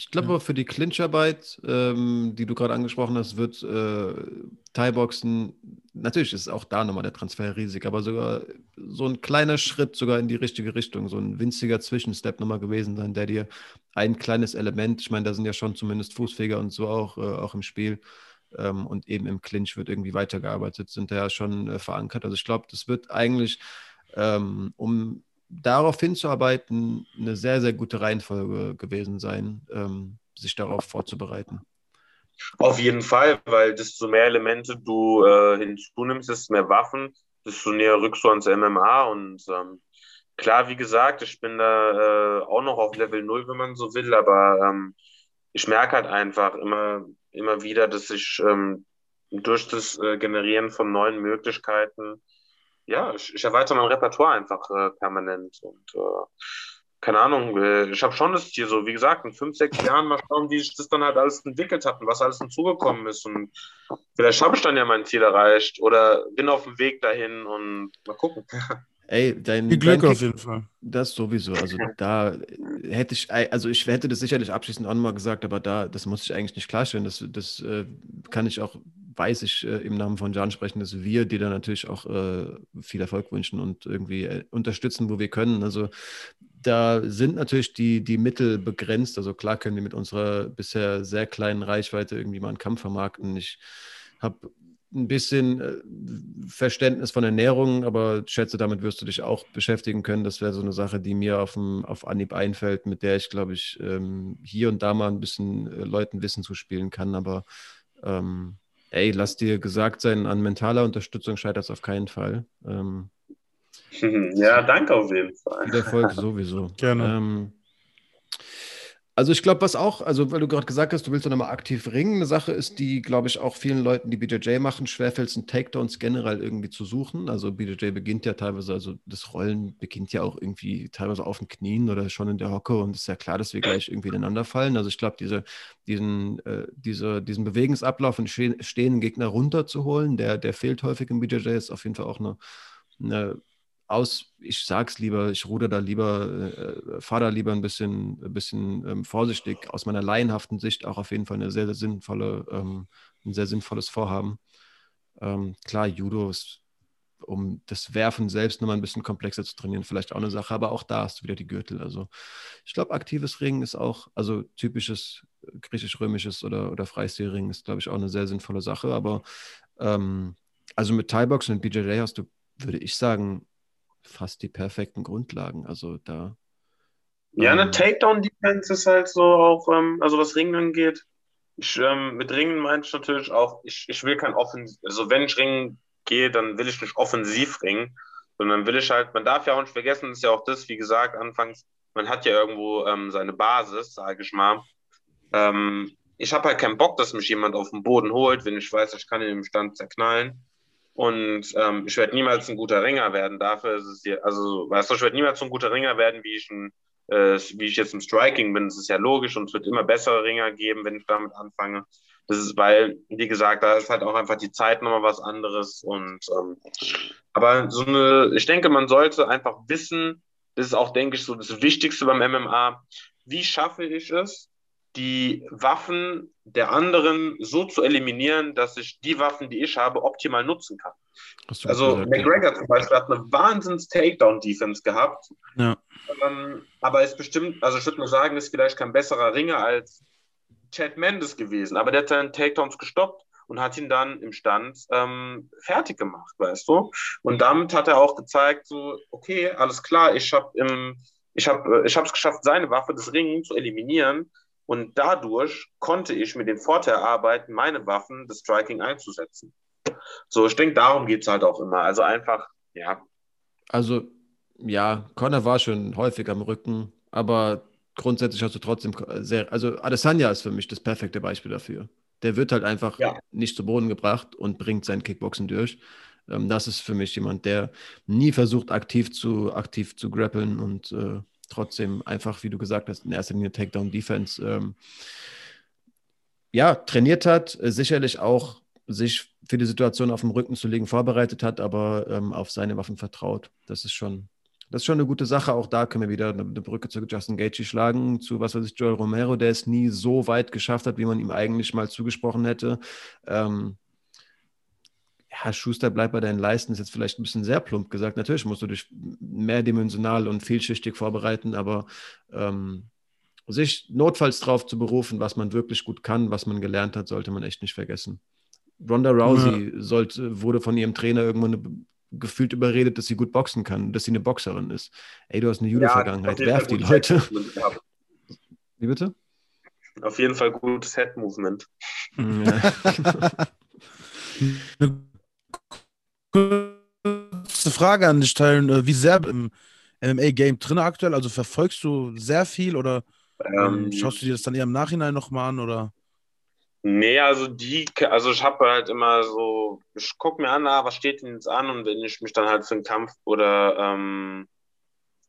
Ich glaube aber für die Clincharbeit, ähm, die du gerade angesprochen hast, wird äh, Thai-Boxen, natürlich ist auch da nochmal der Transfer riesig, aber sogar so ein kleiner Schritt sogar in die richtige Richtung, so ein winziger Zwischenstep nochmal gewesen sein, der dir ein kleines Element, ich meine, da sind ja schon zumindest Fußfeger und so auch, äh, auch im Spiel ähm, und eben im Clinch wird irgendwie weitergearbeitet, sind da ja schon äh, verankert. Also ich glaube, das wird eigentlich, ähm, um darauf hinzuarbeiten, eine sehr, sehr gute Reihenfolge gewesen sein, ähm, sich darauf vorzubereiten. Auf jeden Fall, weil desto mehr Elemente du äh, hinzunimmst, desto mehr Waffen, desto näher rückst du ans MMA. Und ähm, klar, wie gesagt, ich bin da äh, auch noch auf Level 0, wenn man so will, aber ähm, ich merke halt einfach immer, immer wieder, dass ich ähm, durch das äh, Generieren von neuen Möglichkeiten ja, ich, ich erweitere mein Repertoire einfach äh, permanent. Und äh, keine Ahnung, äh, ich habe schon das Ziel, so wie gesagt, in fünf, sechs Jahren mal schauen, wie sich das dann halt alles entwickelt hat und was alles hinzugekommen ist. Und vielleicht habe ich dann ja mein Ziel erreicht oder bin auf dem Weg dahin und mal gucken. Ey, dein, Viel Glück dein auf jeden Fall. Das sowieso. Also da hätte ich, also ich hätte das sicherlich abschließend auch nochmal gesagt, aber da, das muss ich eigentlich nicht klarstellen. Das, das äh, kann ich auch, weiß ich, äh, im Namen von Jan sprechen, dass wir dir da natürlich auch äh, viel Erfolg wünschen und irgendwie äh, unterstützen, wo wir können. Also da sind natürlich die, die Mittel begrenzt. Also klar können wir mit unserer bisher sehr kleinen Reichweite irgendwie mal einen Kampf vermarkten. Ich habe ein bisschen äh, Verständnis von Ernährung, aber schätze, damit wirst du dich auch beschäftigen können. Das wäre so eine Sache, die mir auf, dem, auf Anhieb einfällt, mit der ich, glaube ich, ähm, hier und da mal ein bisschen äh, Leuten Wissen zuspielen kann. Aber ähm, ey, lass dir gesagt sein, an mentaler Unterstützung scheitert es auf keinen Fall. Ähm, ja, danke auf jeden Fall. Viel Erfolg sowieso. Gerne. Ähm, also ich glaube, was auch, also weil du gerade gesagt hast, du willst doch nochmal aktiv ringen, eine Sache ist, die, glaube ich, auch vielen Leuten, die BJJ machen, schwerfällt, sind Takedowns generell irgendwie zu suchen. Also BJJ beginnt ja teilweise, also das Rollen beginnt ja auch irgendwie teilweise auf den Knien oder schon in der Hocke und ist ja klar, dass wir gleich irgendwie ineinander fallen. Also ich glaube, diese, diesen, äh, diese, diesen Bewegungsablauf und stehenden Gegner runterzuholen, der, der fehlt häufig im BJJ, ist auf jeden Fall auch eine, eine aus, ich sag's lieber, ich ruder da lieber, äh, fahre da lieber ein bisschen, ein bisschen ähm, vorsichtig, aus meiner laienhaften Sicht auch auf jeden Fall eine sehr, sehr sinnvolle, ähm, ein sehr sinnvolles Vorhaben. Ähm, klar, Judo ist, um das Werfen selbst nochmal ein bisschen komplexer zu trainieren, vielleicht auch eine Sache, aber auch da hast du wieder die Gürtel. Also ich glaube, aktives Ringen ist auch, also typisches griechisch-römisches oder, oder Freistilringen ist, glaube ich, auch eine sehr sinnvolle Sache. Aber ähm, also mit Thai-Box und BJJ hast du, würde ich sagen, fast die perfekten Grundlagen. Also da. Ja, eine ähm, Takedown-Defense ist halt so auch, ähm, also was Ringen angeht. Ich, ähm, mit Ringen meine ich natürlich auch, ich, ich will kein Offensiv, also wenn ich Ringen gehe, dann will ich nicht offensiv ringen, sondern will ich halt, man darf ja auch nicht vergessen, das ist ja auch das, wie gesagt, anfangs, man hat ja irgendwo ähm, seine Basis, sage ich mal. Ähm, ich habe halt keinen Bock, dass mich jemand auf den Boden holt, wenn ich weiß, ich kann ihn im Stand zerknallen. Und ähm, ich werde niemals ein guter Ringer werden. Dafür ist es hier, also, weißt du, ich werde niemals so ein guter Ringer werden, wie ich, ein, äh, wie ich jetzt im Striking bin. Das ist ja logisch und es wird immer bessere Ringer geben, wenn ich damit anfange. Das ist, weil, wie gesagt, da ist halt auch einfach die Zeit nochmal was anderes. Und ähm, aber so eine, ich denke, man sollte einfach wissen, das ist auch, denke ich, so das Wichtigste beim MMA. Wie schaffe ich es, die Waffen der anderen so zu eliminieren, dass ich die Waffen, die ich habe, optimal nutzen kann. Also gesagt, McGregor ja. zum Beispiel hat eine wahnsinns Takedown-Defense gehabt. Ja. Ähm, aber ist bestimmt, also ich würde nur sagen, ist vielleicht kein besserer Ringer als Chad Mendes gewesen. Aber der hat seinen Takedowns gestoppt und hat ihn dann im Stand ähm, fertig gemacht, weißt du? Und damit hat er auch gezeigt, so, okay, alles klar, ich habe ich habe ich es geschafft, seine Waffe des Ringen zu eliminieren und dadurch konnte ich mit dem Vorteil arbeiten, meine Waffen des Striking einzusetzen. So, ich denke, darum geht es halt auch immer. Also einfach, ja. Also, ja, Connor war schon häufig am Rücken, aber grundsätzlich hast du trotzdem sehr, also Adesanya ist für mich das perfekte Beispiel dafür. Der wird halt einfach ja. nicht zu Boden gebracht und bringt sein Kickboxen durch. Ähm, das ist für mich jemand, der nie versucht, aktiv zu, aktiv zu grappeln und äh, trotzdem einfach, wie du gesagt hast, in erster Linie Takedown-Defense ähm, ja, trainiert hat, äh, sicherlich auch sich für die Situation auf dem Rücken zu legen vorbereitet hat, aber ähm, auf seine Waffen vertraut. Das ist schon, das ist schon eine gute Sache. Auch da können wir wieder eine, Brücke zu Justin Gaethje schlagen, zu was weiß ich, Joel Romero, der es nie so weit geschafft hat, wie man ihm eigentlich mal zugesprochen hätte. Ähm, ja, Schuster bleibt bei deinen Leisten, ist jetzt vielleicht ein bisschen sehr plump gesagt. Natürlich musst du dich mehrdimensional und vielschichtig vorbereiten, aber ähm, sich notfalls darauf zu berufen, was man wirklich gut kann, was man gelernt hat, sollte man echt nicht vergessen. Ronda Rousey ja. sollte, wurde von ihrem Trainer irgendwann gefühlt überredet, dass sie gut boxen kann, dass sie eine Boxerin ist. Ey, du hast eine Judo-Vergangenheit, ja, werf die Leute. Wie bitte? Auf jeden Fall gutes Head-Movement. Ja. kurze Frage an dich teilen. Äh, wie sehr im MMA-Game drin aktuell? Also verfolgst du sehr viel oder ähm, ähm, schaust du dir das dann eher im Nachhinein nochmal an? Oder? Nee, also die, also ich habe halt immer so, ich gucke mir an, ah, was steht denn jetzt an und wenn ich mich dann halt für einen Kampf oder ähm,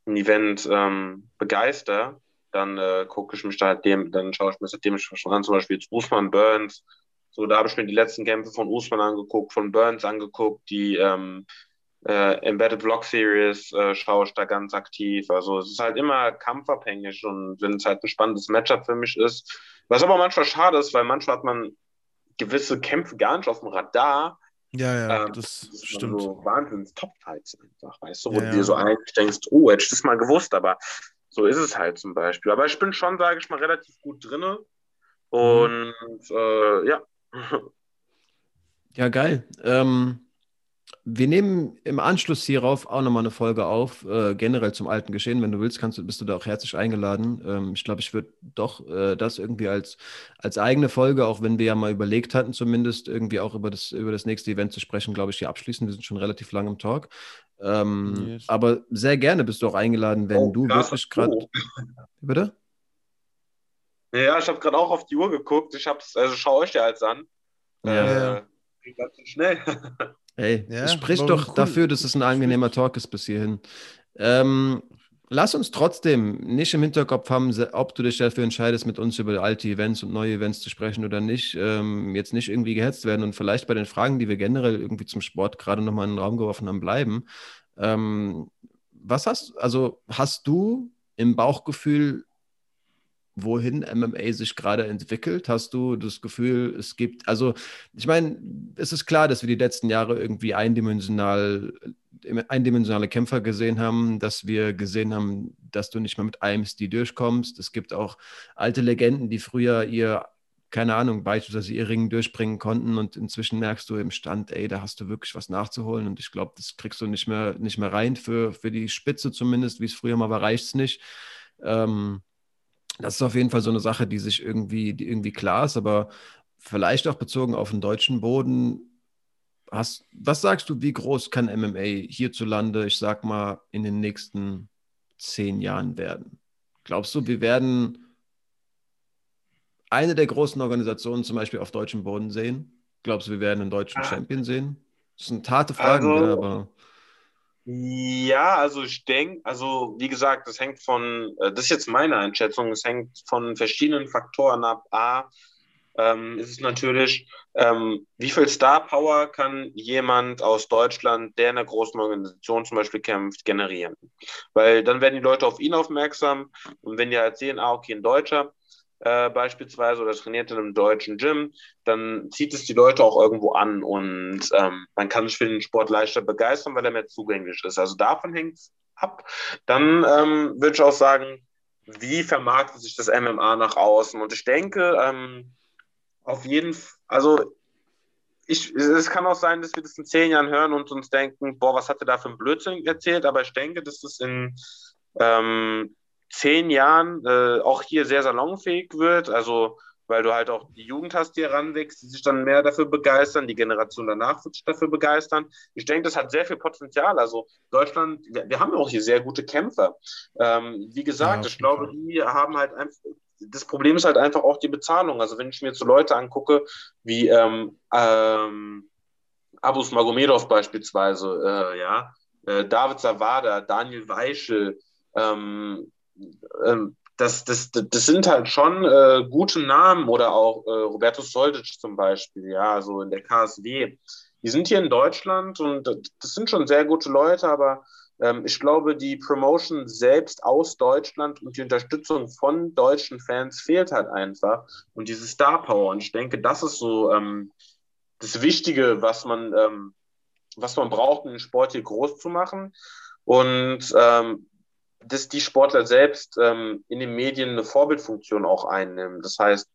ein Event ähm, begeister, dann äh, gucke ich mich da halt dem, dann schaue ich mir das dementsprechend an, zum Beispiel jetzt Usman Burns. So, da habe ich mir die letzten Kämpfe von Usman angeguckt, von Burns angeguckt, die ähm, äh, Embedded Vlog Series äh, schaue ich da ganz aktiv. Also es ist halt immer kampfabhängig und wenn es halt ein spannendes Matchup für mich ist, was aber manchmal schade ist, weil manchmal hat man gewisse Kämpfe gar nicht auf dem Radar. Ja, ja, ähm, das, das stimmt. So Wahnsinns Top-Fights einfach, weißt du, wo ja, du dir so eigentlich denkst, oh, hätte ich das mal gewusst, aber so ist es halt zum Beispiel. Aber ich bin schon, sage ich mal, relativ gut drin. Und mhm. äh, ja. Ja, geil. Ähm, wir nehmen im Anschluss hierauf auch nochmal eine Folge auf, äh, generell zum alten Geschehen. Wenn du willst, kannst, bist du da auch herzlich eingeladen. Ähm, ich glaube, ich würde doch äh, das irgendwie als, als eigene Folge, auch wenn wir ja mal überlegt hatten, zumindest irgendwie auch über das, über das nächste Event zu sprechen, glaube ich, hier abschließen. Wir sind schon relativ lang im Talk. Ähm, yes. Aber sehr gerne bist du auch eingeladen, wenn oh, du wirklich gerade. Oh. Bitte? Ja, ich habe gerade auch auf die Uhr geguckt. Ich hab's, also schau euch ja jetzt an. Ja. Äh, ganz schnell. Hey, ja, spricht doch cool. dafür, dass es ein angenehmer Talk ist bis hierhin. Ähm, lass uns trotzdem nicht im Hinterkopf haben, ob du dich dafür entscheidest, mit uns über alte Events und neue Events zu sprechen oder nicht. Ähm, jetzt nicht irgendwie gehetzt werden und vielleicht bei den Fragen, die wir generell irgendwie zum Sport gerade nochmal in den Raum geworfen haben, bleiben. Ähm, was hast, also hast du im Bauchgefühl wohin MMA sich gerade entwickelt? Hast du das Gefühl, es gibt, also ich meine, es ist klar, dass wir die letzten Jahre irgendwie eindimensional, eindimensionale Kämpfer gesehen haben, dass wir gesehen haben, dass du nicht mehr mit einem Stil durchkommst. Es gibt auch alte Legenden, die früher ihr keine Ahnung, beispielsweise ihr Ringen durchbringen konnten und inzwischen merkst du im Stand, ey, da hast du wirklich was nachzuholen und ich glaube, das kriegst du nicht mehr, nicht mehr rein für, für die Spitze zumindest, wie es früher mal war, reicht es nicht. Ähm, das ist auf jeden Fall so eine Sache, die sich irgendwie, die irgendwie klar ist, aber vielleicht auch bezogen auf den deutschen Boden. Hast, was sagst du, wie groß kann MMA hierzulande, ich sag mal, in den nächsten zehn Jahren werden? Glaubst du, wir werden eine der großen Organisationen zum Beispiel auf deutschem Boden sehen? Glaubst du, wir werden einen deutschen Champion sehen? Das sind harte Fragen, also, ja, aber. Ja, also ich denke, also wie gesagt, das hängt von, äh, das ist jetzt meine Einschätzung, es hängt von verschiedenen Faktoren ab. A, ähm, ist es natürlich, ähm, wie viel Star Power kann jemand aus Deutschland, der in einer großen Organisation zum Beispiel kämpft, generieren? Weil dann werden die Leute auf ihn aufmerksam und wenn die halt sehen, ah, okay, ein Deutscher, äh, beispielsweise oder trainiert in einem deutschen Gym, dann zieht es die Leute auch irgendwo an und ähm, man kann sich für den Sport leichter begeistern, weil er mehr zugänglich ist. Also davon hängt es ab. Dann ähm, würde ich auch sagen, wie vermarktet sich das MMA nach außen? Und ich denke, ähm, auf jeden Fall, also ich, es kann auch sein, dass wir das in zehn Jahren hören und uns denken, boah, was hat er da für ein Blödsinn erzählt? Aber ich denke, dass das in ähm, zehn Jahren äh, auch hier sehr salonfähig wird. Also weil du halt auch die Jugend hast, die heranwächst, die sich dann mehr dafür begeistern, die Generation danach wird sich dafür begeistern. Ich denke, das hat sehr viel Potenzial. Also Deutschland, wir, wir haben auch hier sehr gute Kämpfer. Ähm, wie gesagt, ja, ich glaube, die haben halt einfach, das Problem ist halt einfach auch die Bezahlung. Also wenn ich mir jetzt so Leute angucke, wie ähm, ähm, Abus Magomedov beispielsweise, äh, ja, äh, David Zawada, Daniel Weichel, ähm, ähm, das, das, das sind halt schon äh, gute Namen oder auch äh, Roberto Soldic zum Beispiel, ja, so in der KSW. Die sind hier in Deutschland und das sind schon sehr gute Leute, aber ähm, ich glaube, die Promotion selbst aus Deutschland und die Unterstützung von deutschen Fans fehlt halt einfach und diese Star Power. Und ich denke, das ist so ähm, das Wichtige, was man, ähm, was man braucht, um den Sport hier groß zu machen. Und ähm, dass die Sportler selbst ähm, in den Medien eine Vorbildfunktion auch einnehmen. Das heißt,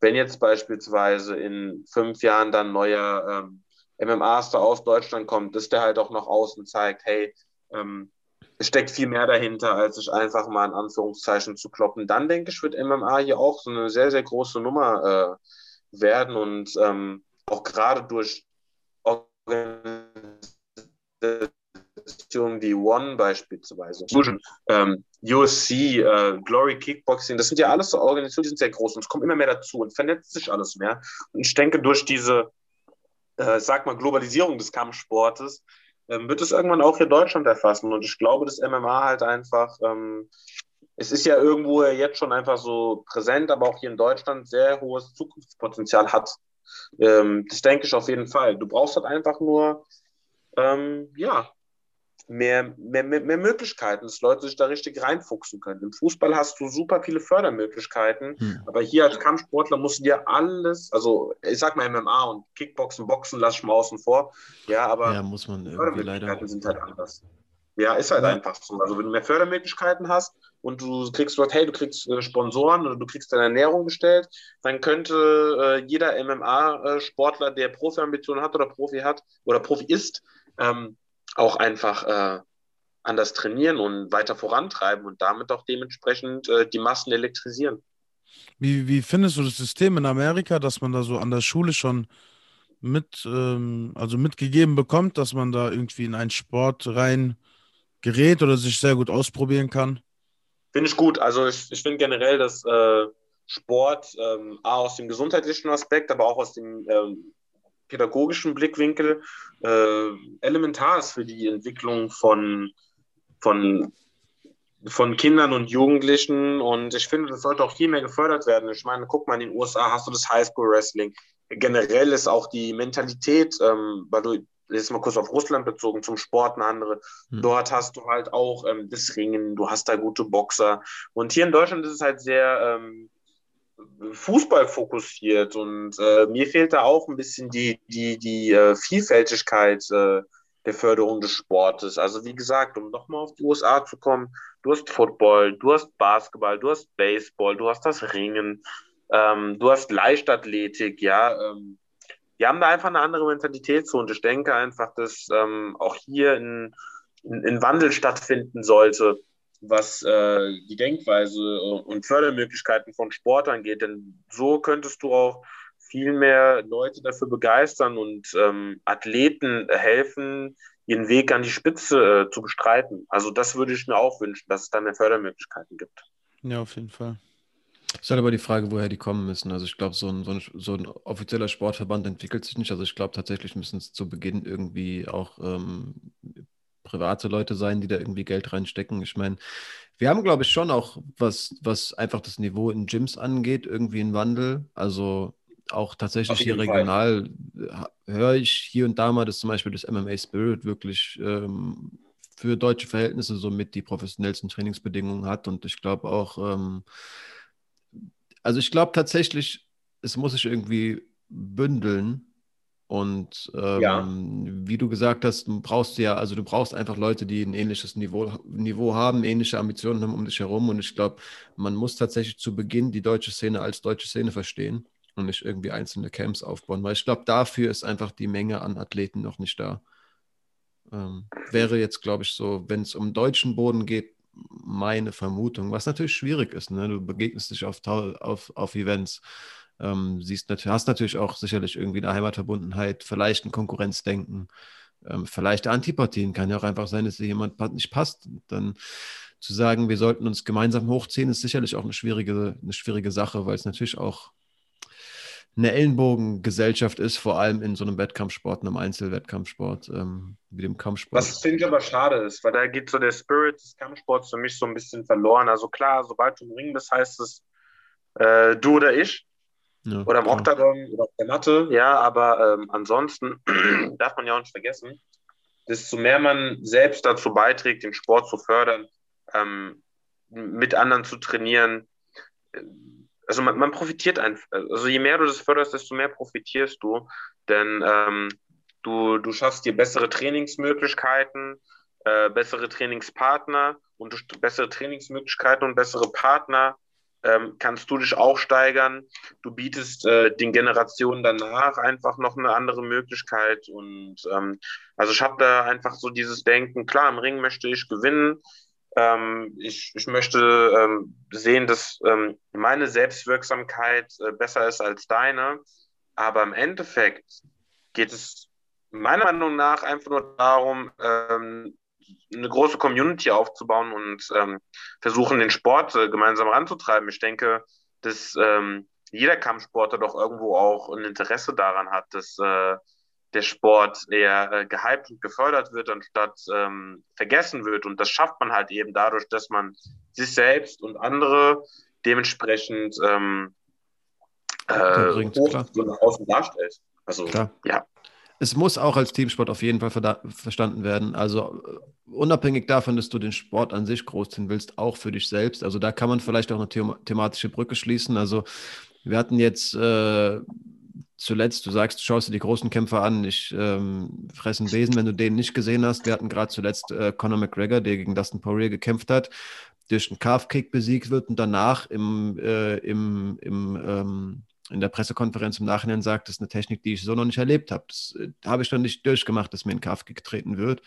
wenn jetzt beispielsweise in fünf Jahren dann neuer ähm, MMA-Star aus Deutschland kommt, dass der halt auch nach außen zeigt, hey, ähm, es steckt viel mehr dahinter, als sich einfach mal in Anführungszeichen zu kloppen. Dann denke ich, wird MMA hier auch so eine sehr, sehr große Nummer äh, werden und ähm, auch gerade durch Organisationen wie One beispielsweise, ähm, USC, äh, Glory Kickboxing, das sind ja alles so Organisationen, die sind sehr groß und es kommt immer mehr dazu und vernetzt sich alles mehr. Und ich denke, durch diese, äh, sag mal, Globalisierung des Kampfsportes ähm, wird es irgendwann auch hier Deutschland erfassen. Und ich glaube, das MMA halt einfach, ähm, es ist ja irgendwo jetzt schon einfach so präsent, aber auch hier in Deutschland sehr hohes Zukunftspotenzial hat. Ähm, das denke ich auf jeden Fall. Du brauchst halt einfach nur, ähm, ja, mehr, mehr, mehr, mehr, Möglichkeiten, dass Leute sich da richtig reinfuchsen können. Im Fußball hast du super viele Fördermöglichkeiten, hm. aber hier als Kampfsportler musst du dir alles, also ich sag mal MMA und Kickboxen, Boxen lasse ich mal außen vor, ja, aber ja, muss man Fördermöglichkeiten leider. sind halt anders. Ja, ist halt ja. einfach so. Also wenn du mehr Fördermöglichkeiten hast und du kriegst dort, hey, du kriegst äh, Sponsoren oder du kriegst deine Ernährung gestellt, dann könnte äh, jeder MMA-Sportler, der Profi-Ambitionen hat oder Profi hat oder Profi ist, ähm, auch einfach äh, anders trainieren und weiter vorantreiben und damit auch dementsprechend äh, die Massen elektrisieren. Wie, wie findest du das System in Amerika, dass man da so an der Schule schon mit, ähm, also mitgegeben bekommt, dass man da irgendwie in einen Sport rein gerät oder sich sehr gut ausprobieren kann? Finde ich gut. Also ich, ich finde generell, dass äh, Sport ähm, A, aus dem gesundheitlichen Aspekt, aber auch aus dem ähm, pädagogischen Blickwinkel äh, elementar ist für die Entwicklung von, von, von Kindern und Jugendlichen. Und ich finde, das sollte auch viel mehr gefördert werden. Ich meine, guck mal, in den USA hast du das Highschool Wrestling. Generell ist auch die Mentalität, ähm, weil du jetzt mal kurz auf Russland bezogen, zum Sport eine andere. Hm. Dort hast du halt auch ähm, das Ringen, du hast da gute Boxer. Und hier in Deutschland ist es halt sehr ähm, Fußball fokussiert und äh, mir fehlt da auch ein bisschen die, die, die äh, Vielfältigkeit äh, der Förderung des Sportes. Also wie gesagt, um nochmal auf die USA zu kommen, du hast Football, du hast Basketball, du hast Baseball, du hast das Ringen, ähm, du hast Leichtathletik, ja. Ähm, die haben da einfach eine andere Mentalität zu und ich denke einfach, dass ähm, auch hier ein, ein Wandel stattfinden sollte was äh, die Denkweise und Fördermöglichkeiten von Sport angeht. Denn so könntest du auch viel mehr Leute dafür begeistern und ähm, Athleten helfen, ihren Weg an die Spitze äh, zu bestreiten. Also das würde ich mir auch wünschen, dass es da mehr Fördermöglichkeiten gibt. Ja, auf jeden Fall. Ist halt aber die Frage, woher die kommen müssen. Also ich glaube, so ein, so, ein, so ein offizieller Sportverband entwickelt sich nicht. Also ich glaube tatsächlich müssen es zu Beginn irgendwie auch ähm, private Leute sein, die da irgendwie Geld reinstecken. Ich meine, wir haben, glaube ich, schon auch, was, was einfach das Niveau in Gyms angeht, irgendwie einen Wandel. Also auch tatsächlich hier regional höre ich hier und da mal, dass zum Beispiel das MMA Spirit wirklich ähm, für deutsche Verhältnisse somit die professionellsten Trainingsbedingungen hat. Und ich glaube auch, ähm, also ich glaube tatsächlich, es muss sich irgendwie bündeln und ähm, ja. wie du gesagt hast, du brauchst ja, also du brauchst einfach Leute, die ein ähnliches Niveau, Niveau haben, ähnliche Ambitionen haben um dich herum. Und ich glaube, man muss tatsächlich zu Beginn die deutsche Szene als deutsche Szene verstehen und nicht irgendwie einzelne Camps aufbauen, weil ich glaube, dafür ist einfach die Menge an Athleten noch nicht da. Ähm, wäre jetzt, glaube ich, so, wenn es um deutschen Boden geht, meine Vermutung, was natürlich schwierig ist. Ne? Du begegnest dich auf, auf, auf Events ähm, siehst, hast natürlich auch sicherlich irgendwie eine Heimatverbundenheit, vielleicht ein Konkurrenzdenken, ähm, vielleicht Antipathien. Kann ja auch einfach sein, dass dir jemand nicht passt. Dann zu sagen, wir sollten uns gemeinsam hochziehen, ist sicherlich auch eine schwierige, eine schwierige Sache, weil es natürlich auch eine Ellenbogengesellschaft ist, vor allem in so einem Wettkampfsport, einem Einzelwettkampfsport, ähm, wie dem Kampfsport. Was finde ich aber schade ist, weil da geht so der Spirit des Kampfsports für mich so ein bisschen verloren. Also klar, sobald du im Ring bist, heißt es äh, du oder ich. Ja, oder im Oktagon oder auf der Matte, ja, aber ähm, ansonsten darf man ja auch nicht vergessen, desto mehr man selbst dazu beiträgt, den Sport zu fördern, ähm, mit anderen zu trainieren, äh, also man, man, profitiert einfach, also je mehr du das förderst, desto mehr profitierst du, denn ähm, du, du schaffst dir bessere Trainingsmöglichkeiten, äh, bessere Trainingspartner und durch bessere Trainingsmöglichkeiten und bessere Partner ähm, kannst du dich auch steigern. Du bietest äh, den Generationen danach einfach noch eine andere Möglichkeit. Und ähm, also ich habe da einfach so dieses Denken, klar, im Ring möchte ich gewinnen. Ähm, ich, ich möchte ähm, sehen, dass ähm, meine Selbstwirksamkeit äh, besser ist als deine. Aber im Endeffekt geht es meiner Meinung nach einfach nur darum, ähm, eine große Community aufzubauen und ähm, versuchen, den Sport äh, gemeinsam ranzutreiben. Ich denke, dass ähm, jeder Kampfsportler doch irgendwo auch ein Interesse daran hat, dass, äh, der Sport eher äh, gehypt und gefördert wird, anstatt ähm, vergessen wird. Und das schafft man halt eben dadurch, dass man sich selbst und andere dementsprechend ähm, äh, bringt, hoch klar. nach außen darstellt. Also, klar. ja. Es muss auch als Teamsport auf jeden Fall verstanden werden. Also äh, unabhängig davon, dass du den Sport an sich großziehen willst, auch für dich selbst. Also da kann man vielleicht auch eine the thematische Brücke schließen. Also wir hatten jetzt äh, zuletzt, du sagst, du schaust dir die großen Kämpfer an, ich ähm, fresse Besen, wenn du den nicht gesehen hast. Wir hatten gerade zuletzt äh, Conor McGregor, der gegen Dustin Poirier gekämpft hat, durch einen Calf-Kick besiegt wird und danach im, äh, im, im ähm, in der Pressekonferenz im Nachhinein sagt, das ist eine Technik, die ich so noch nicht erlebt habe. Das äh, habe ich noch nicht durchgemacht, dass mir ein Calf-Kick getreten wird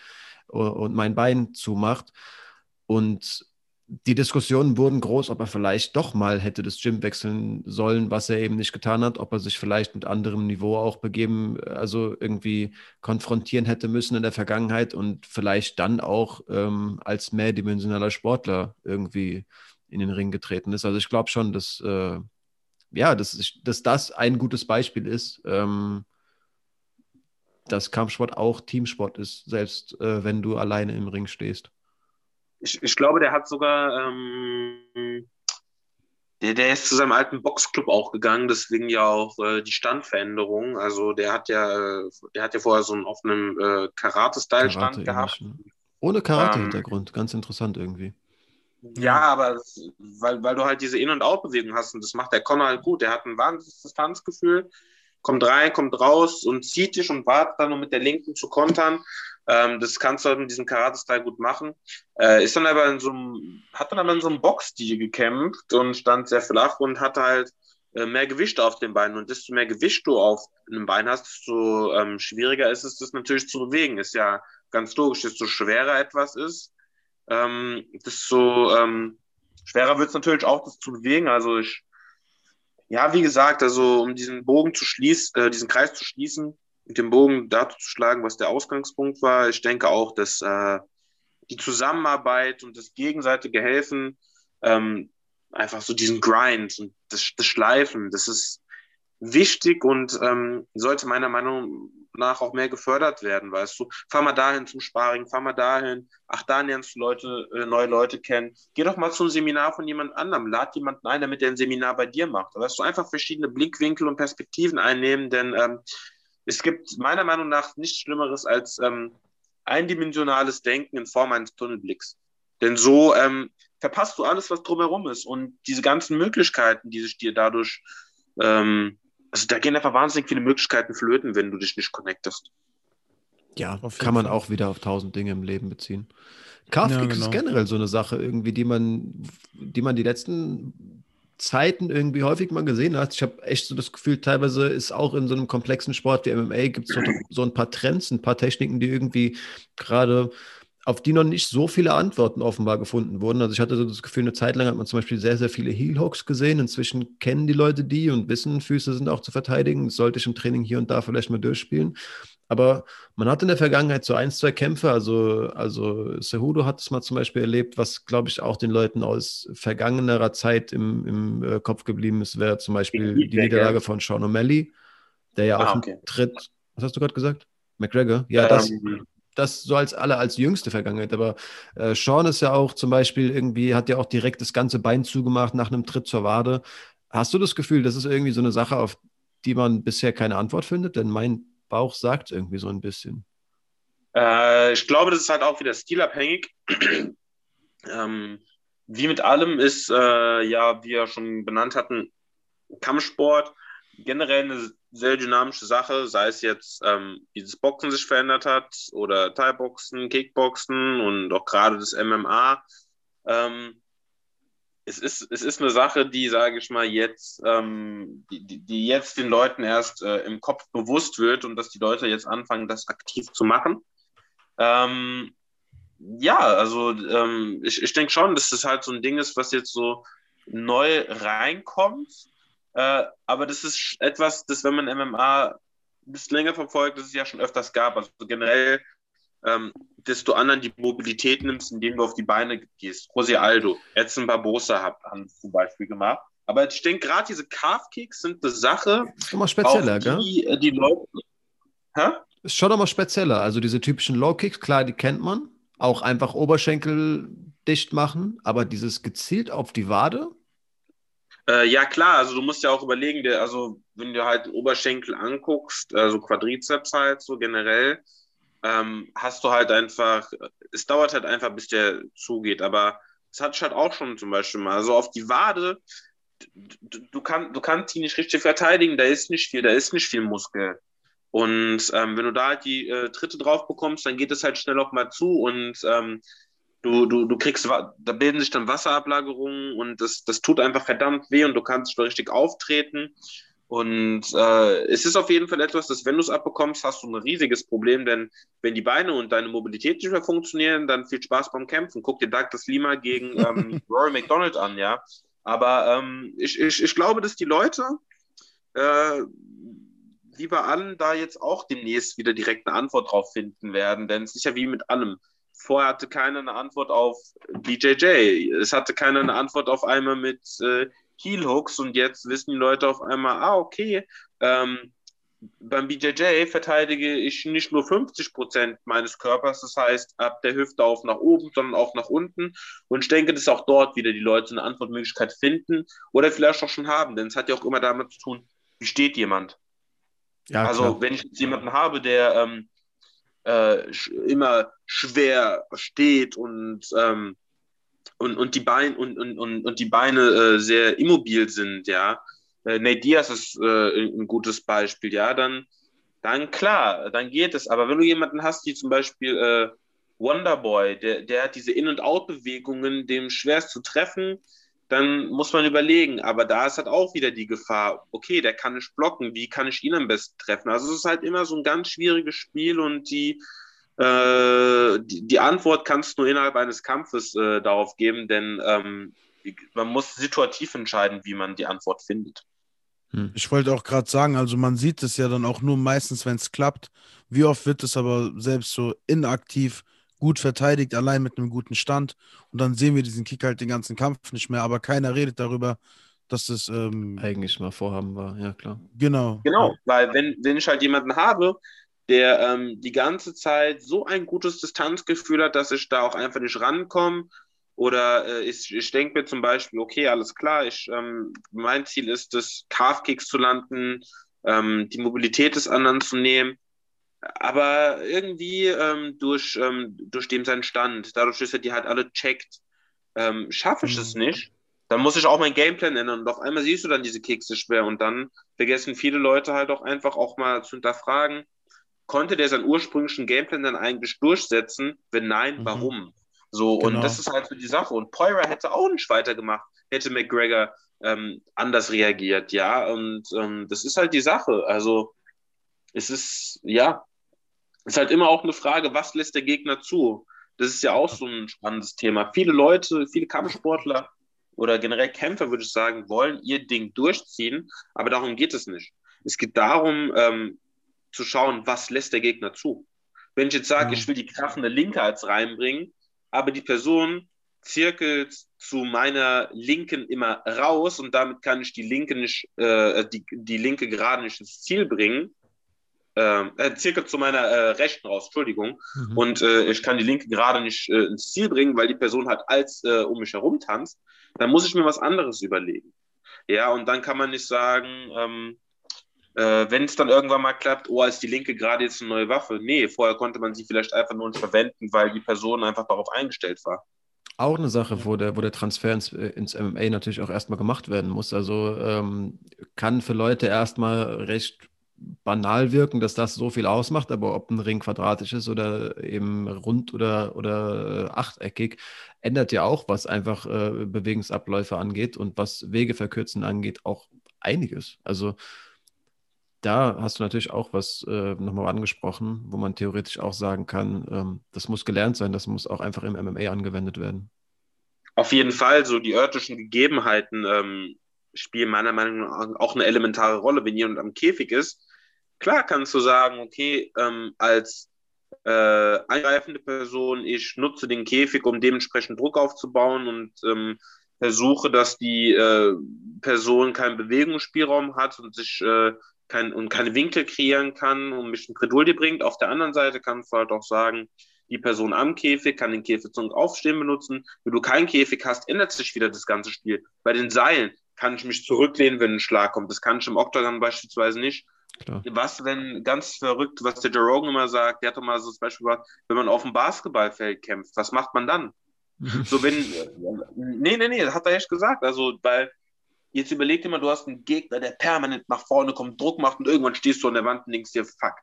und mein Bein zumacht. Und die Diskussionen wurden groß, ob er vielleicht doch mal hätte das Gym wechseln sollen, was er eben nicht getan hat, ob er sich vielleicht mit anderem Niveau auch begeben, also irgendwie konfrontieren hätte müssen in der Vergangenheit und vielleicht dann auch ähm, als mehrdimensionaler Sportler irgendwie in den Ring getreten ist. Also ich glaube schon, dass, äh, ja, dass, dass das ein gutes Beispiel ist, ähm, dass Kampfsport auch Teamsport ist, selbst äh, wenn du alleine im Ring stehst ich, ich glaube, der hat sogar, ähm, der, der ist zu seinem alten Boxclub auch gegangen, deswegen ja auch äh, die Standveränderung. Also der hat ja, der hat ja vorher so einen offenen äh, Karate-Style-Stand gehabt. Ne? Ohne Karate-Hintergrund, ähm, ganz interessant irgendwie. Ja, aber das, weil, weil du halt diese In- und Out-Bewegung hast und das macht der Connor halt gut. Der hat ein wahnsinniges Distanzgefühl, kommt rein, kommt raus und zieht dich und wartet dann, um mit der Linken zu kontern. Ähm, das kannst du halt mit diesem Karate-Style gut machen. Äh, ist dann aber in so einem, hat dann aber in so einem Box-Stil gekämpft und stand sehr flach und hatte halt äh, mehr Gewicht auf den Beinen. Und desto mehr Gewicht du auf einem Bein hast, desto ähm, schwieriger ist es, das natürlich zu bewegen. Ist ja ganz logisch, desto schwerer etwas ist, ähm, desto ähm, schwerer wird es natürlich auch, das zu bewegen. Also ich, ja, wie gesagt, also um diesen Bogen zu schließen, äh, diesen Kreis zu schließen, mit dem Bogen dazu zu schlagen, was der Ausgangspunkt war. Ich denke auch, dass äh, die Zusammenarbeit und das gegenseitige Helfen, ähm, einfach so diesen Grind und das, das Schleifen, das ist wichtig und ähm, sollte meiner Meinung nach auch mehr gefördert werden, weißt du. Fahr mal dahin zum Sparring, fahr mal dahin, ach, da lernst du Leute, äh, neue Leute kennen. Geh doch mal zum Seminar von jemand anderem, lad jemanden ein, damit der ein Seminar bei dir macht. Weißt du, einfach verschiedene Blickwinkel und Perspektiven einnehmen, denn ähm, es gibt meiner Meinung nach nichts Schlimmeres als ähm, eindimensionales Denken in Form eines Tunnelblicks. Denn so ähm, verpasst du alles, was drumherum ist. Und diese ganzen Möglichkeiten, die sich dir dadurch, ähm, also da gehen einfach wahnsinnig viele Möglichkeiten flöten, wenn du dich nicht connectest. Ja, kann man Fall. auch wieder auf tausend Dinge im Leben beziehen. Kafka ja, genau. ist generell so eine Sache, irgendwie, die man, die man die letzten Zeiten irgendwie häufig mal gesehen hast. Ich habe echt so das Gefühl, teilweise ist auch in so einem komplexen Sport wie MMA gibt es so, so, ein paar Trends, ein paar Techniken, die irgendwie gerade auf die noch nicht so viele Antworten offenbar gefunden wurden. Also ich hatte so das Gefühl, eine Zeit lang hat man zum Beispiel sehr, sehr viele Heel Hooks gesehen. Inzwischen kennen die Leute die und wissen, Füße sind auch zu verteidigen. Das sollte ich im Training hier und da vielleicht mal durchspielen. Aber man hat in der Vergangenheit so ein, zwei Kämpfe, also, also Cejudo hat es mal zum Beispiel erlebt, was, glaube ich, auch den Leuten aus vergangenerer Zeit im, im äh, Kopf geblieben ist, wäre zum Beispiel die, die Niederlage von Sean O'Malley, der ja ah, auch okay. Tritt, was hast du gerade gesagt? McGregor? Ja, ähm, das, das so als alle als jüngste Vergangenheit. Aber äh, Sean ist ja auch zum Beispiel irgendwie, hat ja auch direkt das ganze Bein zugemacht nach einem Tritt zur Wade. Hast du das Gefühl, das ist irgendwie so eine Sache, auf die man bisher keine Antwort findet? Denn mein Bauch sagt irgendwie so ein bisschen. Äh, ich glaube, das ist halt auch wieder stilabhängig. ähm, wie mit allem ist, äh, ja, wie wir schon benannt hatten, Kampfsport generell eine sehr dynamische Sache, sei es jetzt, ähm, wie das Boxen sich verändert hat oder Thai-Boxen, Kickboxen und auch gerade das MMA. Ähm, es ist, es ist eine Sache, die, sage ich mal, jetzt, ähm, die, die jetzt den Leuten erst äh, im Kopf bewusst wird und dass die Leute jetzt anfangen, das aktiv zu machen. Ähm, ja, also ähm, ich, ich denke schon, dass das halt so ein Ding ist, was jetzt so neu reinkommt. Äh, aber das ist etwas, das, wenn man MMA ein bisschen länger verfolgt, das es ja schon öfters gab. Also generell ähm, desto anderen die Mobilität nimmst, indem du auf die Beine gehst. Jose Aldo, Edson Barbosa hat, haben zum Beispiel gemacht. Aber ich denke, gerade diese Calf-Kicks sind eine Sache, ist immer spezieller, die, gell? Äh, die Leute. Hä? Ist schon nochmal spezieller. Also diese typischen Low Kicks, klar, die kennt man. Auch einfach Oberschenkel dicht machen, aber dieses gezielt auf die Wade. Äh, ja, klar, also du musst ja auch überlegen, der, also wenn du halt Oberschenkel anguckst, also Quadrizeps halt so generell, ähm, hast du halt einfach, es dauert halt einfach, bis der zugeht, aber das hatte ich halt auch schon zum Beispiel mal. Also auf die Wade, du, du, kann, du kannst die nicht richtig verteidigen, da ist nicht viel, da ist nicht viel Muskel. Und ähm, wenn du da halt die äh, Tritte drauf bekommst, dann geht es halt schnell auch mal zu und ähm, du, du, du kriegst, da bilden sich dann Wasserablagerungen und das, das tut einfach verdammt weh und du kannst nicht richtig auftreten. Und äh, es ist auf jeden Fall etwas, dass wenn du es abbekommst, hast du ein riesiges Problem, denn wenn die Beine und deine Mobilität nicht mehr funktionieren, dann viel Spaß beim Kämpfen. Guck dir Douglas Lima gegen ähm, Rory McDonald an, ja. Aber ähm, ich, ich, ich glaube, dass die Leute äh, lieber an da jetzt auch demnächst wieder direkt eine Antwort drauf finden werden, denn es ist ja wie mit allem. Vorher hatte keiner eine Antwort auf BJJ. Es hatte keiner eine Antwort auf einmal mit äh, Heel Hooks und jetzt wissen die Leute auf einmal, ah, okay, ähm, beim BJJ verteidige ich nicht nur 50 Prozent meines Körpers, das heißt ab der Hüfte auf nach oben, sondern auch nach unten. Und ich denke, dass auch dort wieder die Leute eine Antwortmöglichkeit finden oder vielleicht auch schon haben, denn es hat ja auch immer damit zu tun, wie steht jemand. Ja, also klar. wenn ich jetzt jemanden habe, der ähm, äh, immer schwer steht und ähm, und, und die Beine und, und, und die Beine äh, sehr immobil sind, ja. Äh, Nate Diaz ist äh, ein gutes Beispiel, ja, dann, dann klar, dann geht es. Aber wenn du jemanden hast, wie zum Beispiel äh, Wonderboy, der, der hat diese In- und Out-Bewegungen, dem schwer zu treffen, dann muss man überlegen. Aber da ist halt auch wieder die Gefahr, okay, der kann nicht blocken, wie kann ich ihn am besten treffen? Also es ist halt immer so ein ganz schwieriges Spiel und die, äh, die, die, Antwort kannst du nur innerhalb eines Kampfes äh, darauf geben, denn ähm, man muss situativ entscheiden, wie man die Antwort findet. Hm. Ich wollte auch gerade sagen, also man sieht es ja dann auch nur meistens, wenn es klappt. Wie oft wird es aber selbst so inaktiv gut verteidigt, allein mit einem guten Stand. Und dann sehen wir diesen Kick halt den ganzen Kampf nicht mehr, aber keiner redet darüber, dass das ähm, eigentlich mal Vorhaben war, ja klar. Genau. Genau, weil wenn, wenn ich halt jemanden habe, der ähm, die ganze Zeit so ein gutes Distanzgefühl hat, dass ich da auch einfach nicht rankomme. Oder äh, ich, ich denke mir zum Beispiel, okay, alles klar, ich, ähm, mein Ziel ist es, Calf-Kicks zu landen, ähm, die Mobilität des anderen zu nehmen. Aber irgendwie ähm, durch, ähm, durch dem seinen Stand, dadurch, dass er die halt alle checkt, ähm, schaffe ich mhm. es nicht. Dann muss ich auch mein Gameplan ändern und auf einmal siehst du dann diese Kekse schwer und dann vergessen viele Leute halt auch einfach auch mal zu hinterfragen, konnte der seinen ursprünglichen Gameplan dann eigentlich durchsetzen? Wenn nein, mhm. warum? So, genau. und das ist halt so die Sache. Und Poira hätte auch nicht weitergemacht, hätte McGregor ähm, anders reagiert, ja. Und ähm, das ist halt die Sache. Also, es ist, ja, ist halt immer auch eine Frage, was lässt der Gegner zu? Das ist ja auch so ein spannendes Thema. Viele Leute, viele Kampfsportler oder generell Kämpfer, würde ich sagen, wollen ihr Ding durchziehen, aber darum geht es nicht. Es geht darum, ähm, zu schauen, was lässt der Gegner zu. Wenn ich jetzt sage, ich will die krachende Linke als reinbringen, aber die Person zirkelt zu meiner Linken immer raus und damit kann ich die Linke nicht, äh, die, die Linke gerade nicht ins Ziel bringen. Ähm, äh, zirkelt zu meiner äh, Rechten raus, Entschuldigung. Mhm. Und äh, ich kann die Linke gerade nicht äh, ins Ziel bringen, weil die Person halt als äh, um mich herum tanzt. Dann muss ich mir was anderes überlegen. Ja, und dann kann man nicht sagen, ähm, äh, wenn es dann irgendwann mal klappt, oh, ist die Linke gerade jetzt eine neue Waffe. Nee, vorher konnte man sie vielleicht einfach nur nicht verwenden, weil die Person einfach darauf eingestellt war. Auch eine Sache, wo der, wo der Transfer ins, ins MMA natürlich auch erstmal gemacht werden muss. Also ähm, kann für Leute erstmal recht banal wirken, dass das so viel ausmacht, aber ob ein Ring quadratisch ist oder eben rund oder, oder äh, achteckig, ändert ja auch, was einfach äh, Bewegungsabläufe angeht und was Wegeverkürzen angeht, auch einiges. Also da hast du natürlich auch was äh, nochmal angesprochen, wo man theoretisch auch sagen kann, ähm, das muss gelernt sein, das muss auch einfach im MMA angewendet werden. Auf jeden Fall, so die örtlichen Gegebenheiten ähm, spielen meiner Meinung nach auch eine elementare Rolle, wenn jemand am Käfig ist. Klar kannst du sagen, okay, ähm, als äh, eingreifende Person, ich nutze den Käfig, um dementsprechend Druck aufzubauen und ähm, versuche, dass die äh, Person keinen Bewegungsspielraum hat und sich äh, kein, und keine Winkel kreieren kann und mich in Bredouille bringt. Auf der anderen Seite kannst du halt auch sagen, die Person am Käfig kann den Käfig zum Aufstehen benutzen. Wenn du keinen Käfig hast, ändert sich wieder das ganze Spiel. Bei den Seilen kann ich mich zurücklehnen, wenn ein Schlag kommt. Das kann ich im Oktagon beispielsweise nicht. Klar. Was, wenn ganz verrückt, was der Jeroen immer sagt, der hat doch mal so das Beispiel gemacht, wenn man auf dem Basketballfeld kämpft, was macht man dann? so, wenn, nee, nee, nee, das hat er echt gesagt. Also, weil, jetzt überleg dir mal, du hast einen Gegner, der permanent nach vorne kommt, Druck macht und irgendwann stehst du an der Wand und denkst dir, fuck,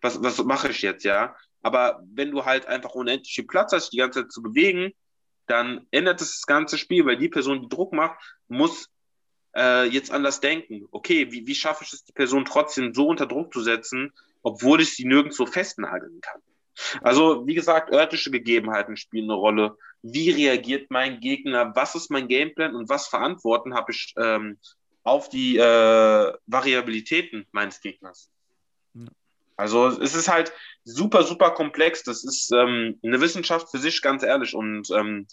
was, was mache ich jetzt, ja? Aber wenn du halt einfach unendlich viel Platz hast, die ganze Zeit zu bewegen, dann ändert es das ganze Spiel, weil die Person, die Druck macht, muss äh, jetzt anders denken. Okay, wie, wie schaffe ich es, die Person trotzdem so unter Druck zu setzen, obwohl ich sie nirgendwo festnageln kann? Also, wie gesagt, örtliche Gegebenheiten spielen eine Rolle. Wie reagiert mein Gegner? Was ist mein Gameplan und was Verantworten habe ich ähm, auf die äh, Variabilitäten meines Gegners? Also, es ist halt super, super komplex. Das ist ähm, eine Wissenschaft für sich, ganz ehrlich. Und ähm,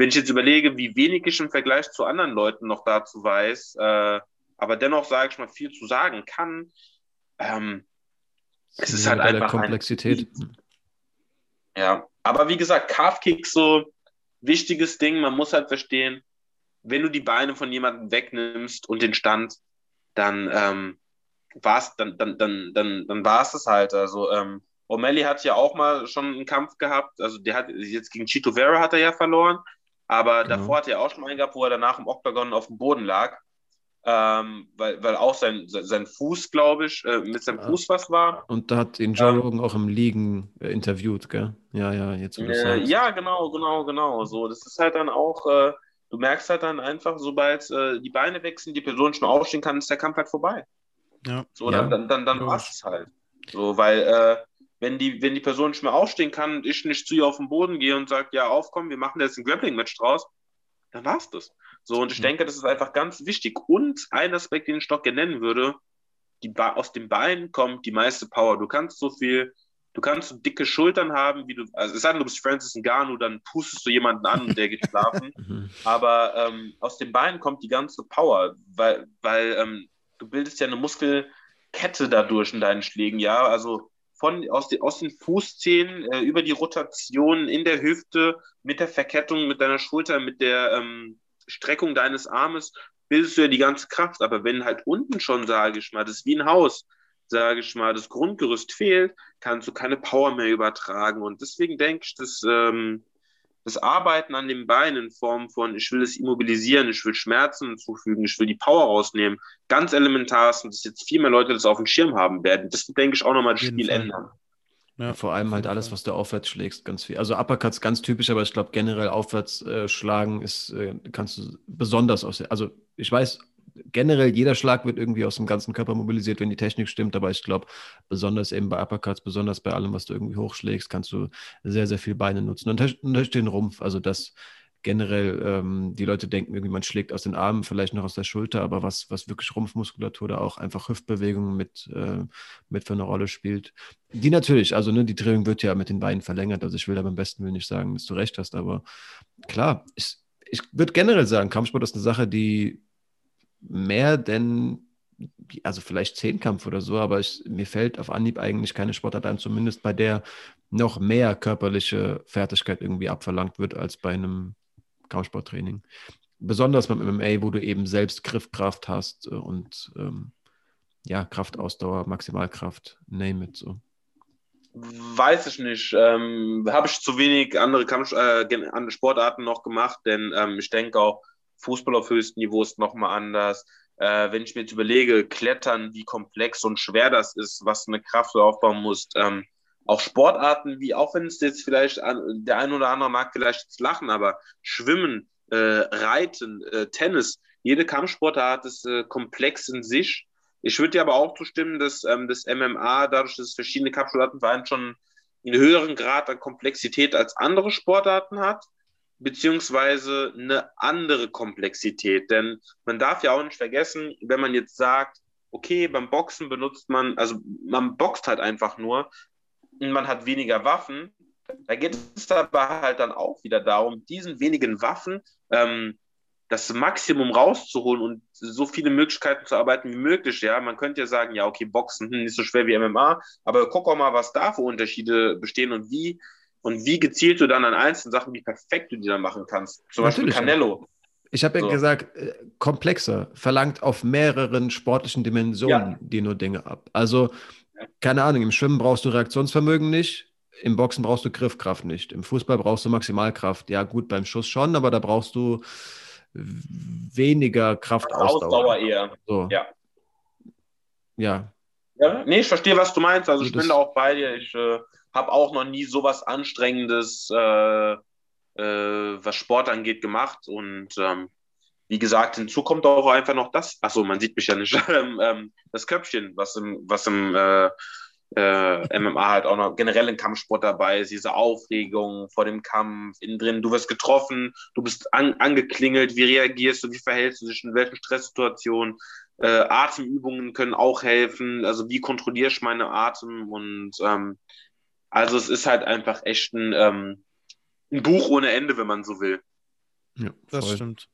wenn ich jetzt überlege, wie wenig ich im Vergleich zu anderen Leuten noch dazu weiß, äh, aber dennoch, sage ich mal, viel zu sagen kann, ähm, es ist halt einfach. Komplexität. Ein, ja, aber wie gesagt, Calf-Kick so wichtiges Ding. Man muss halt verstehen, wenn du die Beine von jemandem wegnimmst und den Stand, dann ähm, war's, dann, dann, dann, dann, dann war es das halt. Also ähm, O'Malley hat ja auch mal schon einen Kampf gehabt. Also der hat jetzt gegen Chito Vera hat er ja verloren. Aber genau. davor hat er auch schon einen gehabt, wo er danach im Oktagon auf dem Boden lag. Ähm, weil, weil auch sein, sein Fuß, glaube ich, äh, mit seinem Fuß was war. Und da hat ihn Joe Rogan ähm, auch im Liegen äh, interviewt, gell? Ja, ja, jetzt äh, Ja, genau, genau, genau. So, das ist halt dann auch, äh, du merkst halt dann einfach, sobald äh, die Beine wechseln, die Person schon aufstehen kann, ist der Kampf halt vorbei. Ja. So, dann, ja. dann, dann, dann war es halt. So, weil äh, wenn die, wenn die Person nicht mehr aufstehen kann und ich nicht zu ihr auf den Boden gehe und sage, ja, aufkommen, wir machen jetzt ein Grappling-Match draus, dann war es das. So, und ich mhm. denke, das ist einfach ganz wichtig. Und ein Aspekt, den ich doch gerne nennen würde, die aus den Beinen kommt die meiste Power. Du kannst so viel, du kannst so dicke Schultern haben, wie du, also es sei denn, du bist Francis Ngannou, dann pustest du jemanden an und der geht schlafen. Mhm. Aber ähm, aus den Beinen kommt die ganze Power, weil, weil ähm, du bildest ja eine Muskelkette dadurch in deinen Schlägen, ja. Also von, aus, die, aus den Fußzehen äh, über die Rotation in der Hüfte mit der Verkettung mit deiner Schulter, mit der ähm, Streckung deines Armes bildest du ja die ganze Kraft. Aber wenn halt unten schon, sage ich mal, das ist wie ein Haus, sage ich mal, das Grundgerüst fehlt, kannst du keine Power mehr übertragen. Und deswegen denke ich, dass ähm, das Arbeiten an den Beinen in Form von, ich will es immobilisieren, ich will Schmerzen zufügen, ich will die Power rausnehmen, ganz elementar ist und dass jetzt viel mehr Leute das auf dem Schirm haben werden. Das denke ich auch nochmal das Spiel Fall. ändern. Ja, vor allem halt alles, was du aufwärts schlägst, ganz viel. Also Uppercuts ganz typisch, aber ich glaube generell aufwärts äh, schlagen ist, äh, kannst du besonders aus. Also ich weiß, generell jeder Schlag wird irgendwie aus dem ganzen Körper mobilisiert, wenn die Technik stimmt. Aber ich glaube, besonders eben bei Uppercuts, besonders bei allem, was du irgendwie hochschlägst, kannst du sehr, sehr viel Beine nutzen. Und durch den Rumpf, also das generell, ähm, die Leute denken irgendwie, man schlägt aus den Armen, vielleicht noch aus der Schulter, aber was, was wirklich Rumpfmuskulatur da auch einfach Hüftbewegungen mit, äh, mit für eine Rolle spielt. Die natürlich, also ne, die Drehung wird ja mit den Beinen verlängert. Also ich will da beim besten Willen nicht sagen, dass du recht hast, aber klar, ich, ich würde generell sagen, Kampfsport ist eine Sache, die mehr denn, also vielleicht Zehnkampf oder so, aber ich, mir fällt auf Anhieb eigentlich keine Sportart ein, zumindest bei der noch mehr körperliche Fertigkeit irgendwie abverlangt wird als bei einem Kampfsporttraining. Besonders beim MMA, wo du eben selbst Griffkraft hast und ähm, ja, Kraftausdauer, Maximalkraft, name it so. Weiß ich nicht. Ähm, Habe ich zu wenig andere, Kampf, äh, andere Sportarten noch gemacht, denn ähm, ich denke auch, Fußball auf höchstem Niveau ist nochmal anders. Äh, wenn ich mir jetzt überlege, Klettern, wie komplex und schwer das ist, was eine Kraft aufbauen musst, ähm, auch Sportarten wie, auch wenn es jetzt vielleicht an, der ein oder andere mag vielleicht jetzt lachen, aber Schwimmen, äh, Reiten, äh, Tennis, jede Kampfsportart ist äh, komplex in sich. Ich würde dir aber auch zustimmen, dass ähm, das MMA, dadurch, dass es verschiedene Kampfsportarten waren, schon einen höheren Grad an Komplexität als andere Sportarten hat beziehungsweise eine andere Komplexität. Denn man darf ja auch nicht vergessen, wenn man jetzt sagt, okay, beim Boxen benutzt man, also man boxt halt einfach nur und man hat weniger Waffen. Da geht es aber halt dann auch wieder darum, diesen wenigen Waffen ähm, das Maximum rauszuholen und so viele Möglichkeiten zu arbeiten wie möglich. Ja, man könnte ja sagen, ja, okay, Boxen hm, nicht so schwer wie MMA, aber guck auch mal, was da für Unterschiede bestehen und wie und wie gezielt du dann an einzelnen Sachen, wie perfekt du die dann machen kannst. Zum Natürlich, Beispiel Canelo. Ich habe ja so. gesagt, äh, komplexer, verlangt auf mehreren sportlichen Dimensionen ja. die nur Dinge ab. Also, keine Ahnung, im Schwimmen brauchst du Reaktionsvermögen nicht, im Boxen brauchst du Griffkraft nicht, im Fußball brauchst du Maximalkraft. Ja, gut, beim Schuss schon, aber da brauchst du weniger Kraftausdauer. Ausdauer eher. So. Ja. Ja. ja. Nee, ich verstehe, was du meinst. Also, ich bin da auch bei dir. Ich äh, habe auch noch nie sowas Anstrengendes, äh, äh, was Sport angeht, gemacht. Und ähm, wie gesagt, hinzu kommt auch einfach noch das. Achso, man sieht mich ja nicht. Ähm, ähm, das Köpfchen, was im, was im äh, äh, MMA halt auch noch generell im Kampfsport dabei ist, diese Aufregung vor dem Kampf, innen drin, du wirst getroffen, du bist an, angeklingelt, wie reagierst du, wie verhältst du dich in welchen Stresssituationen, äh, Atemübungen können auch helfen, also wie kontrolliere ich meine Atem und ähm, also es ist halt einfach echt ein, ähm, ein Buch ohne Ende, wenn man so will. Ja, das stimmt.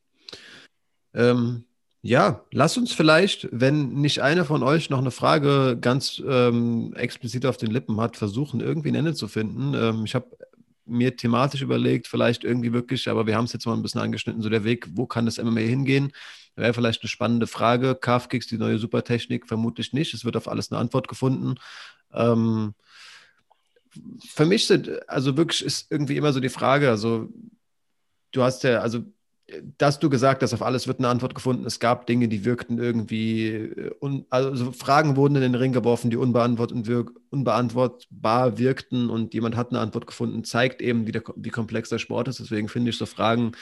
Ähm, ja, lass uns vielleicht, wenn nicht einer von euch noch eine Frage ganz ähm, explizit auf den Lippen hat, versuchen, irgendwie ein Ende zu finden. Ähm, ich habe mir thematisch überlegt, vielleicht irgendwie wirklich, aber wir haben es jetzt mal ein bisschen angeschnitten, so der Weg, wo kann das MMA hingehen? Wäre vielleicht eine spannende Frage. Calf-Kicks, die neue Supertechnik, vermutlich nicht. Es wird auf alles eine Antwort gefunden. Ähm, für mich sind, also wirklich ist irgendwie immer so die Frage, also du hast ja, also dass du gesagt hast, auf alles wird eine Antwort gefunden. Es gab Dinge, die wirkten irgendwie, äh, also Fragen wurden in den Ring geworfen, die wirk, unbeantwortbar wirkten und jemand hat eine Antwort gefunden, zeigt eben, wie, der, wie komplex der Sport ist. Deswegen finde ich so Fragen,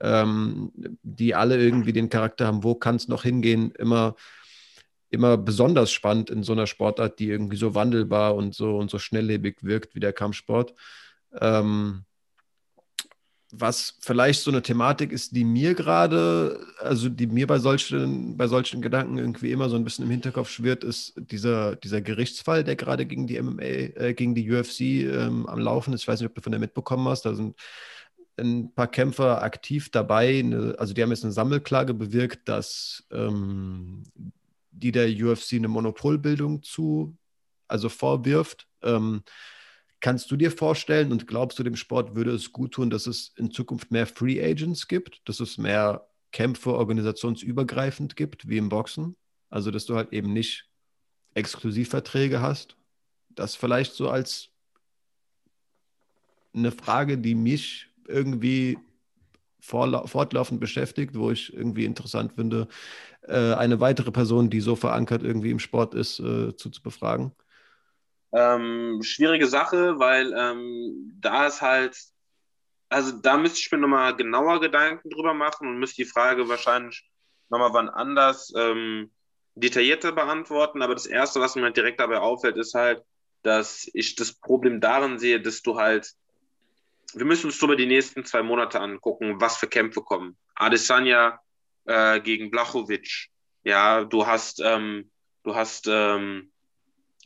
ähm, die alle irgendwie den Charakter haben, wo kann es noch hingehen, immer, immer besonders spannend in so einer Sportart, die irgendwie so wandelbar und so und so schnelllebig wirkt wie der Kampfsport. Ähm, was vielleicht so eine Thematik ist, die mir gerade, also die mir bei solchen, bei solchen Gedanken irgendwie immer so ein bisschen im Hinterkopf schwirrt, ist dieser, dieser Gerichtsfall, der gerade gegen die MMA, äh, gegen die UFC ähm, am Laufen ist. Ich weiß nicht, ob du von der mitbekommen hast. Da sind ein paar Kämpfer aktiv dabei. Also die haben jetzt eine Sammelklage bewirkt, dass ähm, die der UFC eine Monopolbildung zu, also vorwirft. Ähm, Kannst du dir vorstellen und glaubst du, dem Sport würde es gut tun, dass es in Zukunft mehr Free Agents gibt, dass es mehr Kämpfe organisationsübergreifend gibt, wie im Boxen? Also, dass du halt eben nicht Exklusivverträge hast? Das vielleicht so als eine Frage, die mich irgendwie fortlaufend beschäftigt, wo ich irgendwie interessant finde, äh, eine weitere Person, die so verankert irgendwie im Sport ist, äh, zu, zu befragen. Ähm, schwierige Sache, weil ähm, da ist halt, also da müsste ich mir nochmal genauer Gedanken drüber machen und müsste die Frage wahrscheinlich nochmal wann anders ähm, detaillierter beantworten. Aber das Erste, was mir halt direkt dabei auffällt, ist halt, dass ich das Problem darin sehe, dass du halt, wir müssen uns über die nächsten zwei Monate angucken, was für Kämpfe kommen. Adesanya äh, gegen Blachowicz. Ja, du hast, ähm, du hast ähm,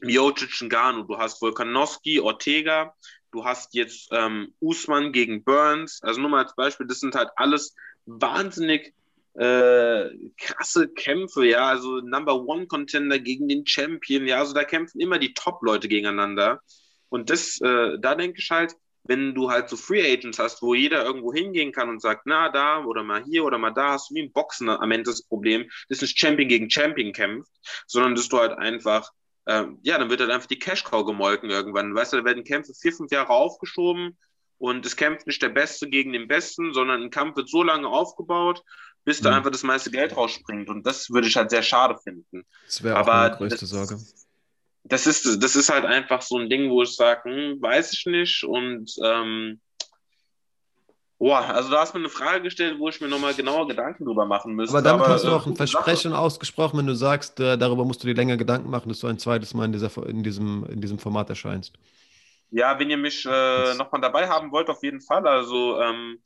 Miocic Ngannou, du hast Volkanovski, Ortega, du hast jetzt ähm, Usman gegen Burns, also nur mal als Beispiel, das sind halt alles wahnsinnig äh, krasse Kämpfe, ja, also Number One Contender gegen den Champion, ja, also da kämpfen immer die Top-Leute gegeneinander. Und das, äh, da denke ich halt, wenn du halt so Free Agents hast, wo jeder irgendwo hingehen kann und sagt, na, da oder mal hier oder mal da, hast du wie im Boxen am Ende das Problem, dass nicht Champion gegen Champion kämpft, sondern dass du halt einfach ähm, ja, dann wird halt einfach die Cash-Cow gemolken irgendwann. Weißt du, da werden Kämpfe vier, fünf Jahre aufgeschoben und es kämpft nicht der Beste gegen den Besten, sondern ein Kampf wird so lange aufgebaut, bis mhm. da einfach das meiste Geld rausspringt. Und das würde ich halt sehr schade finden. Das wäre auch meine größte Sorge. Das ist, das ist halt einfach so ein Ding, wo ich sage, hm, weiß ich nicht. Und ähm, Boah, also da hast du mir eine Frage gestellt, wo ich mir nochmal genauer Gedanken drüber machen müsste. Aber damit aber, hast du auch ein Versprechen Sache. ausgesprochen, wenn du sagst, äh, darüber musst du dir länger Gedanken machen, dass du ein zweites Mal in, dieser, in, diesem, in diesem Format erscheinst. Ja, wenn ihr mich äh, nochmal dabei haben wollt, auf jeden Fall. Also, ähm,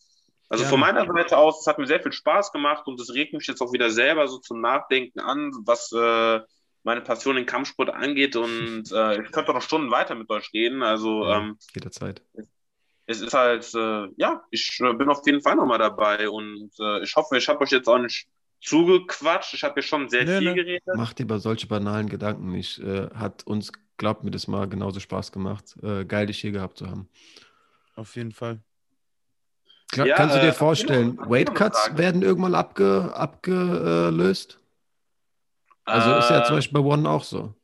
also ja. von meiner Seite aus, es hat mir sehr viel Spaß gemacht und es regt mich jetzt auch wieder selber so zum Nachdenken an, was äh, meine Passion in Kampfsport angeht. Und äh, ich könnte noch Stunden weiter mit euch reden. Also, ja, ähm, jederzeit es ist halt, äh, ja, ich äh, bin auf jeden Fall nochmal dabei und äh, ich hoffe, ich habe euch jetzt auch nicht zugequatscht. Ich habe hier schon sehr nee, viel nee. geredet. Macht über solche banalen Gedanken nicht. Äh, hat uns, glaubt mir, das mal genauso Spaß gemacht. Äh, geil, dich hier gehabt zu haben. Auf jeden Fall. Ja, Kannst du dir äh, vorstellen, Weight Cuts werden irgendwann abge, abgelöst? Also ist ja zum Beispiel bei One auch so.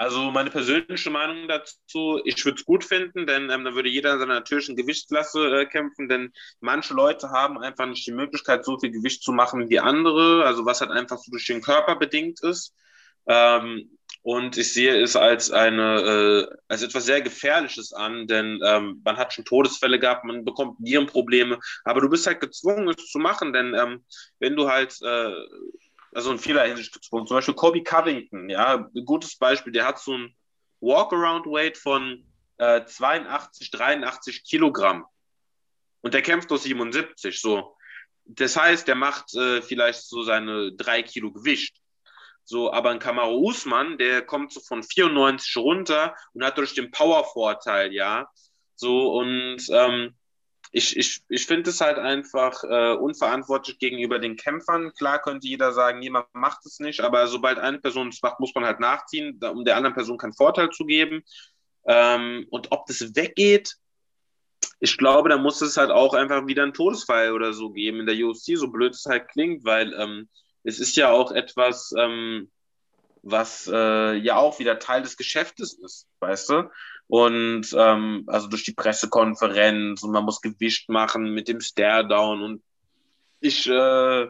Also meine persönliche Meinung dazu, ich würde es gut finden, denn ähm, dann würde jeder in seiner natürlichen Gewichtsklasse äh, kämpfen, denn manche Leute haben einfach nicht die Möglichkeit, so viel Gewicht zu machen wie andere, also was halt einfach so durch den Körper bedingt ist. Ähm, und ich sehe es als eine, äh, als etwas sehr Gefährliches an, denn ähm, man hat schon Todesfälle gehabt, man bekommt Nierenprobleme, aber du bist halt gezwungen, es zu machen, denn ähm, wenn du halt äh, also in vieler Hinsicht gezwungen. Zum Beispiel Kobe Covington, ja, ein gutes Beispiel, der hat so ein Walk-Around-Weight von äh, 82, 83 Kilogramm. Und der kämpft nur 77, so. Das heißt, der macht äh, vielleicht so seine drei Kilo Gewicht. So, aber ein Kamaro Usman, der kommt so von 94 runter und hat durch den Power-Vorteil, ja. So, und ähm, ich, ich, ich finde es halt einfach äh, unverantwortlich gegenüber den Kämpfern. Klar könnte jeder sagen, jemand macht es nicht, aber sobald eine Person es macht, muss man halt nachziehen, um der anderen Person keinen Vorteil zu geben. Ähm, und ob das weggeht, ich glaube, da muss es halt auch einfach wieder einen Todesfall oder so geben in der UFC, so blöd es halt klingt, weil ähm, es ist ja auch etwas, ähm, was äh, ja auch wieder Teil des Geschäftes ist, weißt du? Und ähm, also durch die Pressekonferenz und man muss Gewicht machen mit dem Stare-Down und ich, äh,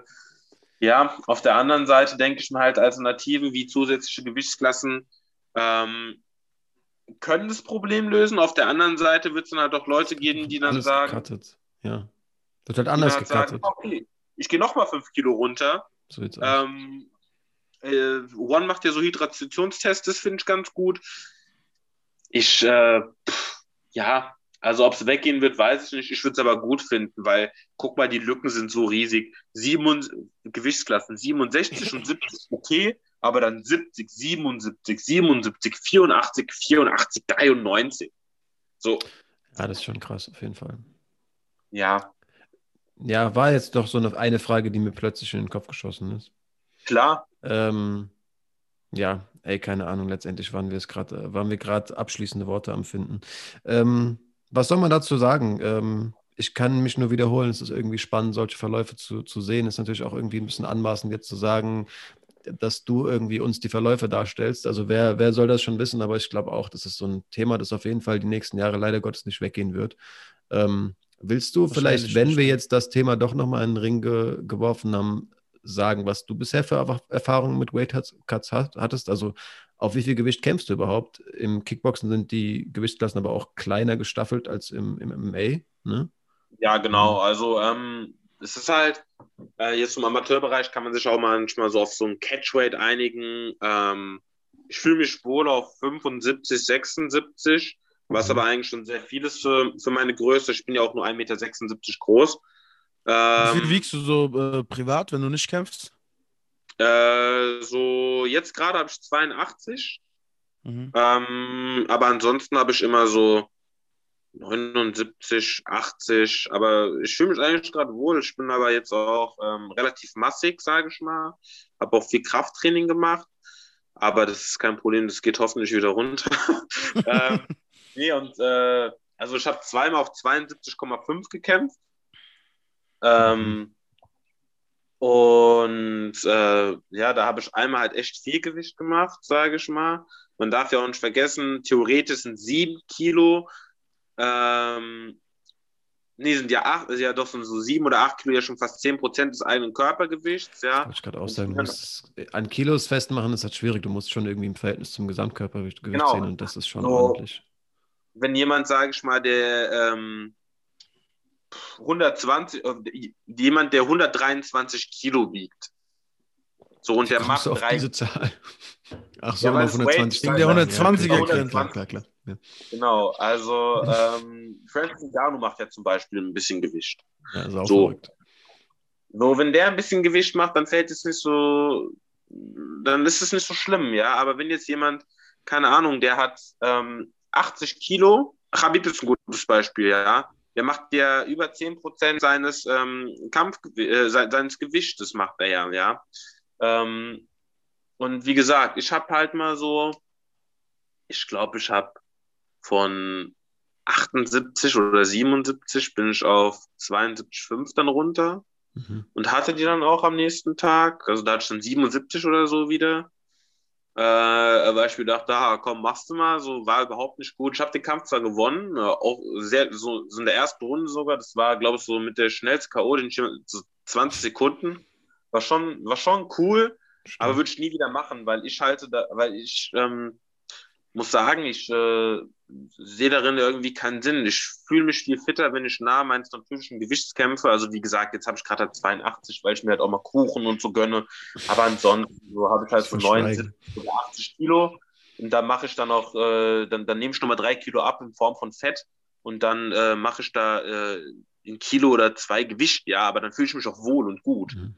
ja, auf der anderen Seite denke ich mir halt Alternativen wie zusätzliche Gewichtsklassen ähm, können das Problem lösen. Auf der anderen Seite wird es dann halt auch Leute geben, die dann alles sagen, gecuttet. ja, wird halt anders halt gecuttet. Sagen, okay, ich gehe nochmal fünf Kilo runter. So ähm, äh, One macht ja so Hydratationstests, das finde ich ganz gut. Ich, äh, pff, ja, also ob es weggehen wird, weiß ich nicht. Ich würde es aber gut finden, weil guck mal, die Lücken sind so riesig. Sieben, Gewichtsklassen 67 und 70, okay, aber dann 70, 77, 77, 84, 84, 93. So. Ja, das ist schon krass, auf jeden Fall. Ja. Ja, war jetzt doch so eine, eine Frage, die mir plötzlich in den Kopf geschossen ist. Klar. Ähm, ja, ey, keine Ahnung, letztendlich waren wir es gerade, äh, waren wir gerade abschließende Worte am Finden. Ähm, was soll man dazu sagen? Ähm, ich kann mich nur wiederholen, es ist irgendwie spannend, solche Verläufe zu, zu sehen. Es ist natürlich auch irgendwie ein bisschen anmaßend, jetzt zu sagen, dass du irgendwie uns die Verläufe darstellst. Also wer, wer soll das schon wissen, aber ich glaube auch, das ist so ein Thema, das auf jeden Fall die nächsten Jahre leider Gottes nicht weggehen wird. Ähm, willst du vielleicht, wenn wir jetzt das Thema doch nochmal in den Ring ge geworfen haben, sagen, was du bisher für Erfahrungen mit Weight Cuts hattest. Also auf wie viel Gewicht kämpfst du überhaupt? Im Kickboxen sind die Gewichtsklassen aber auch kleiner gestaffelt als im, im MMA, ne? Ja, genau. Also ähm, es ist halt, äh, jetzt im Amateurbereich kann man sich auch manchmal so auf so ein Catchweight einigen. Ähm, ich fühle mich wohl auf 75, 76, was mhm. aber eigentlich schon sehr viel ist für, für meine Größe. Ich bin ja auch nur 1,76 Meter groß. Ähm, Wie viel wiegst du so äh, privat, wenn du nicht kämpfst? Äh, so, jetzt gerade habe ich 82. Mhm. Ähm, aber ansonsten habe ich immer so 79, 80. Aber ich fühle mich eigentlich gerade wohl. Ich bin aber jetzt auch ähm, relativ massig, sage ich mal. Habe auch viel Krafttraining gemacht. Aber das ist kein Problem, das geht hoffentlich wieder runter. ähm, nee, und äh, also ich habe zweimal auf 72,5 gekämpft. Ähm, und äh, ja, da habe ich einmal halt echt viel Gewicht gemacht, sage ich mal. Man darf ja auch nicht vergessen, theoretisch sind sieben Kilo, ähm, nee, sind ja acht, ja doch sind so sieben oder acht Kilo ja schon fast zehn Prozent des eigenen Körpergewichts, ja. Das ich gerade auch sagen, du musst an Kilos festmachen, ist halt schwierig. Du musst schon irgendwie im Verhältnis zum Gesamtkörpergewicht genau. sehen und das ist schon so, ordentlich. Wenn jemand, sage ich mal, der ähm, 120, äh, jemand, der 123 Kilo wiegt. So, und der macht drei. Diese Zahl. Ach so, ja, 120. Wegen der 120er ja, klar, klar, klar, klar. Ja. Genau, also ähm, Francis Ngannou macht ja zum Beispiel ein bisschen Gewicht. Ja, ist auch so. verrückt. So, wenn der ein bisschen Gewicht macht, dann fällt es nicht so, dann ist es nicht so schlimm, ja. Aber wenn jetzt jemand, keine Ahnung, der hat ähm, 80 Kilo Habib ist ein gutes Beispiel, ja. Der macht ja über 10% seines ähm, Kampf, äh, seines Gewichtes macht er ja, ja. Ähm, und wie gesagt, ich habe halt mal so, ich glaube, ich habe von 78 oder 77 bin ich auf 72,5 dann runter mhm. und hatte die dann auch am nächsten Tag. Also da hatte ich dann 77 oder so wieder. Äh, weil ich mir dachte, ah, komm, machst du mal. So war überhaupt nicht gut. Ich habe den Kampf zwar gewonnen, äh, auch sehr, so, so in der ersten Runde sogar. Das war, glaube ich, so mit der schnellste K.O., den ich so 20 Sekunden. War schon, war schon cool, Stimmt. aber würde ich nie wieder machen, weil ich halte da, weil ich ähm, muss sagen, ich äh, sehe darin irgendwie keinen Sinn. Ich fühle mich viel fitter, wenn ich nah meines natürlichen Gewichts kämpfe. Also wie gesagt, jetzt habe ich gerade halt 82, weil ich mir halt auch mal Kuchen und so gönne. Aber ansonsten so habe ich halt so 79 oder 80 Kilo. Und da mache ich dann auch, äh, dann, dann nehme ich nochmal drei Kilo ab in Form von Fett. Und dann äh, mache ich da äh, ein Kilo oder zwei Gewicht, ja, aber dann fühle ich mich auch wohl und gut. Mhm.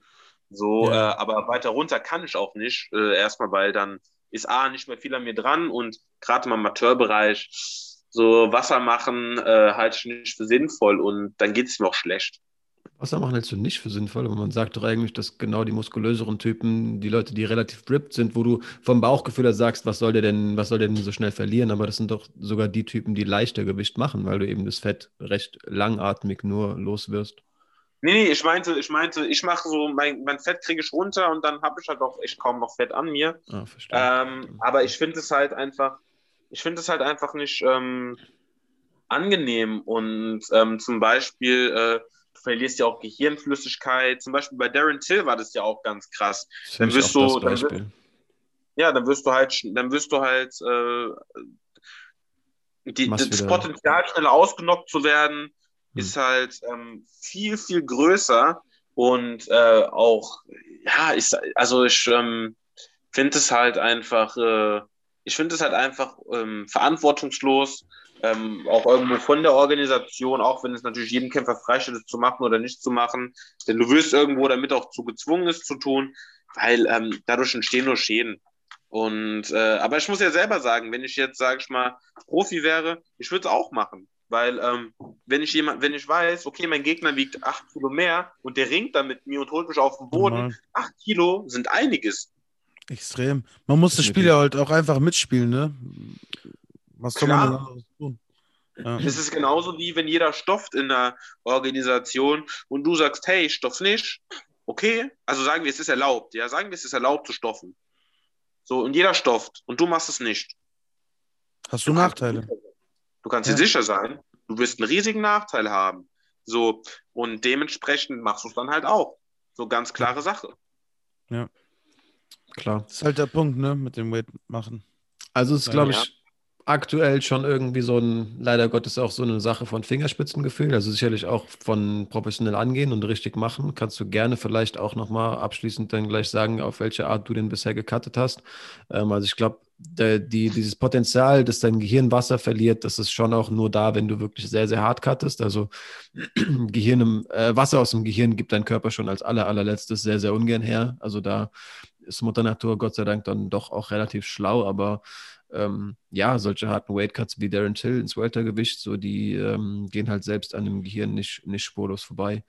So, ja. Äh, aber weiter runter kann ich auch nicht. Äh, erstmal, weil dann ist A, nicht mehr viel an mir dran und gerade im Amateurbereich so Wasser machen äh, halte ich nicht für sinnvoll und dann geht es mir auch schlecht. Wasser machen hältst du nicht für sinnvoll, aber man sagt doch eigentlich, dass genau die muskulöseren Typen, die Leute, die relativ ripped sind, wo du vom Bauchgefühl her sagst, was soll der denn, was soll der denn so schnell verlieren, aber das sind doch sogar die Typen, die leichter Gewicht machen, weil du eben das Fett recht langatmig nur los wirst. Nee, nee, ich meinte, ich meinte, ich mache so, mein, mein Fett kriege ich runter und dann habe ich halt auch echt kaum noch Fett an mir. Ah, verstehe. Ähm, aber ich finde es halt einfach, ich finde es halt einfach nicht ähm, angenehm und ähm, zum Beispiel, äh, du verlierst ja auch Gehirnflüssigkeit. Zum Beispiel bei Darren Till war das ja auch ganz krass. Dann wirst du, dann wirst, ja, dann wirst du halt, dann wirst du halt äh, die, das Potenzial schneller ausgenockt zu werden hm. ist halt ähm, viel, viel größer und äh, auch, ja, ich, also ich ähm, finde es halt einfach, äh, ich finde es halt einfach ähm, verantwortungslos, ähm, auch irgendwo von der Organisation, auch wenn es natürlich jedem Kämpfer freisteht, es zu machen oder nicht zu machen, denn du wirst irgendwo damit auch zu gezwungen, es zu tun, weil ähm, dadurch entstehen nur Schäden. Und äh, aber ich muss ja selber sagen, wenn ich jetzt, sage ich mal, Profi wäre, ich würde es auch machen. Weil ähm, wenn ich jemand, wenn ich weiß, okay, mein Gegner wiegt 8 Kilo mehr und der ringt dann mit mir und holt mich auf den Boden, 8 Kilo sind einiges. Extrem. Man muss das Spiel ja halt auch einfach mitspielen, ne? Was soll Klar. man denn tun? Ja. Es ist genauso wie wenn jeder stofft in der Organisation und du sagst, hey, ich stoff nicht. Okay, also sagen wir, es ist erlaubt. Ja, sagen wir, es ist erlaubt zu stoffen. So, und jeder stofft und du machst es nicht. Hast du, du Nachteile? Du kannst ja. dir sicher sein, du wirst einen riesigen Nachteil haben. So, und dementsprechend machst du es dann halt auch. So ganz klare Sache. Ja. Klar. Das ist halt der Punkt, ne, mit dem Weight machen. Also es ist, glaube ich, aktuell schon irgendwie so ein, leider Gottes auch so eine Sache von Fingerspitzengefühl, also sicherlich auch von professionell angehen und richtig machen. Kannst du gerne vielleicht auch nochmal abschließend dann gleich sagen, auf welche Art du den bisher gecuttet hast. Ähm, also ich glaube, die, dieses Potenzial, dass dein Gehirn Wasser verliert, das ist schon auch nur da, wenn du wirklich sehr, sehr hart cuttest. Also Gehirn im, äh, Wasser aus dem Gehirn gibt dein Körper schon als aller, allerletztes sehr, sehr ungern her. Also da ist Mutter Natur Gott sei Dank dann doch auch relativ schlau, aber ähm, ja, solche harten Weightcuts wie Darren Till ins Weltergewicht, so die ähm, gehen halt selbst an dem Gehirn nicht, nicht spurlos vorbei.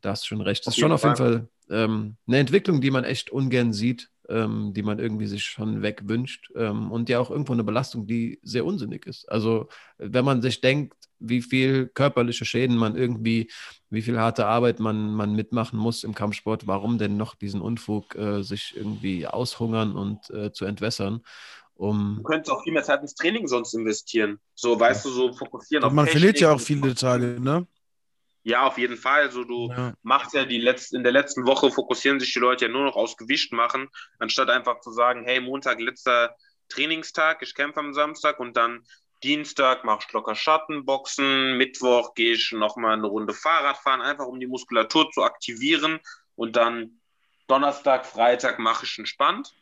Da hast du schon recht. Das ist schon auf jeden Fall ähm, eine Entwicklung, die man echt ungern sieht, ähm, die man irgendwie sich schon wegwünscht ähm, und ja auch irgendwo eine Belastung, die sehr unsinnig ist. Also wenn man sich denkt, wie viel körperliche Schäden man irgendwie, wie viel harte Arbeit man, man mitmachen muss im Kampfsport, warum denn noch diesen Unfug äh, sich irgendwie aushungern und äh, zu entwässern? Um du könntest auch viel mehr Zeit ins Training sonst investieren. So, weißt du, so fokussieren auf Man Technik verliert ja auch viele Tage, ne? Ja, auf jeden Fall. Also du ja. machst ja die letzten, in der letzten Woche fokussieren sich die Leute ja nur noch aufs Gewicht machen, anstatt einfach zu sagen, hey, Montag letzter Trainingstag, ich kämpfe am Samstag und dann Dienstag mache ich locker Schattenboxen, Mittwoch gehe ich nochmal eine Runde Fahrrad fahren, einfach um die Muskulatur zu aktivieren und dann Donnerstag, Freitag mache ich entspannt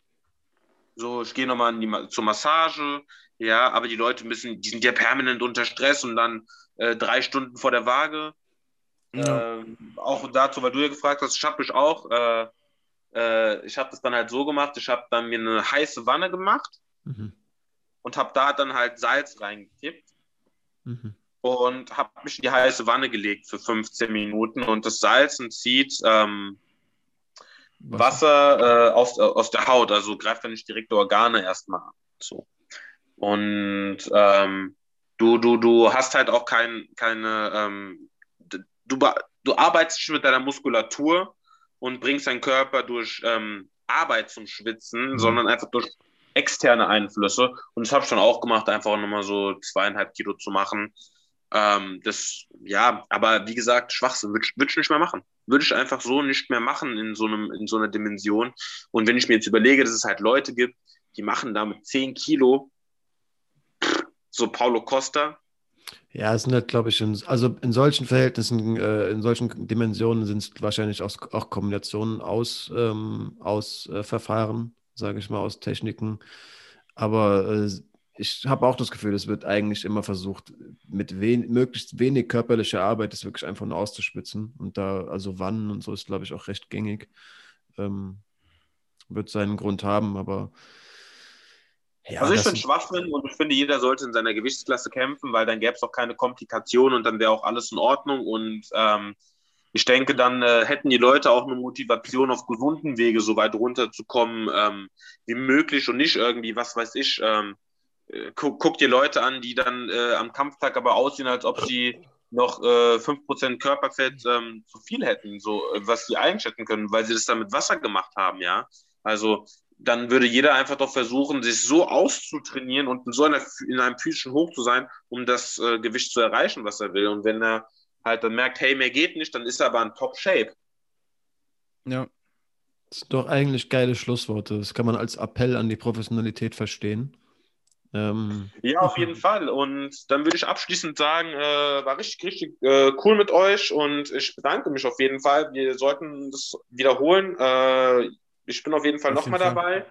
so, ich gehe nochmal die, zur Massage, ja, aber die Leute müssen, die sind ja permanent unter Stress und dann äh, drei Stunden vor der Waage. Ja. Äh, auch dazu, weil du ja gefragt hast, ich habe mich auch, äh, äh ich habe das dann halt so gemacht, ich habe dann mir eine heiße Wanne gemacht mhm. und habe da dann halt Salz reingekippt. mhm. und habe mich in die heiße Wanne gelegt für 15 Minuten und das Salzen zieht ähm, Wasser äh, aus, aus der Haut, also greift dann nicht direkte Organe erstmal an. So. Und ähm, du, du, du hast halt auch kein, keine, ähm, du, du arbeitest mit deiner Muskulatur und bringst deinen Körper durch ähm, Arbeit zum Schwitzen, mhm. sondern einfach durch externe Einflüsse. Und das habe ich dann auch gemacht, einfach nochmal so zweieinhalb Kilo zu machen. Ähm, das, ja, aber wie gesagt, Schwachsinn würde würd ich nicht mehr machen. Würde ich einfach so nicht mehr machen in so, einem, in so einer Dimension. Und wenn ich mir jetzt überlege, dass es halt Leute gibt, die machen damit 10 Kilo, so Paulo Costa. Ja, es sind halt, glaube ich, in, also in solchen Verhältnissen, äh, in solchen Dimensionen sind es wahrscheinlich auch, auch Kombinationen aus, ähm, aus äh, Verfahren, sage ich mal, aus Techniken. Aber äh, ich habe auch das Gefühl, es wird eigentlich immer versucht, mit wen, möglichst wenig körperlicher Arbeit das wirklich einfach nur auszuspitzen. Und da, also wann und so ist, glaube ich, auch recht gängig. Ähm, wird seinen Grund haben, aber ja, also ich finde Schwachsinn und ich finde, jeder sollte in seiner Gewichtsklasse kämpfen, weil dann gäbe es auch keine Komplikationen und dann wäre auch alles in Ordnung. Und ähm, ich denke, dann äh, hätten die Leute auch eine Motivation, auf gesunden Wege so weit runterzukommen ähm, wie möglich und nicht irgendwie, was weiß ich, ähm, äh, guck, guck, dir Leute an, die dann äh, am Kampftag aber aussehen, als ob sie noch äh, 5% Körperfett ähm, zu viel hätten, so was sie einschätzen können, weil sie das dann mit Wasser gemacht haben, ja. Also dann würde jeder einfach doch versuchen, sich so auszutrainieren und in so einer, in einem physischen Hoch zu sein, um das äh, Gewicht zu erreichen, was er will. Und wenn er halt dann merkt, hey, mehr geht nicht, dann ist er aber in Top-Shape. Ja. Das sind doch eigentlich geile Schlussworte. Das kann man als Appell an die Professionalität verstehen. Ähm, ja, auf jeden Fall. Und dann würde ich abschließend sagen, äh, war richtig, richtig äh, cool mit euch und ich bedanke mich auf jeden Fall. Wir sollten das wiederholen. Äh, ich bin auf jeden Fall nochmal dabei.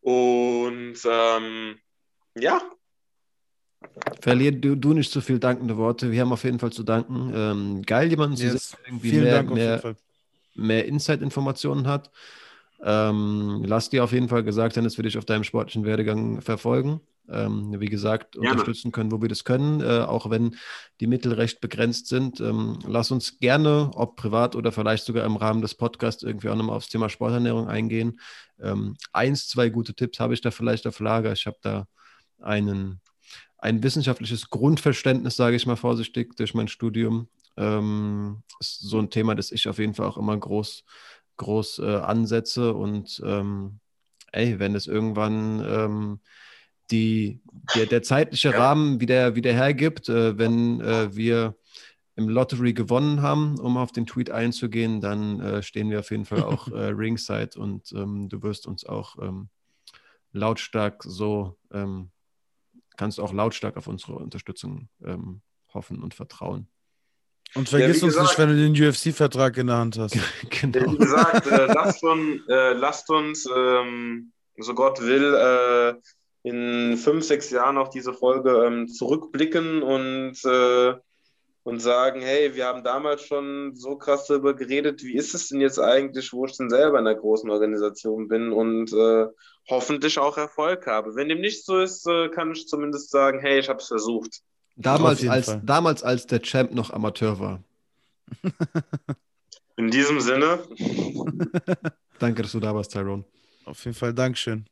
Und ähm, ja. Verlier du, du nicht zu viel dankende Worte. Wir haben auf jeden Fall zu danken. Ähm, geil, jemanden zu yes. sehen, irgendwie Vielen mehr, Dank mehr, mehr Insight-Informationen hat. Ähm, lass dir auf jeden Fall gesagt sein, dass wir dich auf deinem sportlichen Werdegang verfolgen. Ähm, wie gesagt, Gerne. unterstützen können, wo wir das können, äh, auch wenn die Mittel recht begrenzt sind. Ähm, lass uns gerne, ob privat oder vielleicht sogar im Rahmen des Podcasts, irgendwie auch nochmal aufs Thema Sporternährung eingehen. Ähm, eins, zwei gute Tipps habe ich da vielleicht auf Lager. Ich habe da einen, ein wissenschaftliches Grundverständnis, sage ich mal vorsichtig, durch mein Studium. Ähm, ist so ein Thema, das ich auf jeden Fall auch immer groß, groß äh, ansetze und ähm, ey, wenn es irgendwann ähm, die, der, der zeitliche Rahmen wieder, wieder hergibt, äh, wenn äh, wir im Lottery gewonnen haben, um auf den Tweet einzugehen, dann äh, stehen wir auf jeden Fall auch äh, ringside und ähm, du wirst uns auch ähm, lautstark so, ähm, kannst auch lautstark auf unsere Unterstützung ähm, hoffen und vertrauen. Und vergiss ja, uns gesagt, nicht, wenn du den UFC-Vertrag in der Hand hast. genau. Wie gesagt, äh, lasst, uns, äh, lasst uns ähm, so Gott will, in fünf, sechs Jahren auf diese Folge ähm, zurückblicken und, äh, und sagen, hey, wir haben damals schon so krass darüber geredet, wie ist es denn jetzt eigentlich, wo ich denn selber in einer großen Organisation bin und äh, hoffentlich auch Erfolg habe. Wenn dem nicht so ist, äh, kann ich zumindest sagen, hey, ich habe es versucht. Damals als, damals, als der Champ noch Amateur war. In diesem Sinne. Danke, dass du da warst, Tyrone. Auf jeden Fall, Dankeschön.